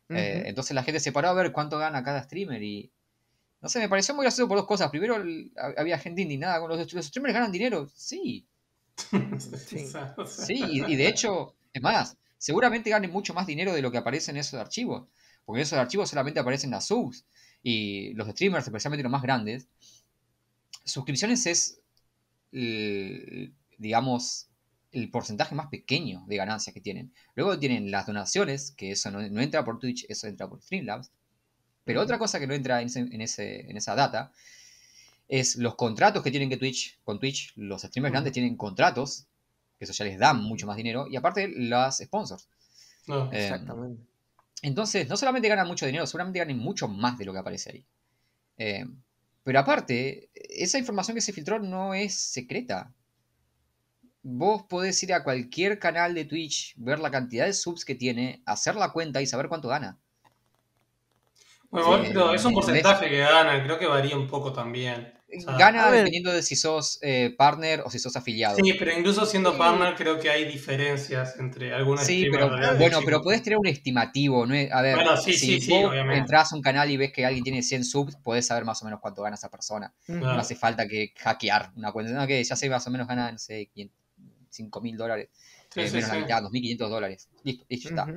Eh, entonces la gente se paró a ver cuánto gana cada streamer y... No sé, me pareció muy gracioso por dos cosas. Primero, había gente indignada con los, streamers ganan dinero. Sí. sí, y, de hecho, es más, seguramente ganen mucho más dinero de lo que aparece en esos archivos. Porque en esos archivos solamente aparecen las subs. Y los streamers, especialmente los más grandes, suscripciones es, digamos, el porcentaje más pequeño de ganancias que tienen. Luego tienen las donaciones, que eso no, entra por Twitch, eso entra por Streamlabs. Pero otra cosa que no entra en, ese, en, esa data es los contratos que tienen que Twitch, con Twitch. Los streamers grandes tienen contratos, que eso ya les da mucho más dinero. Y aparte, las sponsors. Eh, exactamente. Entonces, no solamente ganan mucho dinero, seguramente ganan mucho más de lo que aparece ahí. Eh, pero aparte, esa información que se filtró no es secreta vos podés ir a cualquier canal de Twitch, ver la cantidad de subs que tiene, hacer la cuenta y saber cuánto gana. Bueno, pero es un porcentaje que gana, creo que varía un poco también. gana dependiendo de si sos eh, partner o si sos afiliado. Sí, pero incluso siendo partner creo que hay diferencias entre algunas Sí, pero bueno, pero podés tener un estimativo, ¿no? A ver, si vos entras a un canal y ves que alguien tiene 100 subs, podés saber más o menos cuánto gana esa persona. No hace falta que hackear una cuenta. No, que ya sé más o menos gana, no sé, 5 mil dólares, eh, menos la mitad, 2.500 dólares. Listo, listo, está.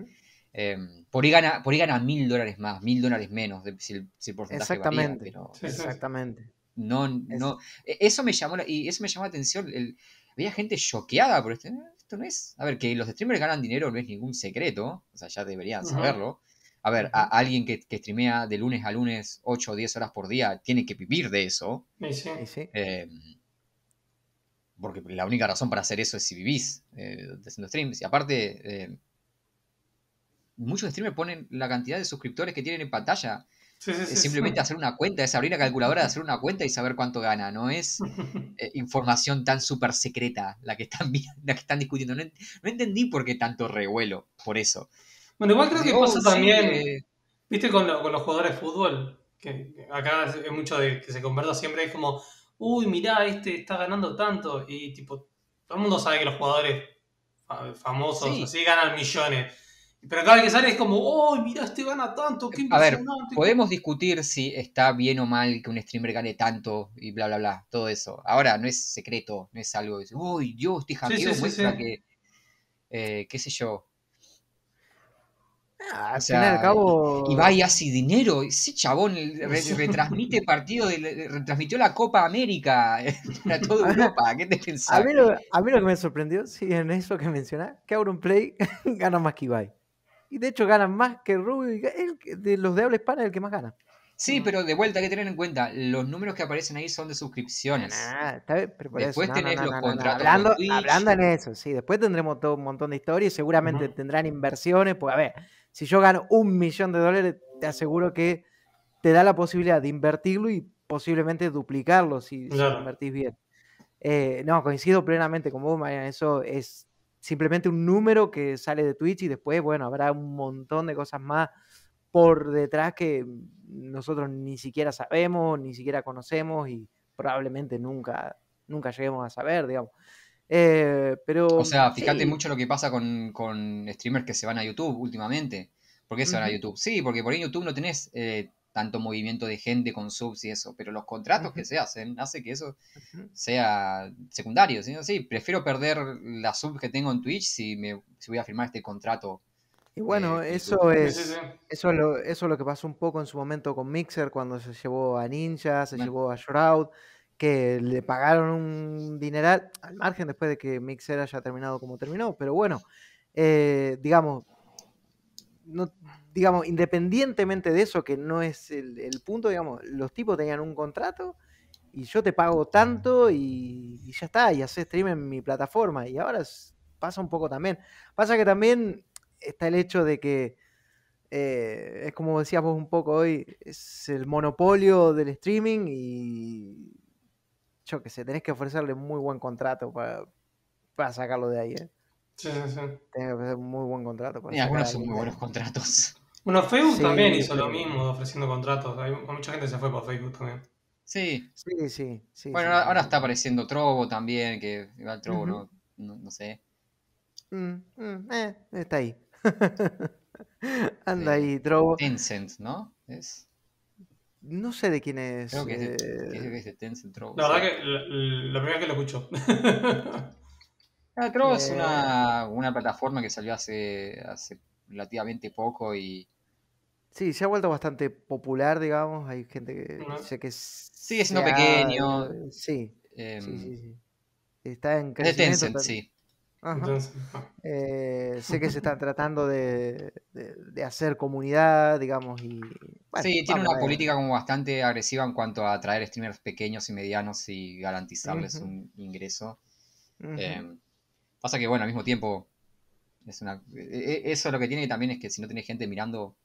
Em, por, ahí gana, por ahí gana mil dólares más, mil dólares menos, si el, si el porcentaje Exactamente, pero, exactamente. No, no, e, eso me llamó, y eso me llamó la atención, el, había gente choqueada por esto, eh, esto no es, a ver, que los streamers ganan dinero no es ningún secreto, o sea, ya deberían saberlo. A ver, a alguien que, que, streamea de lunes a lunes 8 o 10 horas por día tiene que vivir de eso. Sí, sí. Eh, porque la única razón para hacer eso es si vivís eh, haciendo streams. Y aparte, eh, muchos streamers ponen la cantidad de suscriptores que tienen en pantalla. es simplemente hacer una cuenta, es abrir la calculadora, hacer una cuenta y saber cuánto gana. No es eh, información tan súper secreta la que, están, la que están discutiendo. No, entendí por qué tanto revuelo por eso. Bueno, igual creo que pasa también, viste, con, los jugadores de fútbol, que acá es mucho de que se conversa siempre, es como uy, mirá, este está ganando tanto. Y tipo, todo el mundo sabe que los jugadores famosos así ganan millones. Pero cada vez que sale es como, uy, mirá, este gana tanto, qué A ver, podemos discutir si está bien o mal que un streamer gane tanto y bla, bla, bla, todo eso. Ahora, no es secreto, no es algo de, uy, Dios, este hackeo muestra que, eh, qué sé yo, Ah, al final al cabo. Y va y hace dinero. Ese chabón retransmite partido, retransmitió la Copa América para toda Europa. ¿Qué te pensás? A mí, lo, que me sorprendió, sí, en eso que mencionás, que Play gana más que Ibai. Y de hecho gana más que Rubio. de los de habla hispana es el que más gana. Sí, pero de vuelta hay que tener en cuenta, los números que aparecen ahí son de suscripciones. Ah, está bien, pero después tenés los contratos. Hablando, hablando, en eso, sí. Después tendremos todo un montón de historias y seguramente tendrán inversiones. Pues a ver, si yo gano un millón de dólares, te aseguro que te da la posibilidad de invertirlo y posiblemente duplicarlo si, si Claro. invertís bien. Eh, no, coincido plenamente con vos, Mariana. Eso es simplemente un número que sale de Twitch y después, bueno, habrá un montón de cosas más por detrás que nosotros ni siquiera sabemos, ni siquiera conocemos y probablemente nunca, nunca lleguemos a saber, digamos. Eh, pero O sea, fíjate sí, mucho lo que pasa con, con streamers que se van a YouTube últimamente. ¿Por qué se van a. YouTube? Sí, porque por ahí en YouTube no tenés eh, tanto movimiento de gente con subs y eso, pero los contratos que se hacen hace que eso sea secundario. ¿sí? Sí, prefiero perder la sub que tengo en Twitch si, me, si voy a firmar este contrato. Y bueno, con eso YouTube. Sí, es, sí, sí. eso es lo, eso es lo que pasó un poco en su momento con Mixer cuando se llevó a Ninja, se Bueno. llevó a Shroud, que le pagaron un dineral al margen después de que Mixer haya terminado como terminó. Pero bueno, eh, digamos, no, digamos, independientemente de eso, que no es el, punto, digamos, los tipos tenían un contrato y yo te pago tanto y, ya está, y haces stream en mi plataforma. Y ahora pasa un poco también. Pasa que también está el hecho de que eh, es como decías vos un poco hoy, es el monopolio del streaming y yo qué sé, tenés que ofrecerle un muy buen contrato para, para sacarlo de ahí. ¿eh? Sí, sí, sí. Tenés que ofrecer un muy buen contrato para Y algunos a son muy de buenos contratos. Bueno, Facebook Sí, también hizo lo mismo, ofreciendo contratos. Hay, mucha gente se fue por Facebook también. Sí. Sí, sí, sí. Bueno, sí, ahora, sí, está apareciendo Trovo también, que igual Trovo no, no, no sé. Mm, mm, eh, está ahí. Anda Eh, ahí, Trovo. Tencent, ¿no? Es, No sé de quién es. creo que es de, eh, creo que es de Tencent Trovo. La verdad que la, la primera vez que lo escucho. Ah, Trovo es Eh. una, una plataforma que salió hace, hace relativamente poco y Sí, se ha vuelto bastante popular, digamos. Hay gente que Ujú. sé que Sigue siendo pequeño. Sí, em, sí, sí, sí. Está en es de crecimiento. Tencent, sí. Entonces, Eh, sé que se están tratando de, de- de hacer comunidad, digamos, y... bueno, Sí, tiene una política como bastante agresiva en cuanto a atraer streamers pequeños y medianos y garantizarles un ingreso. Em, pasa que, bueno, al mismo tiempo, es una, e- e- eso lo que tiene también es que si no tenés gente mirando,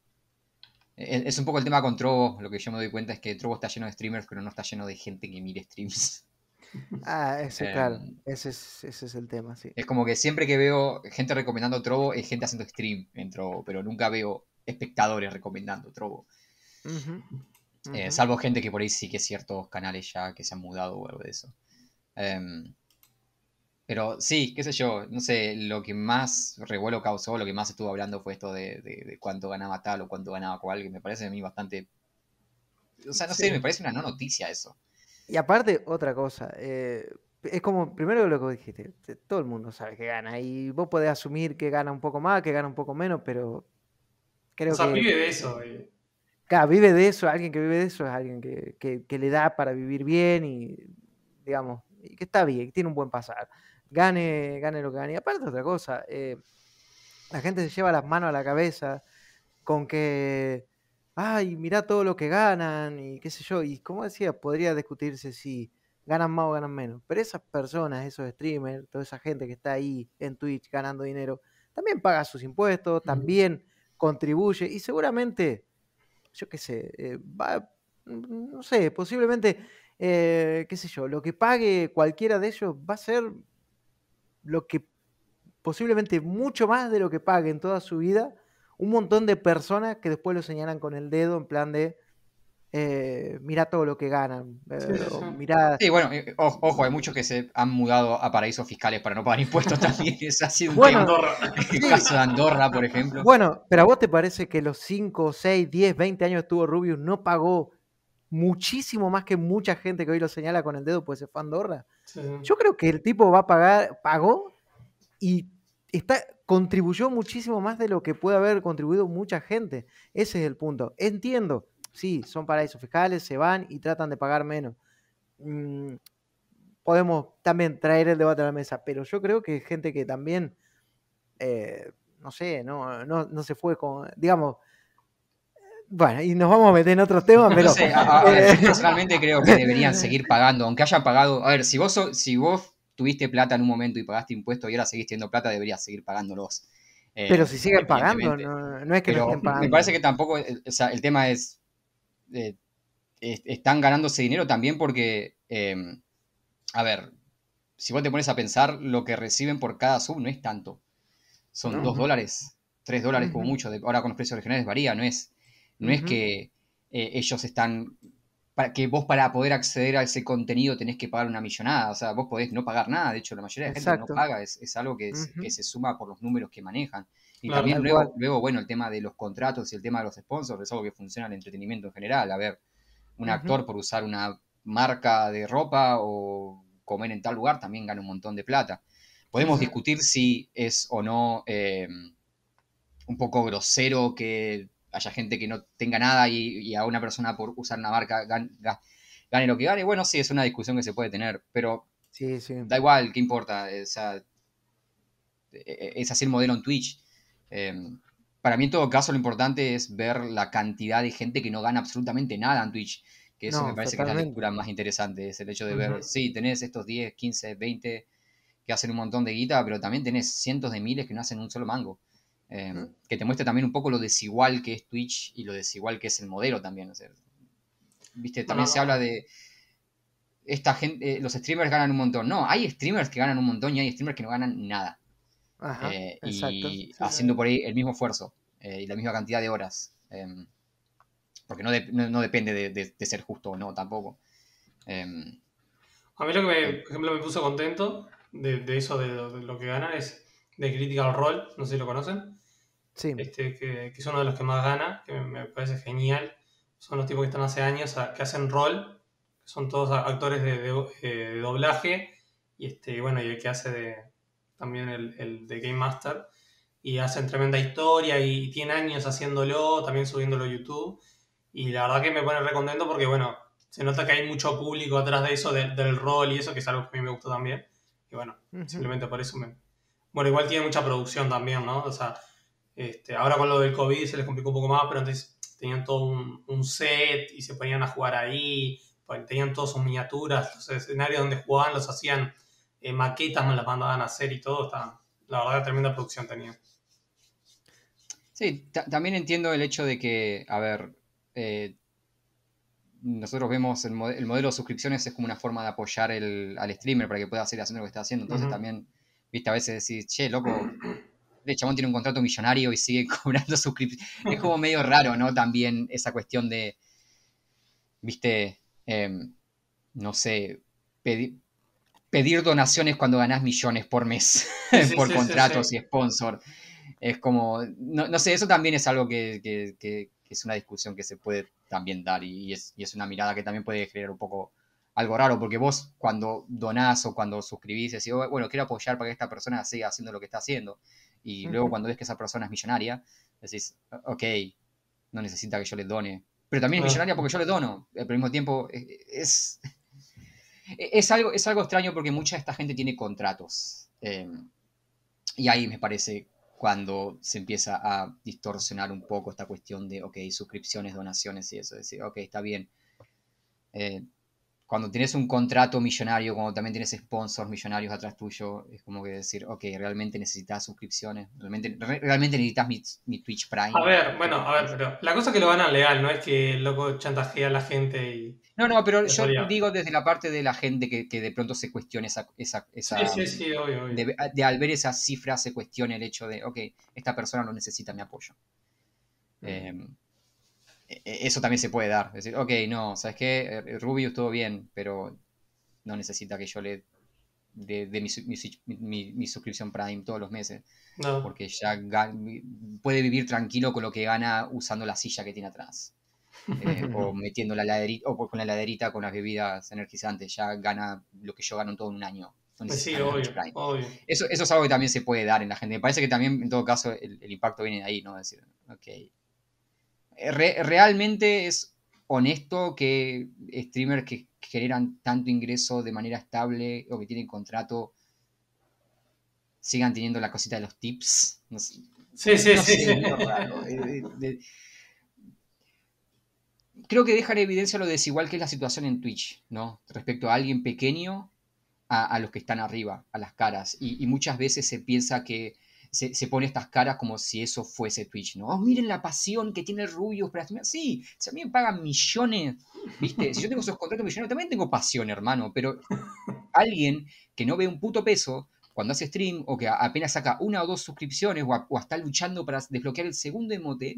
e- es un poco el tema con Trovo, lo que yo me doy cuenta es que Trovo está lleno de streamers, pero no está lleno de gente que mire streams. Ah, ese, claro, Em, ese es, ese es el tema, sí. Es como que siempre que veo gente recomendando Trovo, es gente haciendo stream en Trovo, pero nunca veo espectadores recomendando Trovo. Eh, salvo gente que por ahí sí que ciertos canales ya que se han mudado o algo de eso. Em, pero sí, qué sé yo, no sé, lo que más revuelo causó, lo que más estuvo hablando fue esto de, de- de cuánto ganaba tal o cuánto ganaba cual, que me parece a mí bastante... O sea, no sé, me parece una no noticia eso. Y aparte, otra cosa, eh, es como, primero lo que dijiste, te- todo el mundo sabe que gana y vos podés asumir que gana un poco más, que gana un poco menos, pero creo o sea, que vive de eso. y- claro, vive de eso, alguien que vive de eso es alguien que, que- que le da para vivir bien y, digamos, y que está bien, que tiene un buen pasar. Gane, gane lo que gane. Y aparte, otra cosa, eh, la gente se lleva las manos a la cabeza con que, ay, mirá todo lo que ganan y qué sé yo. Y como decía, podría discutirse si ganan más o ganan menos. Pero esas personas, esos streamers, toda esa gente que está ahí en Twitch ganando dinero, también paga sus impuestos, también contribuye y seguramente, yo qué sé, eh, va, mm, no sé, posiblemente, eh, qué sé yo, lo que pague cualquiera de ellos va a ser lo que posiblemente mucho más de lo que pague en toda su vida un montón de personas que después lo señalan con el dedo en plan de eh, mira todo lo que ganan, eh, Sí, o mirá- bueno, o- ojo, hay muchos que se han mudado a paraísos fiscales para no pagar impuestos también. Ha sido un Bueno, tema. Andorra. El caso de Andorra, por ejemplo. Bueno, pero a vos te parece que los 5, 6, 10, 20 años que estuvo Rubius no pagó muchísimo más que mucha gente que hoy lo señala con el dedo, pues se fue a Andorra. Sí. Yo creo que el tipo va a pagar, pagó y está, contribuyó muchísimo más de lo que puede haber contribuido mucha gente. Ese es el punto. Entiendo, sí, son paraísos fiscales, se van y tratan de pagar menos. Mm, podemos también traer el debate a la mesa, pero yo creo que hay gente que también, eh, no sé, no, no, no se fue con, digamos, bueno, y nos vamos a meter en otros temas, pero... No sé, a, a ver, eh, yo personalmente creo que deberían seguir pagando, aunque hayan pagado. A ver, si vos, so- si vos tuviste plata en un momento y pagaste impuestos y ahora seguís teniendo plata, deberías seguir pagándolos. Eh, pero si siguen pagando, no, no es que no Pero estén pagando. me parece que tampoco, eh, o sea, el tema es, eh, están ganándose dinero también porque, em, a ver, si vos te pones a pensar, lo que reciben por cada sub no es tanto. Son dos dólares, tres dólares como mucho. ahora con los precios regionales varía, no es, no es que eh, ellos están para que vos para poder acceder a ese contenido tenés que pagar una millonada. O sea, vos podés no pagar nada. De hecho, la mayoría de la gente no paga. Es, algo que, se suma por los números que manejan. Y también luego, luego, bueno, el tema de los contratos y el tema de los sponsors es algo que funciona en el entretenimiento en general. A ver, un actor por usar una marca de ropa o comer en tal lugar también gana un montón de plata. Podemos discutir si es o no eh, un poco grosero que haya gente que no tenga nada y, a una persona por usar una marca gane, lo que gane. Bueno, sí, es una discusión que se puede tener, pero da igual, ¿qué importa? E, e, es así el modelo en Twitch. Em, para mí, en todo caso, lo importante es ver la cantidad de gente que no gana absolutamente nada en Twitch. Que eso me parece que es la lectura más interesante. Es el hecho de ver, sí, tenés estos 10, 15, 20 que hacen un montón de guita, pero también tenés cientos de miles que no hacen un solo mango. Em, que te muestre también un poco lo desigual que es Twitch y lo desigual que es el modelo también. Viste, también se habla de esta gente, eh, los streamers ganan un montón. No, hay streamers que ganan un montón y hay streamers que no ganan nada. Eh, y haciendo por ahí el mismo esfuerzo eh, y la misma cantidad de horas. Em, porque no, no, depende de, ser justo o no tampoco. Em, a mí lo que, me, por ejemplo, me puso contento de, eso, de, lo que ganan, es de Critical Role, no sé si lo conocen. Este, que, que, es uno de los que más gana, que me, parece genial. Son los tipos que están hace años, que hacen rol, son todos actores de, eh, doblaje, y este, bueno, y el que hace de también el, el, de Game Master, y hacen tremenda historia, y, tiene años haciéndolo, también subiéndolo a YouTube, y la verdad que me pone recontento porque, bueno, se nota que hay mucho público atrás de eso, del rol y eso, que es algo que a mí me gusta también, y bueno, simplemente por eso me... Bueno, igual tiene mucha producción también, ¿no? O sea, este, ahora con lo del COVID se les complicó un poco más, pero antes tenían todo un, set y se ponían a jugar ahí, pues, tenían todas sus miniaturas, los escenarios donde jugaban los hacían eh, maquetas, me las mandaban a hacer y todo, la verdad, tremenda producción tenía. Sí, también entiendo el hecho de que, a ver, eh, nosotros vemos el, modelo de suscripciones es como una forma de apoyar al streamer para que pueda seguir haciendo lo que está haciendo, entonces también, viste, a veces decís, che, loco, el chabón tiene un contrato millonario y sigue cobrando suscripciones. Es como medio raro, ¿no? También esa cuestión de, viste, em, no sé, pedir, donaciones cuando ganás millones por mes por contratos y sponsor. Es como, no, sé, eso también es algo que, es una discusión que se puede también dar y, es, y es una mirada que también puede generar un poco algo raro, porque vos cuando donás o cuando suscribís, decís, oh, bueno, quiero apoyar para que esta persona siga haciendo lo que está haciendo y luego cuando ves que esa persona es millonaria, decís, ok, no necesita que yo le done. Pero también es millonaria porque yo le dono. Al mismo tiempo es, es, algo, es algo extraño porque mucha de esta gente tiene contratos. Em, y ahí me parece cuando se empieza a distorsionar un poco esta cuestión de, ok, suscripciones, donaciones y eso. Decir, ok, está bien. Eh, cuando tienes un contrato millonario, cuando también tienes sponsors millonarios atrás tuyo, es como que decir, ok, realmente necesitas suscripciones, realmente, realmente necesitas mi, Twitch Prime. A ver, bueno, a ver, pero la cosa es que lo ganan legal, no es que el loco chantajea a la gente y... No, no, pero yo digo desde la parte de la gente que, de pronto se cuestione esa... esa, esa sí, sí, sí, obvio, obvio. De, al ver esa cifra se cuestione el hecho de, ok, esta persona no necesita mi apoyo. Eh, e, e, eso también se puede dar. Es decir, ok, no, ¿sabes qué? Eh, Rubius estuvo bien, pero no necesita que yo le dé mi, suscripción Prime todos los meses. No. Porque ya puede vivir tranquilo con lo que gana usando la silla que tiene atrás. Eh, o metiendo la laderita, o con la laderita con las bebidas energizantes. Ya gana lo que yo gano todo en un año. Pues sí, obvio, obvio. Eso, eso es algo que también se puede dar en la gente. Me parece que también, en todo caso, el, el impacto viene de ahí, ¿no? Es decir, ok, realmente es honesto que streamers que generan tanto ingreso de manera estable o que tienen contrato sigan teniendo la cosita de los tips. sí, sí, sí. creo que deja en evidencia lo desigual que es la situación en Twitch, ¿no? Respecto a alguien pequeño a, los que están arriba, a las caras. Y, muchas veces se piensa que se, pone estas caras como si eso fuese Twitch, ¿no? Oh, miren la pasión que tiene el Rubius para Sí, si a mí me pagan millones, ¿viste? Si yo tengo esos contratos millones, también tengo pasión, hermano, pero alguien que no ve un puto peso cuando hace stream o que apenas saca una o dos suscripciones o, está luchando para desbloquear el segundo emote,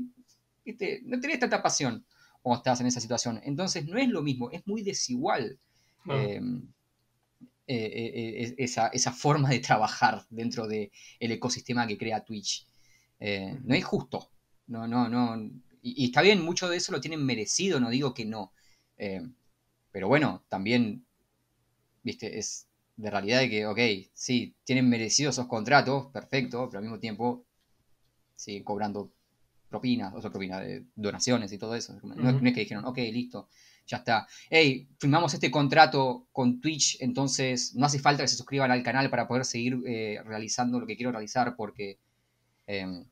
¿viste? No tenés tanta pasión o estás en esa situación. Entonces no es lo mismo, es muy desigual. Em, eh, eh, eh, esa, esa, forma de trabajar dentro del ecosistema que crea Twitch. no es justo. No, no, no. Y, está bien, mucho de eso lo tienen merecido, no digo que no. pero bueno, también, viste, es de realidad de que, ok, sí, tienen merecidos esos contratos, perfecto, pero al mismo tiempo siguen cobrando propinas, o sea, propinas, de donaciones y todo eso. no, es que dijeron, ok, listo, ya está. Hey, firmamos este contrato con Twitch, entonces no hace falta que se suscriban al canal para poder seguir eh, realizando lo que quiero realizar porque, em,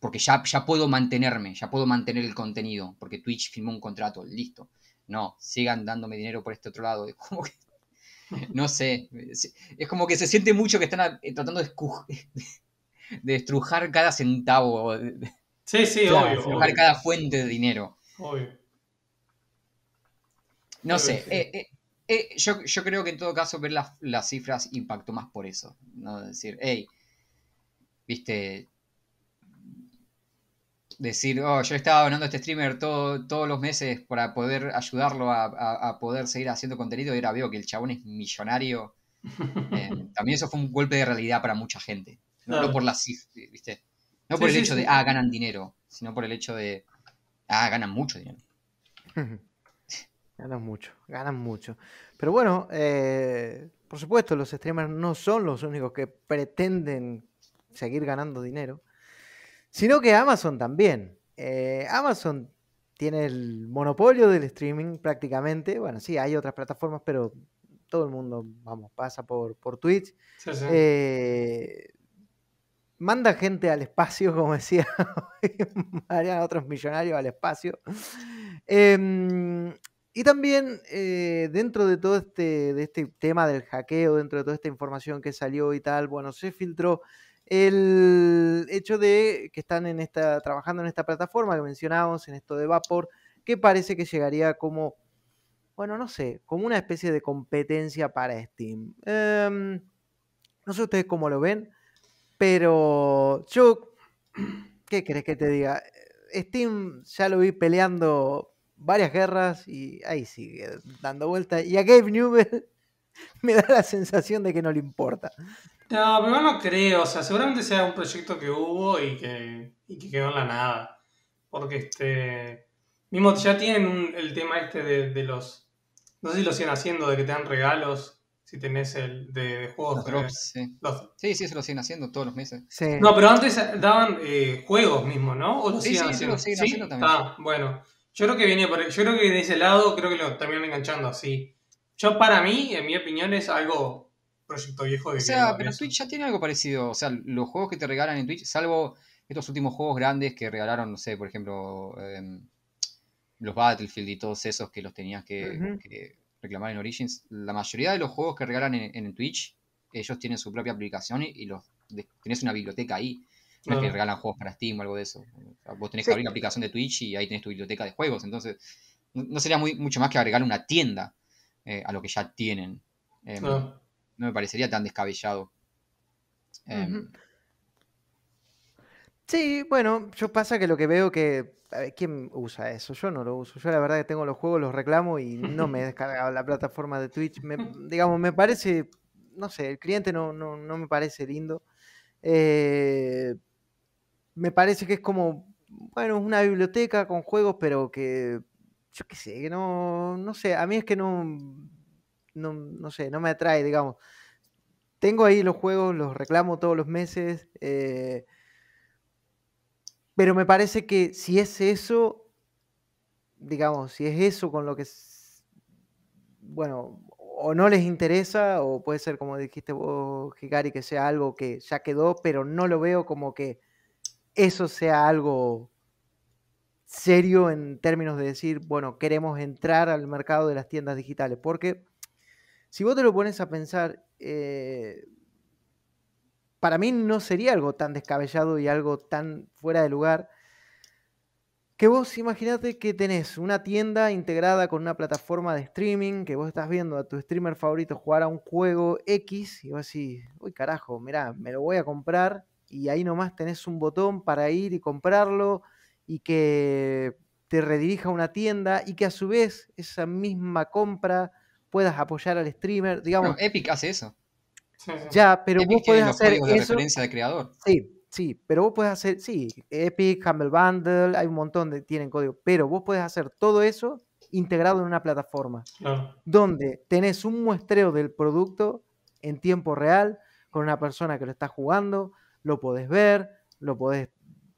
porque ya, ya puedo mantenerme, ya puedo mantener el contenido, porque Twitch firmó un contrato, listo. No, sigan dándome dinero por este otro lado. Es como que, no sé, es como que se siente mucho que están eh, tratando de, de estrujar cada centavo. Sí, sí, obvio. Estrujar cada fuente de dinero. Obvio. No sé, eh, eh, eh, yo, creo que en todo caso ver las, cifras impactó más por eso. ¿no? Decir, hey, viste, decir, oh, yo estaba donando a este streamer todos los meses para poder ayudarlo a, poder seguir haciendo contenido y ahora veo que el chabón es millonario. también eso fue un golpe de realidad para mucha gente. No, por las cifras, ¿viste? No por el hecho de, ah, ganan dinero, sino por el hecho de, ah, ganan mucho dinero. Ganan mucho, ganan mucho. Pero bueno, eh, por supuesto, los streamers no son los únicos que pretenden seguir ganando dinero, sino que Amazon también. Eh, Amazon tiene el monopolio del streaming prácticamente. Bueno, sí, hay otras plataformas, pero todo el mundo, vamos, pasa por, por Twitch. Eh, manda gente al espacio, como decía Mariana, otros millonarios al espacio. Em, y también eh, dentro de todo este, de este tema del hackeo, dentro de toda esta información que salió y tal, bueno, se filtró el hecho de que están en esta, trabajando en esta plataforma que mencionábamos, en esto de Vapor, que parece que llegaría como, bueno, no sé, como una especie de competencia para Steam. Em, no sé ustedes cómo lo ven, pero yo, ¿qué crees que te diga? Steam ya lo vi peleando varias guerras y ahí sigue dando vueltas. Y a Gabe Newell me da la sensación de que no le importa. No, pero no creo. O sea, seguramente sea un proyecto que hubo y que, y que quedó en la nada. Porque este. Mismo ya tienen el tema este de, los. No sé si lo siguen haciendo, de que te dan regalos si tenés el de, juegos. sí. sí. sí, se lo siguen haciendo todos los meses. No, pero antes daban eh, juegos mismo, ¿no? ¿O lo sí, sí, sí, lo siguen haciendo también. Ah, bueno. Yo creo que viene por, yo creo que de ese lado creo que lo terminan enganchando así. Yo para mí, en mi opinión, es algo proyecto viejo de O sea, pero Twitch ya tiene algo parecido. O sea, los juegos que te regalan en Twitch, salvo estos últimos juegos grandes que regalaron, no sé, por ejemplo, em, los Battlefield y todos esos que los tenías que, reclamar en Origins, la mayoría de los juegos que regalan en, Twitch, ellos tienen su propia aplicación y, los tienes una biblioteca ahí. No es que regalan juegos para Steam o algo de eso. vos tenés que abrir la aplicación de Twitch y ahí tenés tu biblioteca de juegos. Entonces, no sería muy, mucho más que agregar una tienda eh, a lo que ya tienen. Em, no. me parecería tan descabellado. Em, sí, bueno, yo pasa que lo que veo que. ¿Quién usa eso? Yo no lo uso. Yo la verdad que tengo los juegos, los reclamo y no me he descargado la plataforma de Twitch. digamos, me parece. No sé, el cliente no, no, no me parece lindo. Eh, me parece que es como, bueno, una biblioteca con juegos, pero que, yo qué sé, que no, no sé, a mí es que no, no, sé, no me atrae, digamos. Tengo ahí los juegos, los reclamo todos los meses, eh, pero me parece que si es eso, digamos, si es eso con lo que, bueno, o no les interesa, o puede ser como dijiste vos, Hikari, que sea algo que ya quedó, pero no lo veo como que eso sea algo serio en términos de decir, bueno, queremos entrar al mercado de las tiendas digitales. Porque si vos te lo pones a pensar, eh, para mí no sería algo tan descabellado y algo tan fuera de lugar que vos imaginate que tenés una tienda integrada con una plataforma de streaming, que vos estás viendo a tu streamer favorito jugar a un juego X y vos decís, uy carajo, mirá, me lo voy a comprar y ahí nomás tenés un botón para ir y comprarlo y que te redirija a una tienda y que a su vez esa misma compra puedas apoyar al streamer, digamos. Epic hace eso. Ya, pero vos podés hacer eso. referencia de creador. Sí, Sí, pero vos puedes hacer, sí, Epic, Humble Bundle, hay un montón de tienen código, pero vos puedes hacer todo eso integrado en una plataforma donde tenés un muestreo del producto en tiempo real con una persona que lo está jugando, lo podés ver, lo podés,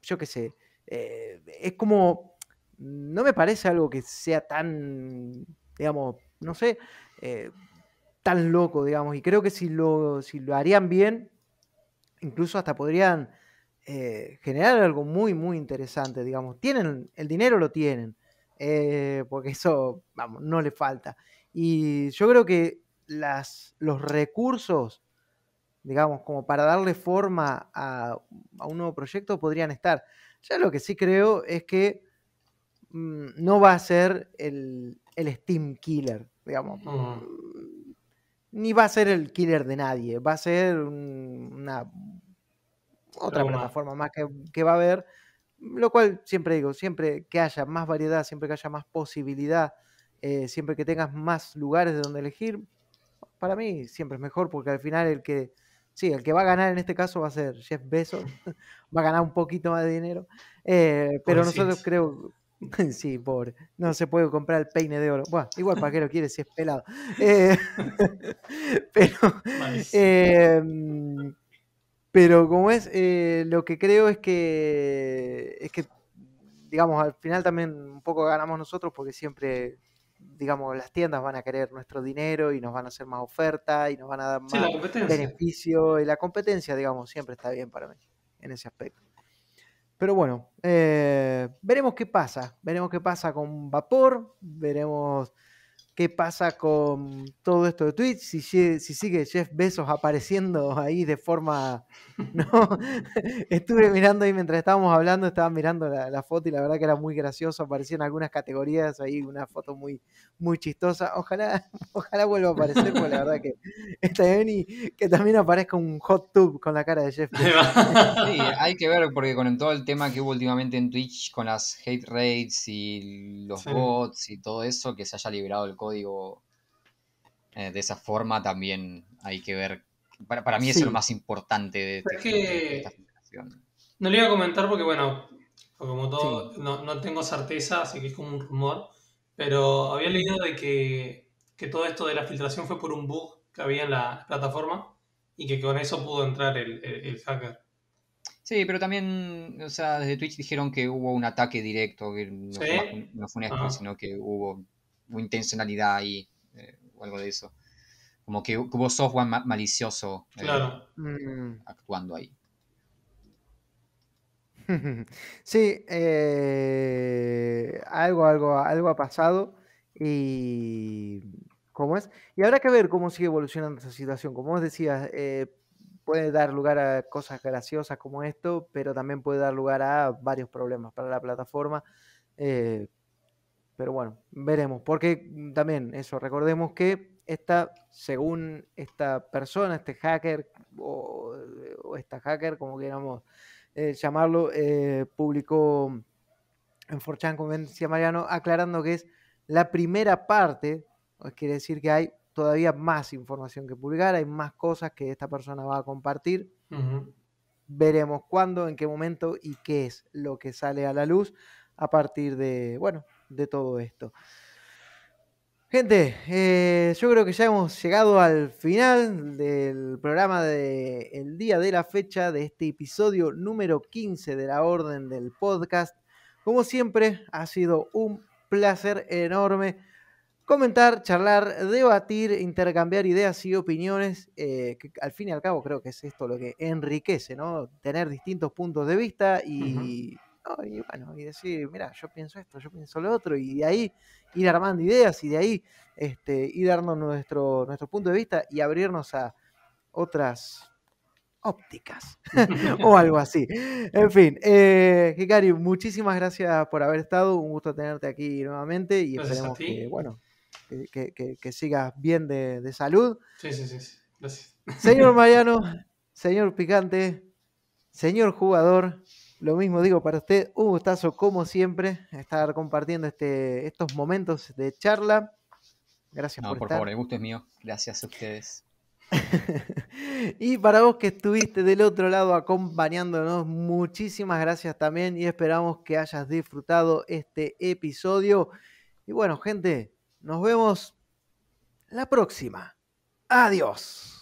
yo qué sé, eh, es como, no me parece algo que sea tan, digamos, no sé, eh, tan loco, digamos, y creo que si lo, si lo harían bien, incluso hasta podrían eh, generar algo muy, muy interesante, digamos. Tienen, el dinero lo tienen, porque eso, vamos, no le falta. Y yo creo que las, los recursos, digamos, como para darle forma a, un nuevo proyecto podrían estar. Ya lo que sí creo es que mm, no va a ser el, Steam Killer, digamos. Mm, ni va a ser el killer de nadie, va a ser una otra plataforma más que, va a haber, lo cual siempre digo, siempre que haya más variedad, siempre que haya más posibilidad, eh, siempre que tengas más lugares de donde elegir, para mí siempre es mejor porque al final el que, sí, el que va a ganar en este caso va a ser Jeff Bezos, va a ganar un poquito más de dinero, eh, pero nosotros creo, Sí, pobre. No se puede comprar el peine de oro. Bueno, igual para qué lo quiere si es pelado. Eh, pero pero como es, eh, lo que creo es que, es que, digamos, al final también un poco ganamos nosotros porque siempre, digamos, las tiendas van a querer nuestro dinero y nos van a hacer más oferta y nos van a dar más beneficio y la competencia, digamos, siempre está bien para mí en ese aspecto. Pero bueno, eh, veremos qué pasa, veremos qué pasa con Vapor, veremos qué pasa con todo esto de Twitch, si, si sigue Jeff Bezos apareciendo ahí de forma... ¿no? Estuve mirando ahí mientras estábamos hablando, estaba mirando la, foto y la verdad que era muy gracioso, aparecían algunas categorías ahí, una foto muy, muy chistosa. Ojalá, ojalá vuelva a aparecer, porque la verdad que está bien y que también aparezca un hot tub con la cara de Jeff Bezos. Sí, hay que ver, porque con todo el tema que hubo últimamente en Twitch con las hate rates y los bots y todo eso, que se haya liberado el código eh, de esa forma también hay que ver. Para, mí es lo más importante de, esta filtración. No le iba a comentar porque, bueno, como todo, no, tengo certeza, así que es como un rumor, pero había leído de que, todo esto de la filtración fue por un bug que había en la plataforma y que con eso pudo entrar el, hacker. Sí, pero también, o sea, desde Twitch dijeron que hubo un ataque directo, que no, fue, no fue un sino que hubo intencionalidad ahí, eh, o algo de eso. Como que hubo software malicioso eh, mm. actuando ahí. Sí, eh, algo, algo, algo ha pasado y ¿cómo es? Y habrá que ver cómo sigue evolucionando esa situación. Como vos decías, puede dar lugar a cosas graciosas como esto, pero también puede dar lugar a varios problemas para la plataforma. Pero bueno, veremos. Porque mm, también eso, recordemos que esta, según esta persona, este hacker o, esta hacker, como queramos eh, llamarlo, eh, publicó en 4chan, como decía Mariano, aclarando que es la primera parte, quiere decir que hay todavía más información que publicar, hay más cosas que esta persona va a compartir. Veremos cuándo, en qué momento y qué es lo que sale a la luz a partir de, bueno, de todo esto. Gente, eh, yo creo que ya hemos llegado al final del programa del día de la fecha de este episodio número 15 de la Orden del Podcast. Como siempre, ha sido un placer enorme comentar, charlar, debatir, intercambiar ideas y opiniones, eh, que al fin y al cabo creo que es esto lo que enriquece, ¿no? Tener distintos puntos de vista y y bueno, y decir, mira, yo pienso esto, yo pienso lo otro, y de ahí ir armando ideas y de ahí este, ir dando nuestro, nuestro punto de vista y abrirnos a otras, ópticas o algo así. En fin, eh, Hikari, muchísimas gracias por haber estado. Un gusto tenerte aquí nuevamente y esperemos que, bueno, que, sigas bien de, salud. Sí, sí, sí, Gracias. Señor Mariano, señor Picante, señor jugador, lo mismo digo para usted. Un gustazo, como siempre, estar compartiendo este, estos momentos de charla. Gracias por, favor, el gusto es mío. Gracias a ustedes. y para vos que estuviste del otro lado acompañándonos, muchísimas gracias también y esperamos que hayas disfrutado este episodio. Y bueno, gente, nos vemos la próxima. Adiós.